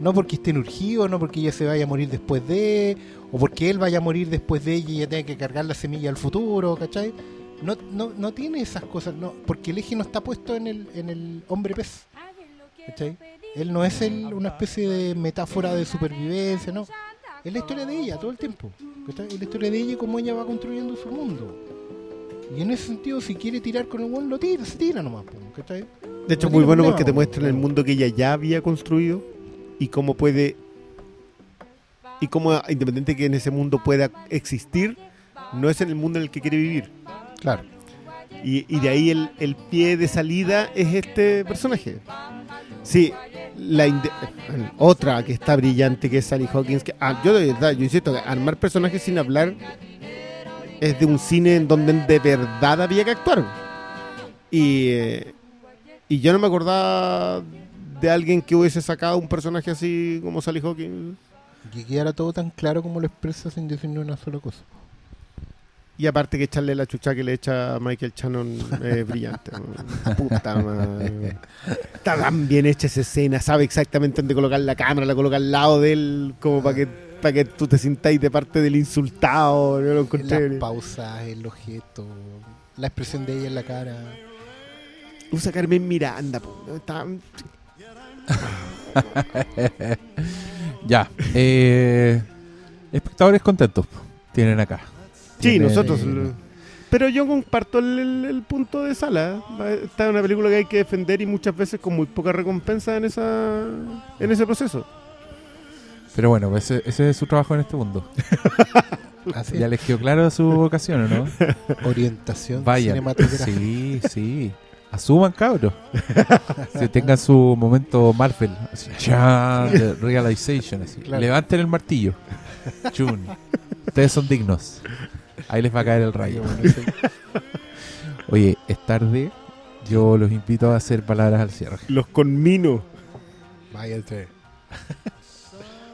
Speaker 3: No porque estén urgidos, no porque ella se vaya a morir después de, o porque él vaya a morir después de ella y ella tenga que cargar la semilla al futuro, ¿cachai? No, no, no tiene esas cosas, no, porque el eje no está puesto en el, en el hombre pez. ¿Cachai? Él no es el- una especie de metáfora de supervivencia, no. Es la historia de ella todo el tiempo. ¿cachai? Es la historia de ella y cómo ella va construyendo su mundo. Y en ese sentido, si quiere tirar con el buen, lo tira, se tira nomás. ¿cachai?
Speaker 5: De hecho,
Speaker 3: No
Speaker 5: muy bueno
Speaker 3: problema,
Speaker 5: porque te muestran el mundo que ella ya había construido y cómo puede. Y cómo, independiente que en ese mundo pueda existir, no es en el mundo en el que quiere vivir.
Speaker 3: Claro.
Speaker 5: Y, y de ahí el, el pie de salida es este personaje. Sí, la otra que está brillante que es Sally Hawkins. Que, ah, yo de verdad, yo insisto, que armar personajes sin hablar es de un cine en donde de verdad había que actuar. Y, eh, y yo no me acordaba de alguien que hubiese sacado un personaje así como Sally Hawkins.
Speaker 3: Y que era todo tan claro como lo expresa sin decir ni una sola cosa.
Speaker 5: Y aparte que echarle la chucha que le echa a Michael Shannon es (laughs) brillante. Puta madre. Está tan bien hecha esa escena, sabe exactamente dónde colocar la cámara, la coloca al lado de él, como para que, para que tú te sintáis de parte del insultado. Yo lo encontré.
Speaker 3: Las pausas, el objeto, la expresión de ella en la cara.
Speaker 5: Usa Carmen Miranda, (laughs)
Speaker 1: Ya. Eh, espectadores contentos tienen acá.
Speaker 5: Sí, nosotros. lo- Pero yo comparto el, el- el punto de sala. Esta es una película que hay que defender y muchas veces con muy poca recompensa en esa en ese proceso.
Speaker 1: Pero bueno, ese, ese es su trabajo en este mundo. (laughs)
Speaker 3: Así
Speaker 1: Ya les quedó claro su vocación, ¿o ¿no? (laughs)
Speaker 3: Orientación
Speaker 1: Vayan.
Speaker 3: cinematográfica.
Speaker 1: Sí, sí. Asuman, cabros. que tengan su momento Marvel. Así, ya, de realization. así.
Speaker 3: Claro.
Speaker 1: Levanten el martillo. Chun. Ustedes son dignos. Ahí les va a caer el rayo. Oye, es tarde. Yo los invito a hacer palabras al cierre.
Speaker 5: Los conmino.
Speaker 3: Váyate.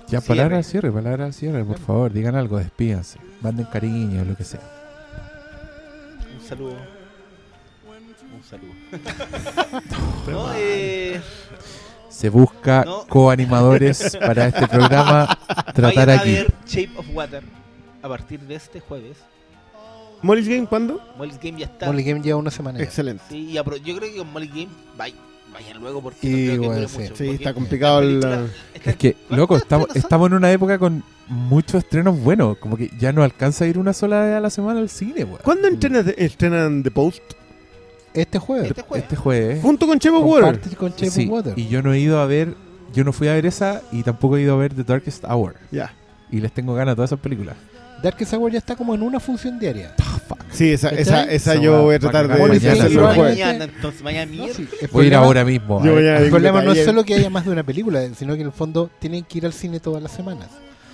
Speaker 1: Ya,
Speaker 2: Cierre.
Speaker 1: palabras al cierre, palabras al cierre, por favor. Digan algo, despídanse. Manden cariño, lo que sea.
Speaker 2: Un saludo. Un saludo. (laughs) no, eh,
Speaker 1: Se busca
Speaker 2: No.
Speaker 1: coanimadores para este programa. (laughs) Tratar
Speaker 2: vayan a
Speaker 1: aquí.
Speaker 2: ver Shape of Water a partir de este jueves.
Speaker 5: ¿Molly's Game cuándo?
Speaker 2: Molly's Game ya está.
Speaker 3: Molly Game lleva una semana. ya.
Speaker 5: Excelente.
Speaker 2: Sí, yo creo que con Molly Game vay- vayan luego porque
Speaker 3: Y
Speaker 2: no creo
Speaker 3: bueno, sí.
Speaker 2: mucho.
Speaker 5: Sí,
Speaker 2: porque
Speaker 5: está complicado el...
Speaker 1: Es que,
Speaker 2: ¿cuántos
Speaker 1: loco, estamos, estamos en una época con muchos estrenos buenos. Como que ya no alcanza a ir una sola vez a la semana al cine, weón.
Speaker 5: ¿Cuándo estrenan, estrenan The Post?
Speaker 3: Este jueves.
Speaker 2: Este jueves.
Speaker 1: Este jueves.
Speaker 5: Junto con Chevo Water.
Speaker 3: Con
Speaker 1: Sí,
Speaker 3: Water.
Speaker 1: y yo no he ido a ver, yo no fui a ver esa y tampoco he ido a ver The Darkest Hour.
Speaker 5: Ya.
Speaker 1: Y les tengo ganas a todas esas películas.
Speaker 3: Darkest Hour ya está como en una función diaria.
Speaker 5: Sí, esa, esa, esa yo voy a tratar de
Speaker 1: mañana,
Speaker 2: mañana, entonces mañana
Speaker 3: No, sí, el
Speaker 1: Voy a ir ahora mismo.
Speaker 5: Yo
Speaker 1: a
Speaker 5: voy
Speaker 1: ver.
Speaker 5: a-
Speaker 3: El problema no es solo que haya más de una película, sino que en el fondo tienen que ir al cine todas las semanas.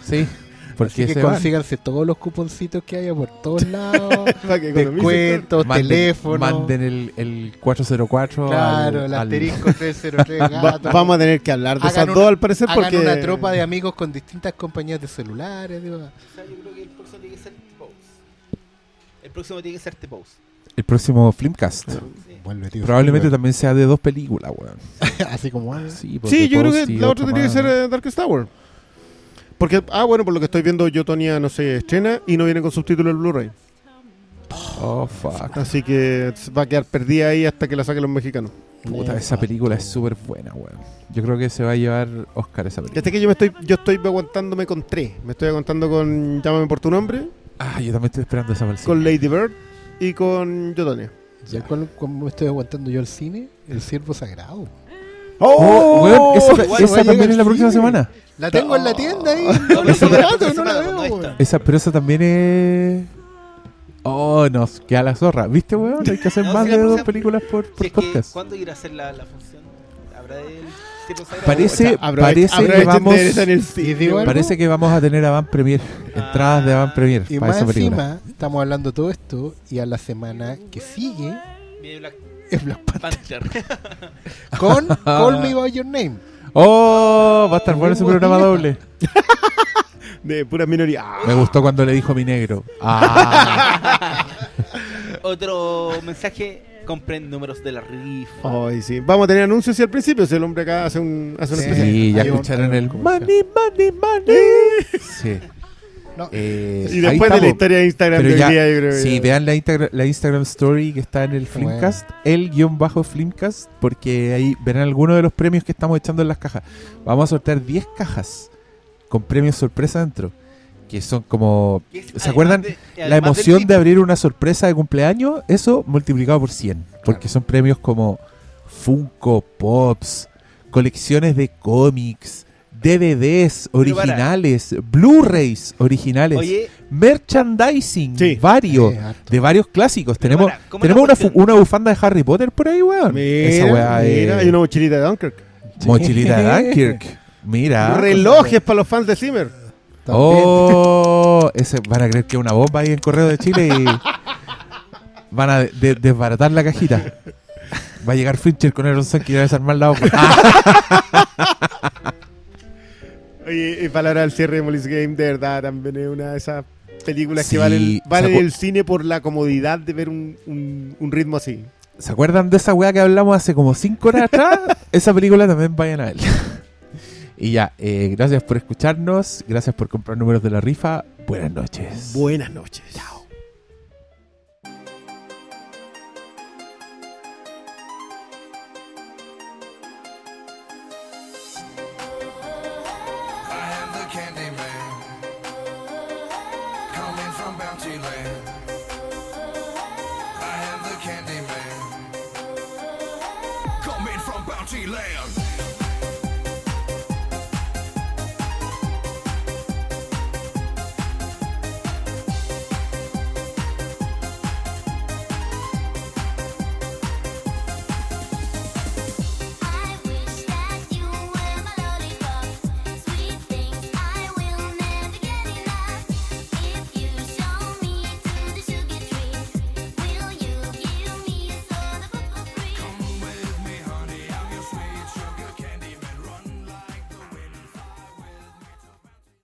Speaker 1: Sí, porque
Speaker 3: Así que
Speaker 1: se van.
Speaker 3: consíganse todos los cuponcitos que haya por todos (laughs) lados. (laughs)
Speaker 5: Para que economicen.
Speaker 3: Descuentos,
Speaker 1: Manden,
Speaker 3: teléfonos.
Speaker 1: manden el, el 404
Speaker 3: Claro,
Speaker 1: al-
Speaker 3: el
Speaker 1: al-
Speaker 3: asterisco (laughs) 303
Speaker 5: Va-
Speaker 3: gato.
Speaker 5: vamos a tener que hablar de
Speaker 3: Hagan
Speaker 5: esas
Speaker 3: una-
Speaker 5: dos al parecer
Speaker 3: Hagan
Speaker 5: porque...
Speaker 3: una tropa de amigos con distintas compañías de celulares. digo.
Speaker 2: O sea, yo creo que el próximo tiene que ser T-Pose. El próximo tiene que ser T-Pose.
Speaker 1: el próximo Filmcast.
Speaker 2: Sí.
Speaker 3: Vuelve, tío.
Speaker 1: Probablemente también sea de dos películas, weón.
Speaker 3: Así como ah,
Speaker 1: Sí, pues,
Speaker 5: Sí, yo creo que la otra tiene que ser eh, Darkest Tower. Porque, ah, bueno, por lo que estoy viendo, yo Tonya, no sé, estrena y no viene con subtítulo el Blu-ray.
Speaker 1: Oh, fuck.
Speaker 5: Así que va a quedar perdida ahí hasta que la saquen los mexicanos.
Speaker 1: Puta, esa película es súper buena, weón. Yo creo que se va a llevar Oscar esa película.
Speaker 5: Este que yo me estoy, yo estoy aguantándome con tres. Me estoy aguantando con Llámame por tu nombre,
Speaker 1: Ah, yo también estoy esperando esa versión.
Speaker 5: con Lady Bird y con Yo Tonya.
Speaker 3: ¿Ya cuál- cómo estoy aguantando yo el cine? El siervo sagrado.
Speaker 1: Oh, weón, esa, también es la próxima semana.
Speaker 3: La tengo en la tienda ahí. (laughs)
Speaker 2: No,
Speaker 3: No,
Speaker 2: esa
Speaker 3: no,
Speaker 2: la
Speaker 3: no, la veo.
Speaker 1: Esa, pero esa también es. Oh, nos queda la zorra. ¿Viste, weón? Hay que hacer
Speaker 2: No,
Speaker 1: más de dos películas por,
Speaker 2: Si
Speaker 1: por
Speaker 2: es que,
Speaker 1: podcast.
Speaker 2: ¿Cuándo irá a hacer la, la función? ¿Habrá el Ciervo Sagrado?
Speaker 1: Parece,
Speaker 5: O sea, aprove-
Speaker 1: parece, que
Speaker 5: de
Speaker 1: vamos, parece que vamos a tener Avant Premier. Entradas de Avant Premier
Speaker 3: Y
Speaker 1: para
Speaker 3: más
Speaker 1: esa película.
Speaker 3: encima, estamos hablando todo esto y a la semana que sigue
Speaker 2: Black
Speaker 3: es Black Panther
Speaker 2: Panther.
Speaker 3: con (laughs) Call Me By Your Name.
Speaker 1: Oh, va a estar bueno ese programa doble. (laughs)
Speaker 5: De pura minoría.
Speaker 1: Me gustó cuando le dijo mi negro. Ah, (laughs)
Speaker 2: Otro mensaje, compren números de la rifa.
Speaker 5: Ay, sí. Vamos a tener anuncios y al principio, si el hombre acá hace un, hace un
Speaker 3: Sí.
Speaker 5: especial.
Speaker 1: sí, ya escucharon el money, money, money. (laughs) Sí.
Speaker 3: No.
Speaker 1: Eh,
Speaker 5: Y después de la historia de Instagram
Speaker 1: Pero
Speaker 5: de hoy
Speaker 1: ya-
Speaker 5: día, yo creo que
Speaker 1: Sí,
Speaker 5: ya-
Speaker 1: vean la, Instagra- la Instagram Story que está en el
Speaker 3: Bueno.
Speaker 1: Flimcast, el guion bajo Flimcast, porque ahí verán algunos de los premios que estamos echando en las cajas. Vamos a sortear 10 cajas con premios sorpresa dentro, que son como...
Speaker 2: Es,
Speaker 1: ¿Se
Speaker 2: además
Speaker 1: acuerdan
Speaker 2: de-
Speaker 1: La emoción
Speaker 2: del
Speaker 1: de abrir una sorpresa de cumpleaños, eso multiplicado por 100, porque son premios como Funko Pops, colecciones de cómics, DVDs originales, Blu-rays originales,
Speaker 2: Oye,
Speaker 1: merchandising,
Speaker 5: Sí.
Speaker 1: varios,
Speaker 3: Eh,
Speaker 1: de varios clásicos.
Speaker 2: Pero
Speaker 1: Tenemos,
Speaker 2: para, ¿cómo
Speaker 1: tenemos una, bufanda de Harry Potter por ahí, weón. Esa
Speaker 5: Mira,
Speaker 1: weá es
Speaker 5: mira, hay una mochilita de Dunkirk. (laughs)
Speaker 1: mochilita de Dunkirk. Mira.
Speaker 5: Relojes para los fans de Zimmer.
Speaker 3: También.
Speaker 1: Oh, (laughs) ese, van a creer que es una bomba ahí en Correo de Chile y van a de- de- desbaratar la cajita. Va a llegar Fincher con Ronson que va a desarmar la bomba. (laughs)
Speaker 5: Oye, y palabra al cierre de Molly's Game, de verdad, también es una de esas películas
Speaker 1: Sí,
Speaker 5: que valen, valen el cine por la comodidad de ver un, un- un ritmo así.
Speaker 1: ¿Se acuerdan de esa weá que hablamos hace como 5 horas atrás? (laughs) esa película también vayan a ver. y ya, eh, gracias por escucharnos, gracias por comprar números de la rifa. Buenas noches.
Speaker 5: Buenas noches. Chao.